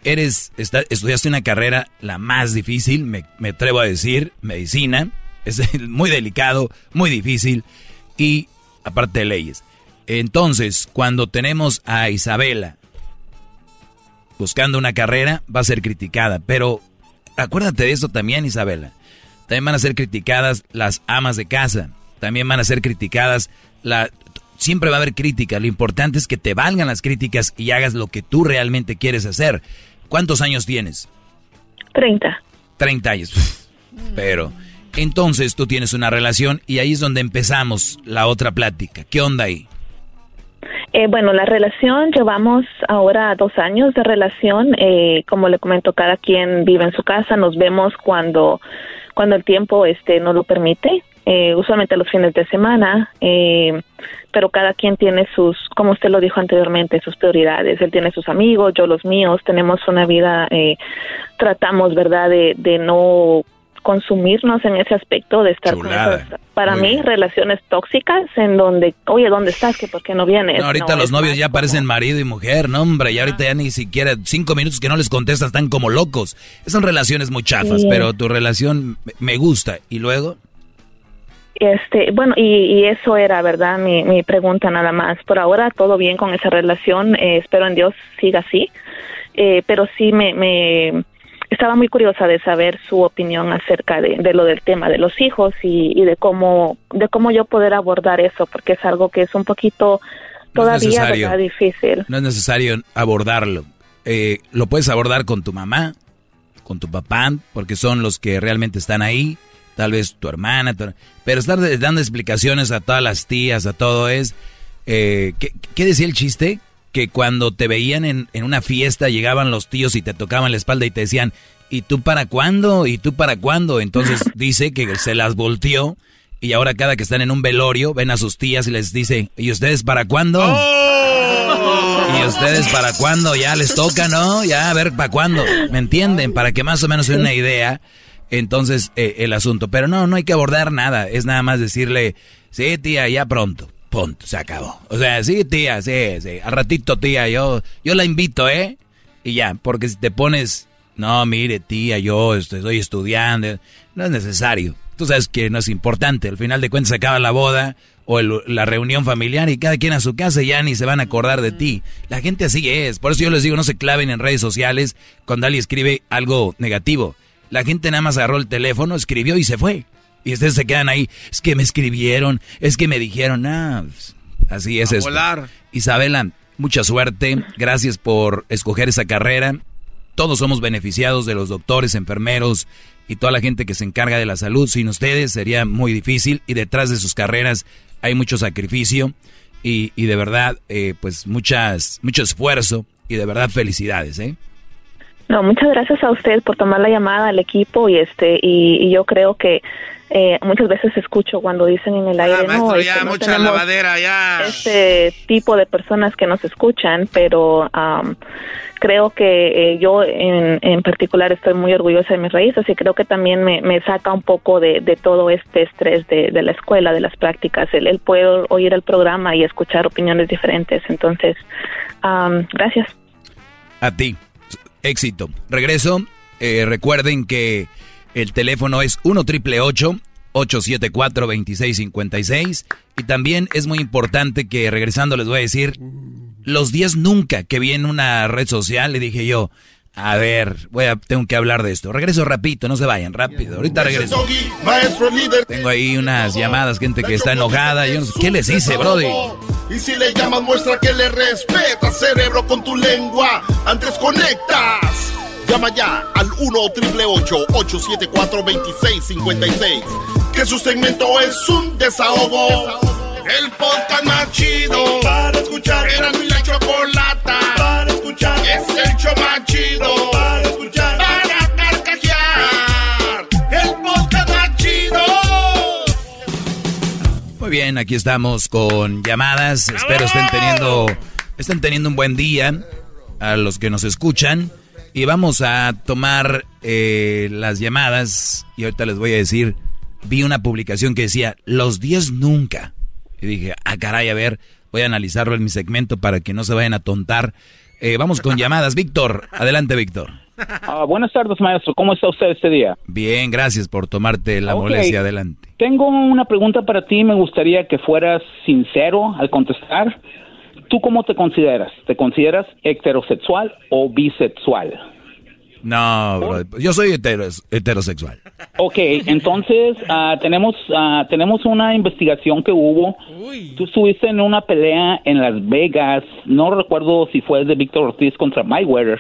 eres, está- estudiaste una carrera la más difícil, me, me atrevo a decir, medicina. Es muy delicado, muy difícil. Y aparte de leyes. Entonces, cuando tenemos a Isabela buscando una carrera, va a ser criticada. Pero acuérdate de eso también, Isabela. También van a ser criticadas las amas de casa. También van a ser criticadas la... Siempre va a haber crítica. Lo importante es que te valgan las críticas y hagas lo que tú realmente quieres hacer. ¿Cuántos años tienes? 30. 30 años. Pero entonces tú tienes una relación y ahí es donde empezamos la otra plática. ¿Qué onda ahí? Eh, bueno, la relación, llevamos ahora dos años de relación. Eh, como le comento, cada quien vive en su casa. Nos vemos cuando, cuando el tiempo este, no lo permite. Eh, usualmente los fines de semana. Eh, pero cada quien tiene sus, como usted lo dijo anteriormente, sus prioridades. Él tiene sus amigos, yo los míos. Tenemos una vida, eh, tratamos, ¿verdad?, de, de no consumirnos en ese aspecto de estar con esas, para mí relaciones tóxicas en donde oye dónde estás que por qué no vienes No, ahorita No, los novios ya parecen marido y mujer, no hombre, y ahorita ya ni siquiera cinco minutos que no les contestas están como locos. Son relaciones muy chafas, Sí. pero tu relación me- me gusta. ¿Y luego? Este, bueno, y, y eso era, ¿verdad? Mi, mi pregunta nada más. Por ahora todo bien con esa relación, eh, espero en Dios siga así, Eh, pero sí me, me estaba muy curiosa de saber su opinión acerca de, de lo del tema de los hijos y, y de cómo de cómo yo poder abordar eso, porque es algo que es un poquito No todavía. ¿verdad? difícil. No es necesario abordarlo. Eh, lo puedes abordar con tu mamá, con tu papá, porque son los que realmente están ahí. Tal vez tu hermana, tu- pero estar dando explicaciones a todas las tías, a todo es... eh, ¿qué, qué decía el chiste? Que cuando te veían en, en una fiesta llegaban los tíos y te tocaban la espalda y te decían, ¿y tú para cuándo? ¿Y tú para cuándo? Entonces dice que se las volteó y ahora cada que están en un velorio ven a sus tías y les dice, ¿y ustedes para cuándo? ¿Y ustedes para cuándo? Ya les toca, ¿no? Ya, a ver, ¿para cuándo? ¿Me entienden? Para que más o menos se una idea, entonces, eh, el asunto. Pero no, no hay que abordar nada. Es nada más decirle, sí, tía, ya pronto. Punto, se acabó. O sea, sí, tía, sí, sí. Al ratito, tía, yo, yo la invito, ¿eh? Y ya, porque si te pones, no, mire, tía, yo estoy estudiando, no es necesario. Tú sabes que no es importante. Al final de cuentas se acaba la boda o la reunión familiar y cada quien a su casa y ya ni se van a acordar de ti. La gente así es. Por eso yo les digo, no se claven en redes sociales cuando alguien escribe algo negativo. La gente nada más agarró el teléfono, escribió y se fue. Y ustedes se quedan ahí. Es que me escribieron, es que me dijeron, ah, pues, así es A esto. volar. Isabela, mucha suerte. Gracias por escoger esa carrera. Todos somos beneficiados de los doctores, enfermeros y toda la gente que se encarga de la salud. Sin ustedes sería muy difícil y detrás de sus carreras hay mucho sacrificio y, y de verdad, eh, pues muchas, mucho esfuerzo y de verdad felicidades, ¿eh? No, muchas gracias a usted por tomar la llamada al equipo y este y, y yo creo que eh, muchas veces escucho cuando dicen en el aire, Ah, maestro, no, ya, este, no mucha lavadera, ya. este tipo de personas que nos escuchan, pero am, creo que eh, yo en, en particular estoy muy orgullosa de mis raíces y creo que también me, me saca un poco de, de todo este estrés de, de la escuela, de las prácticas, el, el poder oír el programa y escuchar opiniones diferentes. Entonces, gracias. A ti. Éxito. Regreso. Eh, recuerden que el teléfono es 1 triple 874 2656 y también es muy importante que regresando les voy a decir los 10 nunca que vi en una red social le dije yo a ver, voy a tengo que hablar de esto. Regreso rapidito, no se vayan, rápido. Ahorita regreso. Tengo ahí unas llamadas, gente que está enojada. Yo ¿Qué les hice, brody? Y si le llamas, muestra que le respeta, cerebro, con tu lengua. Antes conectas. Llama ya al 1 874 2656 Que su segmento es un desahogo. El podcast más chido. Para escuchar. Era mi la chocolata. Para escuchar. Es el show más chido. Para escuchar. Para carcajear. El podcast más chido. Muy bien, aquí estamos con llamadas. Espero estén teniendo, estén teniendo un buen día a los que nos escuchan. Y vamos a tomar eh, las llamadas. Y ahorita les voy a decir, vi una publicación que decía, los 10 nunca. Y dije, ah, caray, a ver, voy a analizarlo en mi segmento para que no se vayan a tontar. Eh, vamos con llamadas. Víctor, adelante, Víctor. Ah, buenas tardes, maestro. ¿Cómo está usted este día? Bien, gracias por tomarte la molestia. Adelante. Tengo una pregunta para ti. Me gustaría que fueras sincero al contestar. ¿Tú cómo te consideras? ¿Te consideras heterosexual o bisexual? No, bro, yo soy heteros- heterosexual. Ok, entonces ah, tenemos ah, tenemos una investigación que hubo. Tú estuviste en una pelea en Las Vegas. No recuerdo si fue de Víctor Ortiz contra Mayweather.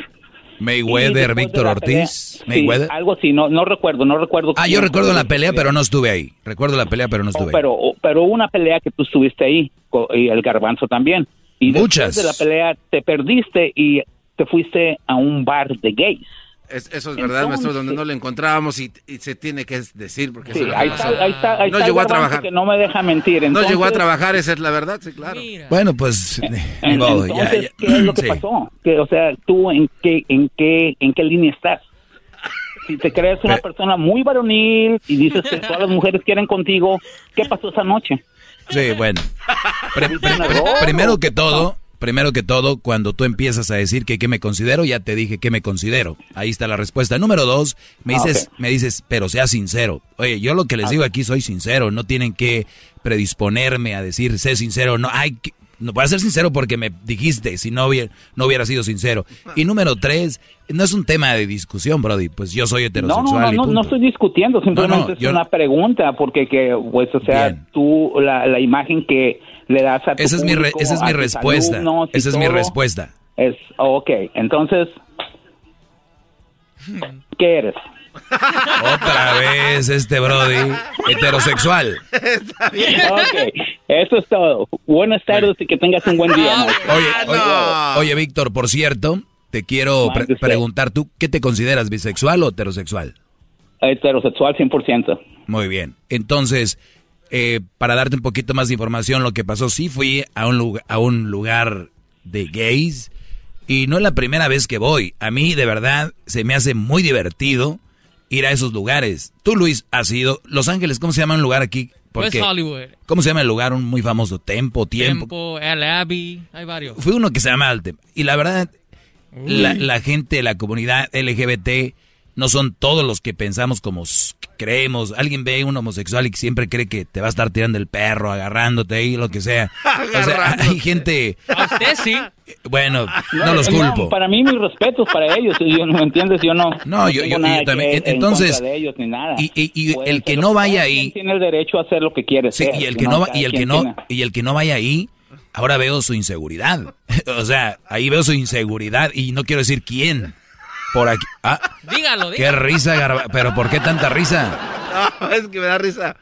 Mayweather, Víctor Ortiz. pelea- sí, Mayweather. algo así. No, no recuerdo, no recuerdo. Ah, yo recuerdo la pelea, pero no estuve ahí. Recuerdo la pelea, pero no Oh, estuve ahí. pero, oh, pero hubo una pelea que tú estuviste ahí y el garbanzo también. Y Muchas. después de la pelea te perdiste y te fuiste a un bar de gays. Es- eso es verdad, maestro, donde no lo encontrábamos y, y se tiene que decir porque Sí, eso es lo que ahí pasó. está, ahí está, ahí no está llegó a trabajar. que no me deja mentir. no llegó a Entonces- trabajar, esa es la verdad, sí, claro. Bueno, pues, modo, ya, Entonces, ya. ¿qué es lo que Sí. pasó? Que, o sea, tú en qué, en qué, en qué línea estás. Si te crees una persona muy varonil y dices que todas las mujeres quieren contigo, ¿qué pasó esa noche? Sí, bueno. Pri- pri- pri- primero que todo, primero que todo, cuando tú empiezas a decir que qué me considero, ya te dije qué me considero. Ahí está la respuesta. Número dos, me Ah, dices, me dices, pero sea sincero. Oye, yo lo que les digo aquí soy sincero. No tienen que predisponerme a decir, sé sincero. No, hay que- no voy a ser sincero porque me dijiste, si no hubiera, no hubiera sido sincero. Y número tres, no es un tema de discusión, Brody. Pues yo soy heterosexual no, no, no, estoy discutiendo, simplemente No, no, es una pregunta, porque que, pues, o sea, tú, la, la imagen que le das a tu Esa es mi esa es mi respuesta. Esa es mi respuesta. Es, ok, entonces, ¿qué eres? Otra vez este Brody heterosexual. Ok, eso es todo. Buenas tardes y que tengas un buen día. maestro. Oye, oye, oye, Víctor, por cierto, te quiero pre- preguntar tú, ¿qué te consideras, bisexual o heterosexual? Heterosexual 100%. Muy bien. Entonces, eh, para darte un poquito más de información, lo que pasó, sí fui a un, lugar, a un lugar de gays y no es la primera vez que voy. A mí, de verdad, se me hace muy divertido ir a esos lugares. Tú, Luis, has ido. Los Ángeles, ¿cómo se llama un lugar aquí? West Hollywood. ¿Cómo se llama el lugar? Un muy famoso Tempo, Tiempo. Tempo, El Abbey, hay varios. Fue uno que se llama Altem. Y la verdad, la, la gente, la comunidad LGBT, no son todos los que pensamos como creemos. Alguien ve a un homosexual y siempre cree que te va a estar tirando el perro, agarrándote ahí, lo que sea. O sea, hay gente... A usted sí. Bueno, no, los culpo. para mí, mis respetos para ellos. Yo, ¿Me entiendes? Yo no. No, yo- yo- yo también. en Entonces, de ellos ni nada. y- y- y Pueden el que no vaya ahí- Tiene el derecho a hacer lo que quiere Sí, y el que ¿no? y el que no y el que no vaya ahí, ahora veo su inseguridad. o sea, ahí veo su inseguridad y no quiero decir quién. Por aquí. Ah, Dígalo, dígalo. qué risa, Garba- pero ¿por qué tanta risa? No, es que me da risa.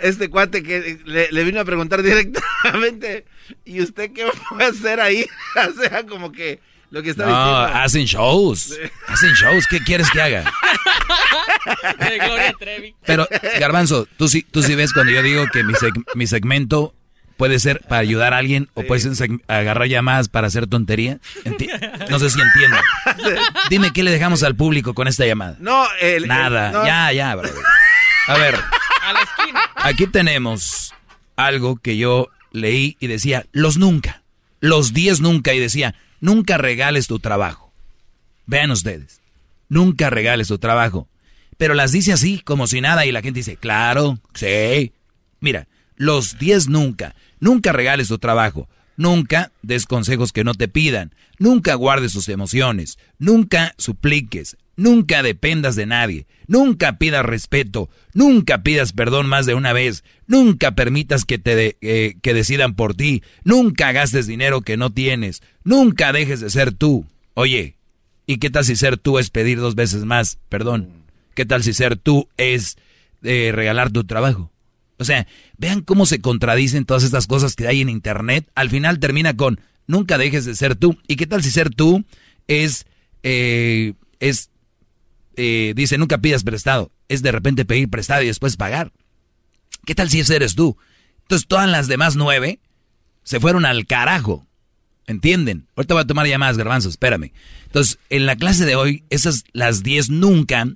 Este cuate que le, le vino a preguntar directamente, ¿y usted qué va a hacer ahí? o sea, como que lo que está No, diciendo. hacen shows. Hacen shows, ¿qué quieres que haga? De Gloria Trevi. Pero, Garbanzo, tú sí, tú sí ves cuando yo digo que mi, seg- mi segmento puede ser para ayudar a alguien o puede ser agarrar llamadas para hacer tontería. Enti- no sé si entiendo. Dime qué le dejamos al público con esta llamada. No, el, Nada, el- no. ya, ya, brother. A ver, aquí tenemos algo que yo leí y decía, los nunca, los 10 nunca, y decía, nunca regales tu trabajo. Vean ustedes, nunca regales tu trabajo. Pero las dice así, como si nada, y la gente dice, claro, sí. Mira, los 10 nunca, nunca regales tu trabajo. Nunca des consejos que no te pidan. Nunca guardes tus emociones. Nunca supliques. Nunca dependas de nadie. Nunca pidas respeto. Nunca pidas perdón más de una vez. Nunca permitas que te de- eh, que decidan por ti. Nunca gastes dinero que no tienes. Nunca dejes de ser tú. Oye, ¿y qué tal si ser tú es pedir dos veces más perdón? ¿Qué tal si ser tú es eh, regalar tu trabajo? O sea, vean cómo se contradicen todas estas cosas que hay en internet. Al final termina con nunca dejes de ser tú. ¿Y qué tal si ser tú es, eh, es, eh, dice nunca pidas prestado? Es de repente pedir prestado y después pagar. ¿Qué tal si eres tú? Entonces todas las demás nueve se fueron al carajo. ¿Entienden? Ahorita voy a tomar llamadas, garbanzos, espérame. Entonces, en la clase de hoy, esas las 10 nunca,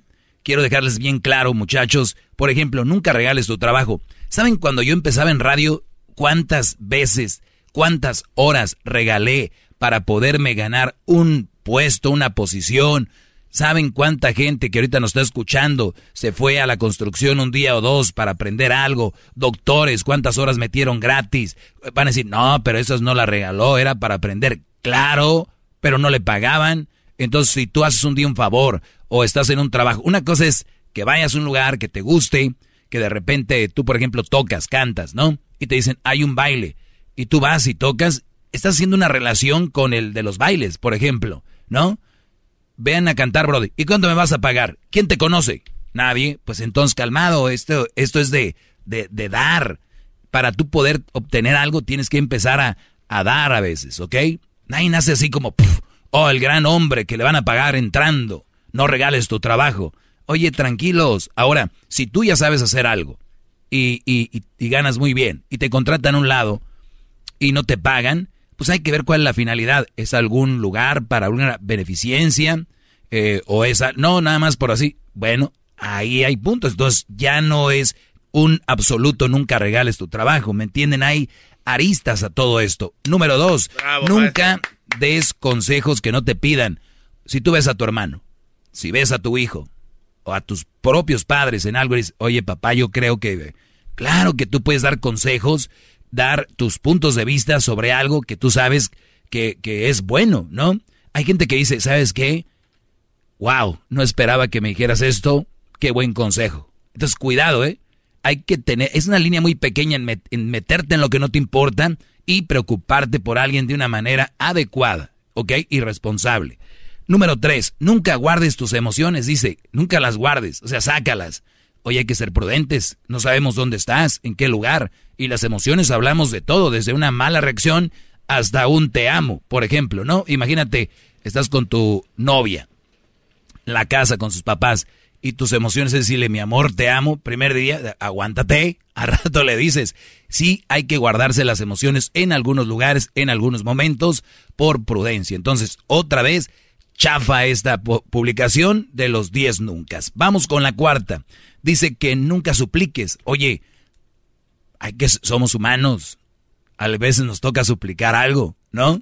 quiero dejarles bien claro, muchachos. Por ejemplo, nunca regales tu trabajo. ¿Saben cuando yo empezaba en radio, cuántas veces, cuántas horas regalé para poderme ganar un puesto, una posición? ¿Saben cuánta gente que ahorita nos está escuchando se fue a la construcción un día o dos para aprender algo? Doctores, ¿cuántas horas metieron gratis? Van a decir, no, pero eso no la regaló, era para aprender. Claro, pero no le pagaban. Entonces, si tú haces un día un favor o estás en un trabajo, una cosa es que vayas a un lugar que te guste, que de repente tú, por ejemplo, tocas, cantas, ¿no? Y te dicen, hay un baile. Y tú vas y tocas, estás haciendo una relación con el de los bailes, por ejemplo, ¿no? Vean a cantar, Brody. ¿Y cuánto me vas a pagar? ¿Quién te conoce? Nadie. Pues entonces, calmado, esto, esto es de, de, de dar. Para tú poder obtener algo, tienes que empezar a, a dar a veces, ¿ok? Nadie nace así como, "Puf, oh, el gran hombre que le van a pagar entrando. No regales tu trabajo. Oye, tranquilos. Ahora, si tú ya sabes hacer algo y, y, y- y ganas muy bien y te contratan a un lado y no te pagan, pues hay que ver cuál es la finalidad. ¿Es algún lugar para alguna beneficencia? Eh, ¿O es... a- No, nada más por así. Bueno, ahí hay puntos. Entonces ya no es un absoluto nunca regales tu trabajo. ¿Me entienden? Hay aristas a todo esto. Número dos, Bravo, nunca des consejos que no te pidan. Si tú ves a tu hermano, si ves a tu hijo o a tus propios padres en algo y dices, oye papá, yo creo que... Claro que tú puedes dar consejos, dar tus puntos de vista sobre algo que tú sabes que, que es bueno, ¿no? Hay gente que dice, ¿sabes qué? Wow, no esperaba que me dijeras esto, qué buen consejo. Entonces, cuidado, ¿eh? Hay que tener, es una línea muy pequeña en, en meterte en lo que no te importa y preocuparte por alguien de una manera adecuada, ¿ok? Y responsable. Número tres, nunca guardes tus emociones, dice, nunca las guardes, o sea, sácalas. Oye, hay que ser prudentes, no sabemos dónde estás, en qué lugar, y las emociones hablamos de todo, desde una mala reacción hasta un te amo, por ejemplo, ¿no? Imagínate, estás con tu novia, la casa con sus papás, y tus emociones es decirle, mi amor, te amo, primer día, aguántate, a rato le dices, sí, hay que guardarse las emociones en algunos lugares, en algunos momentos, por prudencia. Entonces, otra vez, chafa esta pu- publicación de los 10 nunca. Vamos con la cuarta. Dice que nunca supliques. Oye, hay que somos humanos. A veces nos toca suplicar algo, ¿no?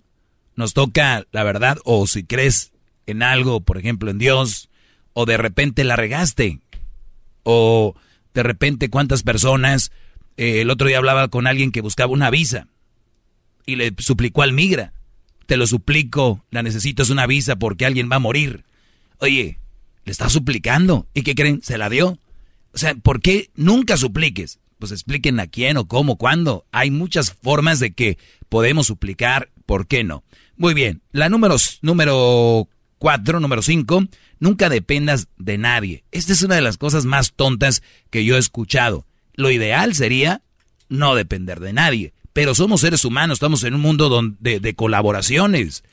Nos toca, la verdad, o si crees en algo, por ejemplo, en Dios, o de repente la regaste, o de repente cuántas personas, eh, el otro día hablaba con alguien que buscaba una visa y le suplicó al migra, te lo suplico, la necesito, es una visa porque alguien va a morir. Oye, le está suplicando, ¿y qué creen? Se la dio. O sea, ¿por qué nunca supliques? Pues expliquen a quién o cómo, cuándo. Hay muchas formas de que podemos suplicar, ¿por qué no? Muy bien, la número, número cuatro, número cinco, nunca dependas de nadie. Esta es una de las cosas más tontas que yo he escuchado. Lo ideal sería no depender de nadie, pero somos seres humanos, estamos en un mundo donde, de colaboraciones.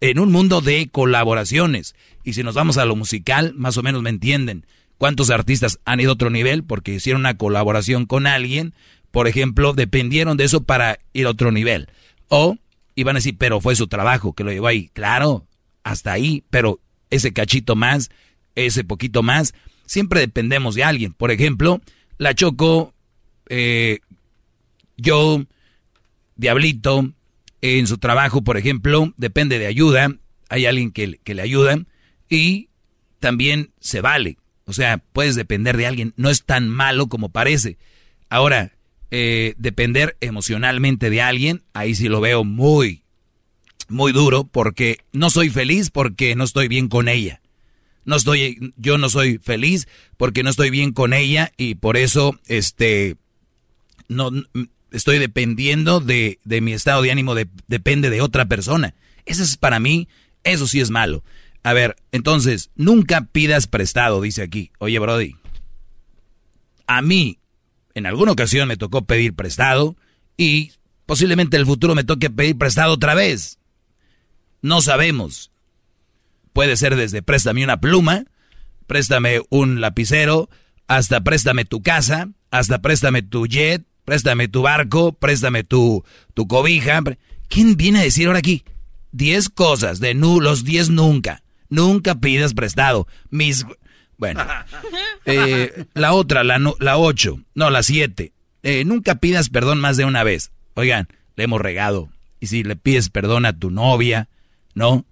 en un mundo de colaboraciones. Y si nos vamos a lo musical, más o menos me entienden. ¿Cuántos artistas han ido a otro nivel porque hicieron una colaboración con alguien? Por ejemplo, dependieron de eso para ir a otro nivel. O iban a decir, pero fue su trabajo que lo llevó ahí. Claro, hasta ahí, pero ese cachito más, ese poquito más, siempre dependemos de alguien. Por ejemplo, la Choco, eh, yo, Diablito, en su trabajo, por ejemplo, depende de ayuda, hay alguien que, que le ayuda y también se vale. O sea, puedes depender de alguien, no es tan malo como parece. Ahora, eh, depender emocionalmente de alguien, ahí sí lo veo muy, muy duro porque no soy feliz porque no estoy bien con ella. No estoy, yo no soy feliz porque no estoy bien con ella y por eso, este, no, estoy dependiendo de, de mi estado de ánimo, depende de otra persona. Eso es para mí, eso sí es malo. A ver, entonces, nunca pidas prestado, dice aquí. Oye, Brody, a mí en alguna ocasión me tocó pedir prestado y posiblemente en el futuro me toque pedir prestado otra vez. No sabemos. Puede ser desde préstame una pluma, préstame un lapicero, hasta préstame tu casa, hasta préstame tu jet, préstame tu barco, préstame tu, tu cobija. ¿Quién viene a decir ahora aquí? Diez cosas de nu, los diez nunca. Nunca pidas prestado. Mis... Bueno. Eh, la otra, la, no, la ocho. No, la siete. Eh, nunca pidas perdón más de una vez. Oigan, le hemos regado. Y si le pides perdón a tu novia, ¿no?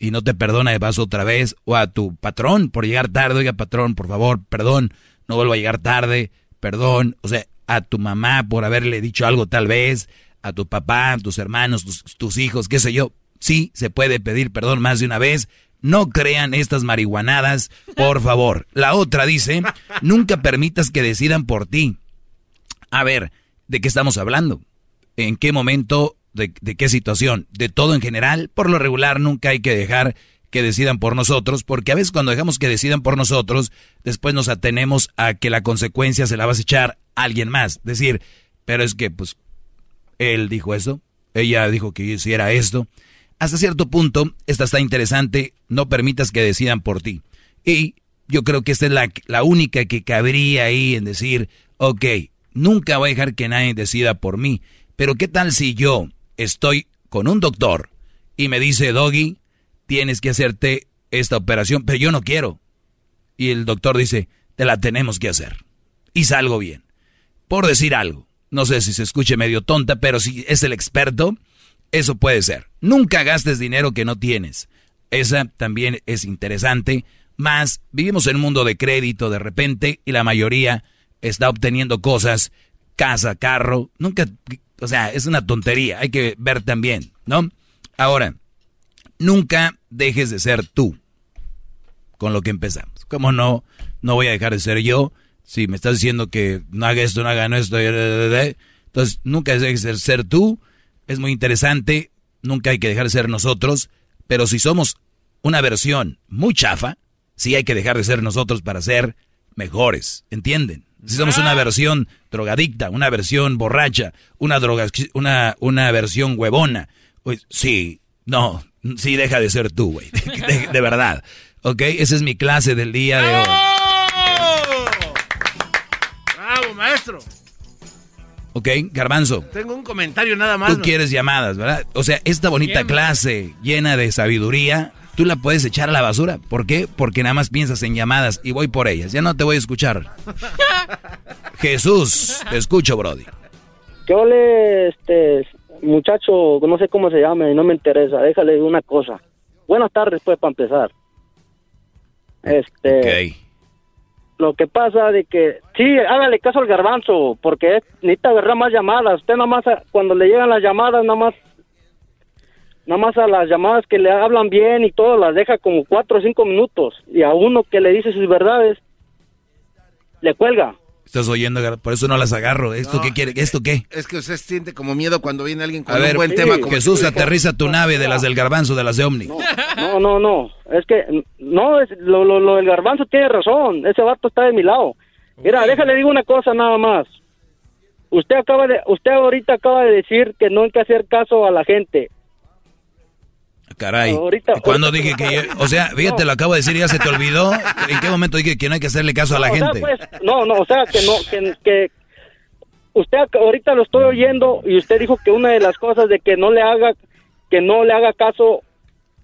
Y no te perdona de paso otra vez. O a tu patrón por llegar tarde. Oiga, patrón, por favor, perdón. No vuelvo a llegar tarde. Perdón. O sea, a tu mamá por haberle dicho algo tal vez. A tu papá, tus hermanos, tus, tus hijos, qué sé yo. Sí, se puede pedir perdón más de una vez no crean estas marihuanadas, por favor. La otra dice, nunca permitas que decidan por ti. A ver, ¿de qué estamos hablando? ¿En qué momento? ¿De, qué situación? ¿De todo en general? Por lo regular nunca hay que dejar que decidan por nosotros, porque a veces cuando dejamos que decidan por nosotros, después nos atenemos a que la consecuencia se la vas a echar a alguien más. Decir, pero es que, pues, él dijo eso, ella dijo que hiciera esto hasta cierto punto, esta está interesante, no permitas que decidan por ti. Y yo creo que esta es la, la única que cabría ahí en decir, ok, nunca voy a dejar que nadie decida por mí, pero ¿qué tal si yo estoy con un doctor y me dice, Doggy, tienes que hacerte esta operación, pero yo no quiero? Y el doctor dice, te la tenemos que hacer. Y salgo bien. Por decir algo, no sé si se escuche medio tonta, pero si es el experto, eso puede ser. Nunca gastes dinero que no tienes. Esa también es interesante. Más, vivimos en un mundo de crédito de repente y la mayoría está obteniendo cosas, casa, carro. Nunca, o sea, es una tontería. Hay que ver también, ¿no? Ahora, nunca dejes de ser tú con lo que empezamos. Como no, no voy a dejar de ser yo. Si me estás diciendo que no haga esto, no haga esto, entonces nunca dejes de ser tú. Es muy interesante, nunca hay que dejar de ser nosotros, pero si somos una versión muy chafa, sí hay que dejar de ser nosotros para ser mejores, ¿entienden? Si somos una versión drogadicta, una versión borracha, una droga, una, una versión huevona, pues sí, no, sí deja de ser tú, güey, de, de, verdad. ¿Ok? Esa es mi clase del día de hoy. ¡Bravo, maestro! Ok, Garbanzo. Tengo un comentario nada más. Tú quieres llamadas, ¿verdad? O sea, esta bonita clase llena de sabiduría, tú la puedes echar a la basura. ¿Por qué? Porque nada más piensas en llamadas y voy por ellas. Ya no te voy a escuchar. Jesús, te escucho, Brody. Yo le, este, muchacho, no sé cómo se llame, no me interesa. Déjale una cosa. Buenas tardes, pues, para empezar. Este. Lo que pasa de que, sí, hágale caso al garbanzo, porque necesita agarrar más llamadas. Usted nada más, cuando le llegan las llamadas, nada más, nada más a las llamadas que le hablan bien y todo, las deja como cuatro o cinco minutos. Y a uno que le dice sus verdades, le cuelga. Estás oyendo, por eso no las agarro. ¿Esto qué quiere? ¿Esto qué? Es que usted siente como miedo cuando viene alguien con un buen tema. Como Jesús, aterriza tu nave de las del garbanzo, de las de Omni. No, no, no. Es que, no, es, lo, lo, lo del garbanzo tiene razón. Ese vato está de mi lado. Mira, déjale digo una cosa nada más. Usted acaba de, usted ahorita acaba de decir que no hay que hacer caso a la gente. Caray. Ahorita- Cuando dije que yo- o sea, fíjate, lo acabo de decir, ya se te olvidó. ¿En qué momento dije que no hay que hacerle caso a la sea, gente? pues, no, no, o sea, que no, que, que usted ahorita lo estoy oyendo y usted dijo que una de las cosas de que no le haga, que no le haga caso,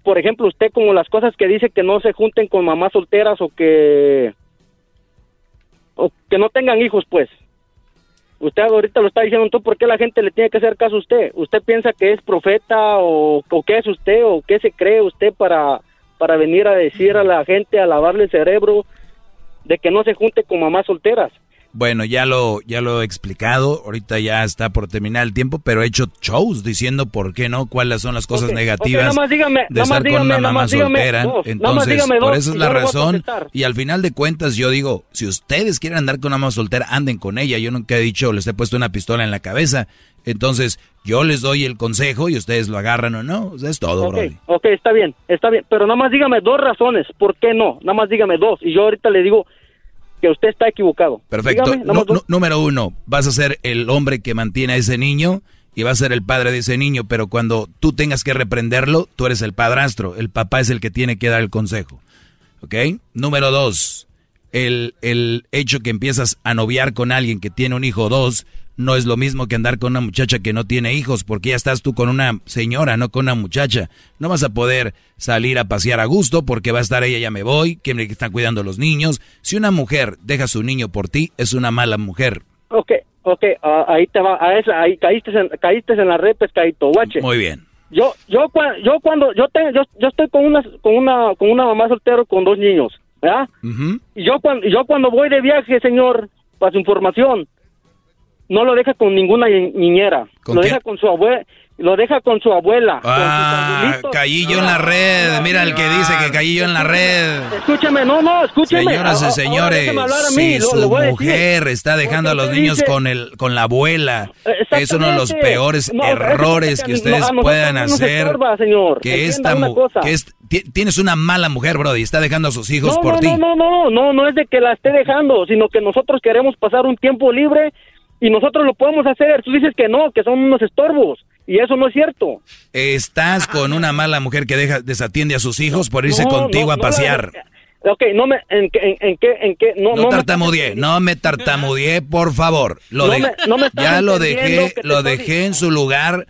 por ejemplo, usted como las cosas que dice que no se junten con mamás solteras o que, o que no tengan hijos, pues. Usted ahorita lo está diciendo, entonces, ¿por qué la gente le tiene que hacer caso a usted? ¿Usted piensa que es profeta o, o qué es usted o qué se cree usted para, para venir a decir a la gente, a lavarle el cerebro de que no se junte con mamás solteras? Bueno, ya lo, ya lo he explicado, ahorita ya está por terminar el tiempo, pero he hecho shows diciendo por qué no, cuáles son las cosas Ok, negativas ok, nada más dígame, de estar con una mamá soltera. dos, Entonces, dígame por eso es la razón. Y al final de cuentas, yo digo, si ustedes quieren andar con una mamá soltera, anden con ella. Yo nunca he dicho, les he puesto una pistola en la cabeza. Entonces, yo les doy el consejo y ustedes lo agarran o no. Es todo, Brody. ok, está bien, está bien, pero nada más dígame dos razones, ¿por qué no? Nada más dígame dos y yo ahorita le digo que usted está equivocado. Perfecto. Dígame, número uno, vas a ser el hombre que mantiene a ese niño y vas a ser el padre de ese niño, pero cuando tú tengas que reprenderlo, tú eres el padrastro. El papá es el que tiene que dar el consejo. ¿Ok? Número dos, el, el hecho que empiezas a noviar con alguien que tiene un hijo o dos no es lo mismo que andar con una muchacha que no tiene hijos, porque ya estás tú con una señora, no con una muchacha. No vas a poder salir a pasear a gusto porque va a estar ella, ya me voy, que me están cuidando los niños. Si una mujer deja a su niño por ti, es una mala mujer. Ok, ok, ah, ahí te va, a esa, ahí caíste en, caíste en la red, pescadito, guache. Muy bien. Yo, yo, yo cuando, yo, te, yo, yo estoy con una, con una, con una mamá soltera con dos niños, ¿verdad? Ujú. Y yo cuando, yo cuando voy de viaje, señor, para su información, no lo deja con ninguna ni- niñera, ¿Con lo quién? deja con su abuela, lo deja con su abuela. con Ah, abuelitos. caí yo en la red. Mira el que dice que caí yo en la red. Escúchame, no, no, escúchame. Señoras y señores, a si su mujer está dejando a los niños con el con la abuela, es uno de los peores No, errores es que ustedes puedan hacer. estorba, señor. Que Entienda esta cosa. que es- ti- tienes una mala mujer, Brody, está dejando a sus hijos no, por ti. no, no, no, no, no es de que la esté dejando, sino que nosotros queremos pasar un tiempo libre y nosotros lo podemos hacer. Tú dices que no, que son unos estorbos y eso no es cierto. Estás con una mala mujer que deja desatiende a sus hijos por irse No, contigo no, a no pasear. Ok, no me, en, qué- en, en qué, en qué, no, No, no me- tartamudeé, no me tartamudeé, por favor. Lo No de- me- no me ya lo dejé, lo dejé en su lugar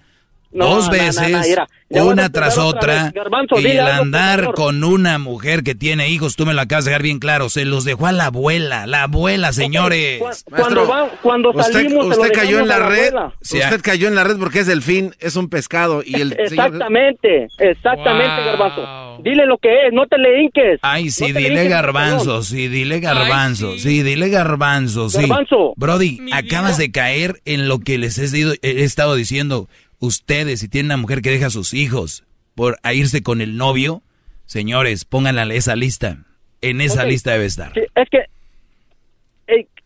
No, dos no, no, veces, mira, una tras otra y el andar con una mujer que tiene hijos, tú me lo acabas de dejar bien claro, se los dejó a la abuela, la abuela, señores. Cuando, va- cuando usted, salimos, usted cayó en la a red. Usted cayó en la red porque es delfín, es un pescado y el señor- Exactamente, exactamente, Wow. Garbanzo. Dile lo que es, no te le hinques. Ay, sí, No dile garbanzo, sí, dile garbanzo, sí. dile garbanzo, sí. Garbanzo. Brody, acabas de caer en lo que les he, he estado diciendo. Ustedes, si tienen una mujer que deja a sus hijos por a irse con el novio, señores, pónganla en esa lista. En esa lista debe estar. Sí, es que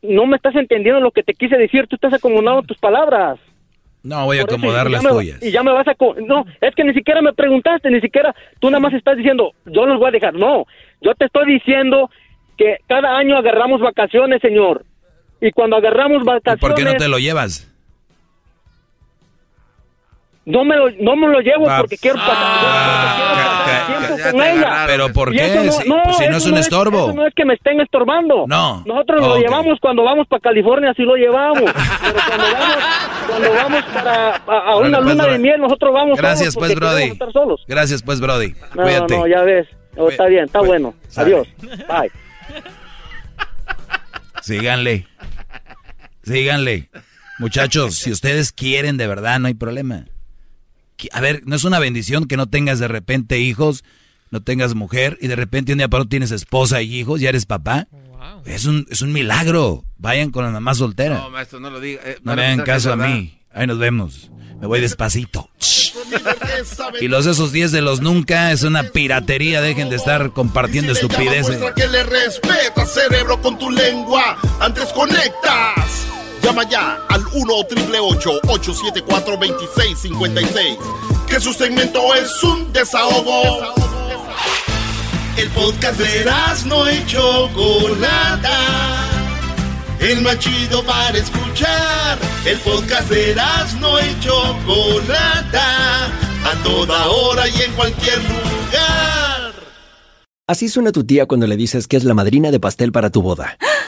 no me estás entendiendo lo que te quise decir, tú estás acomodando tus palabras. No, voy a Por acomodar las me- tuyas. Y ya me vas a... No, es que ni siquiera me preguntaste, ni siquiera... Tú nada más estás diciendo, yo los voy a dejar. No, yo te estoy diciendo que cada año agarramos vacaciones, señor. Y cuando agarramos ¿Y vacaciones... por qué no te lo llevas? No me lo, no me lo llevo Va. porque quiero pasar, Ah, porque quiero pasar tiempo con ella. Pero ¿por qué? eso Si- pues si no es un estorbo. eso no es que me estén estorbando. No. Nosotros lo llevamos cuando vamos para California, así lo llevamos. Pero cuando vamos, cuando vamos para, a, una pues, luna de miel, nosotros vamos Gracias, solos pues, Brody. queremos estar solos. Gracias, pues, Brody. No, Cuídate. no, ya ves. Oh, está bien, está bueno. Adiós. Bye. Síganle. Síganle. Muchachos, si ustedes quieren de verdad, no hay problema. A ver, no es una bendición que no tengas de repente hijos, no tengas mujer y de repente un día para otro tienes esposa y hijos, ya eres papá. Es un, es un milagro. Vayan con la mamá soltera. No, maestro, no lo diga. eh, No a hagan caso a mí. Ahí nos vemos. Me voy despacito. Y los esos 10 de los nunca es una piratería. Dejen de estar compartiendo estupideces. Que le respeta, cerebro, con tu lengua. Antes conectas. Llama ya al 1 874 2656 Que su segmento es un desahogo. El podcast de no y Chocolata. El más chido para escuchar. El podcast de no y Chocolata. a toda hora y en cualquier lugar. Así suena tu tía cuando le dices que es la madrina de pastel para tu boda.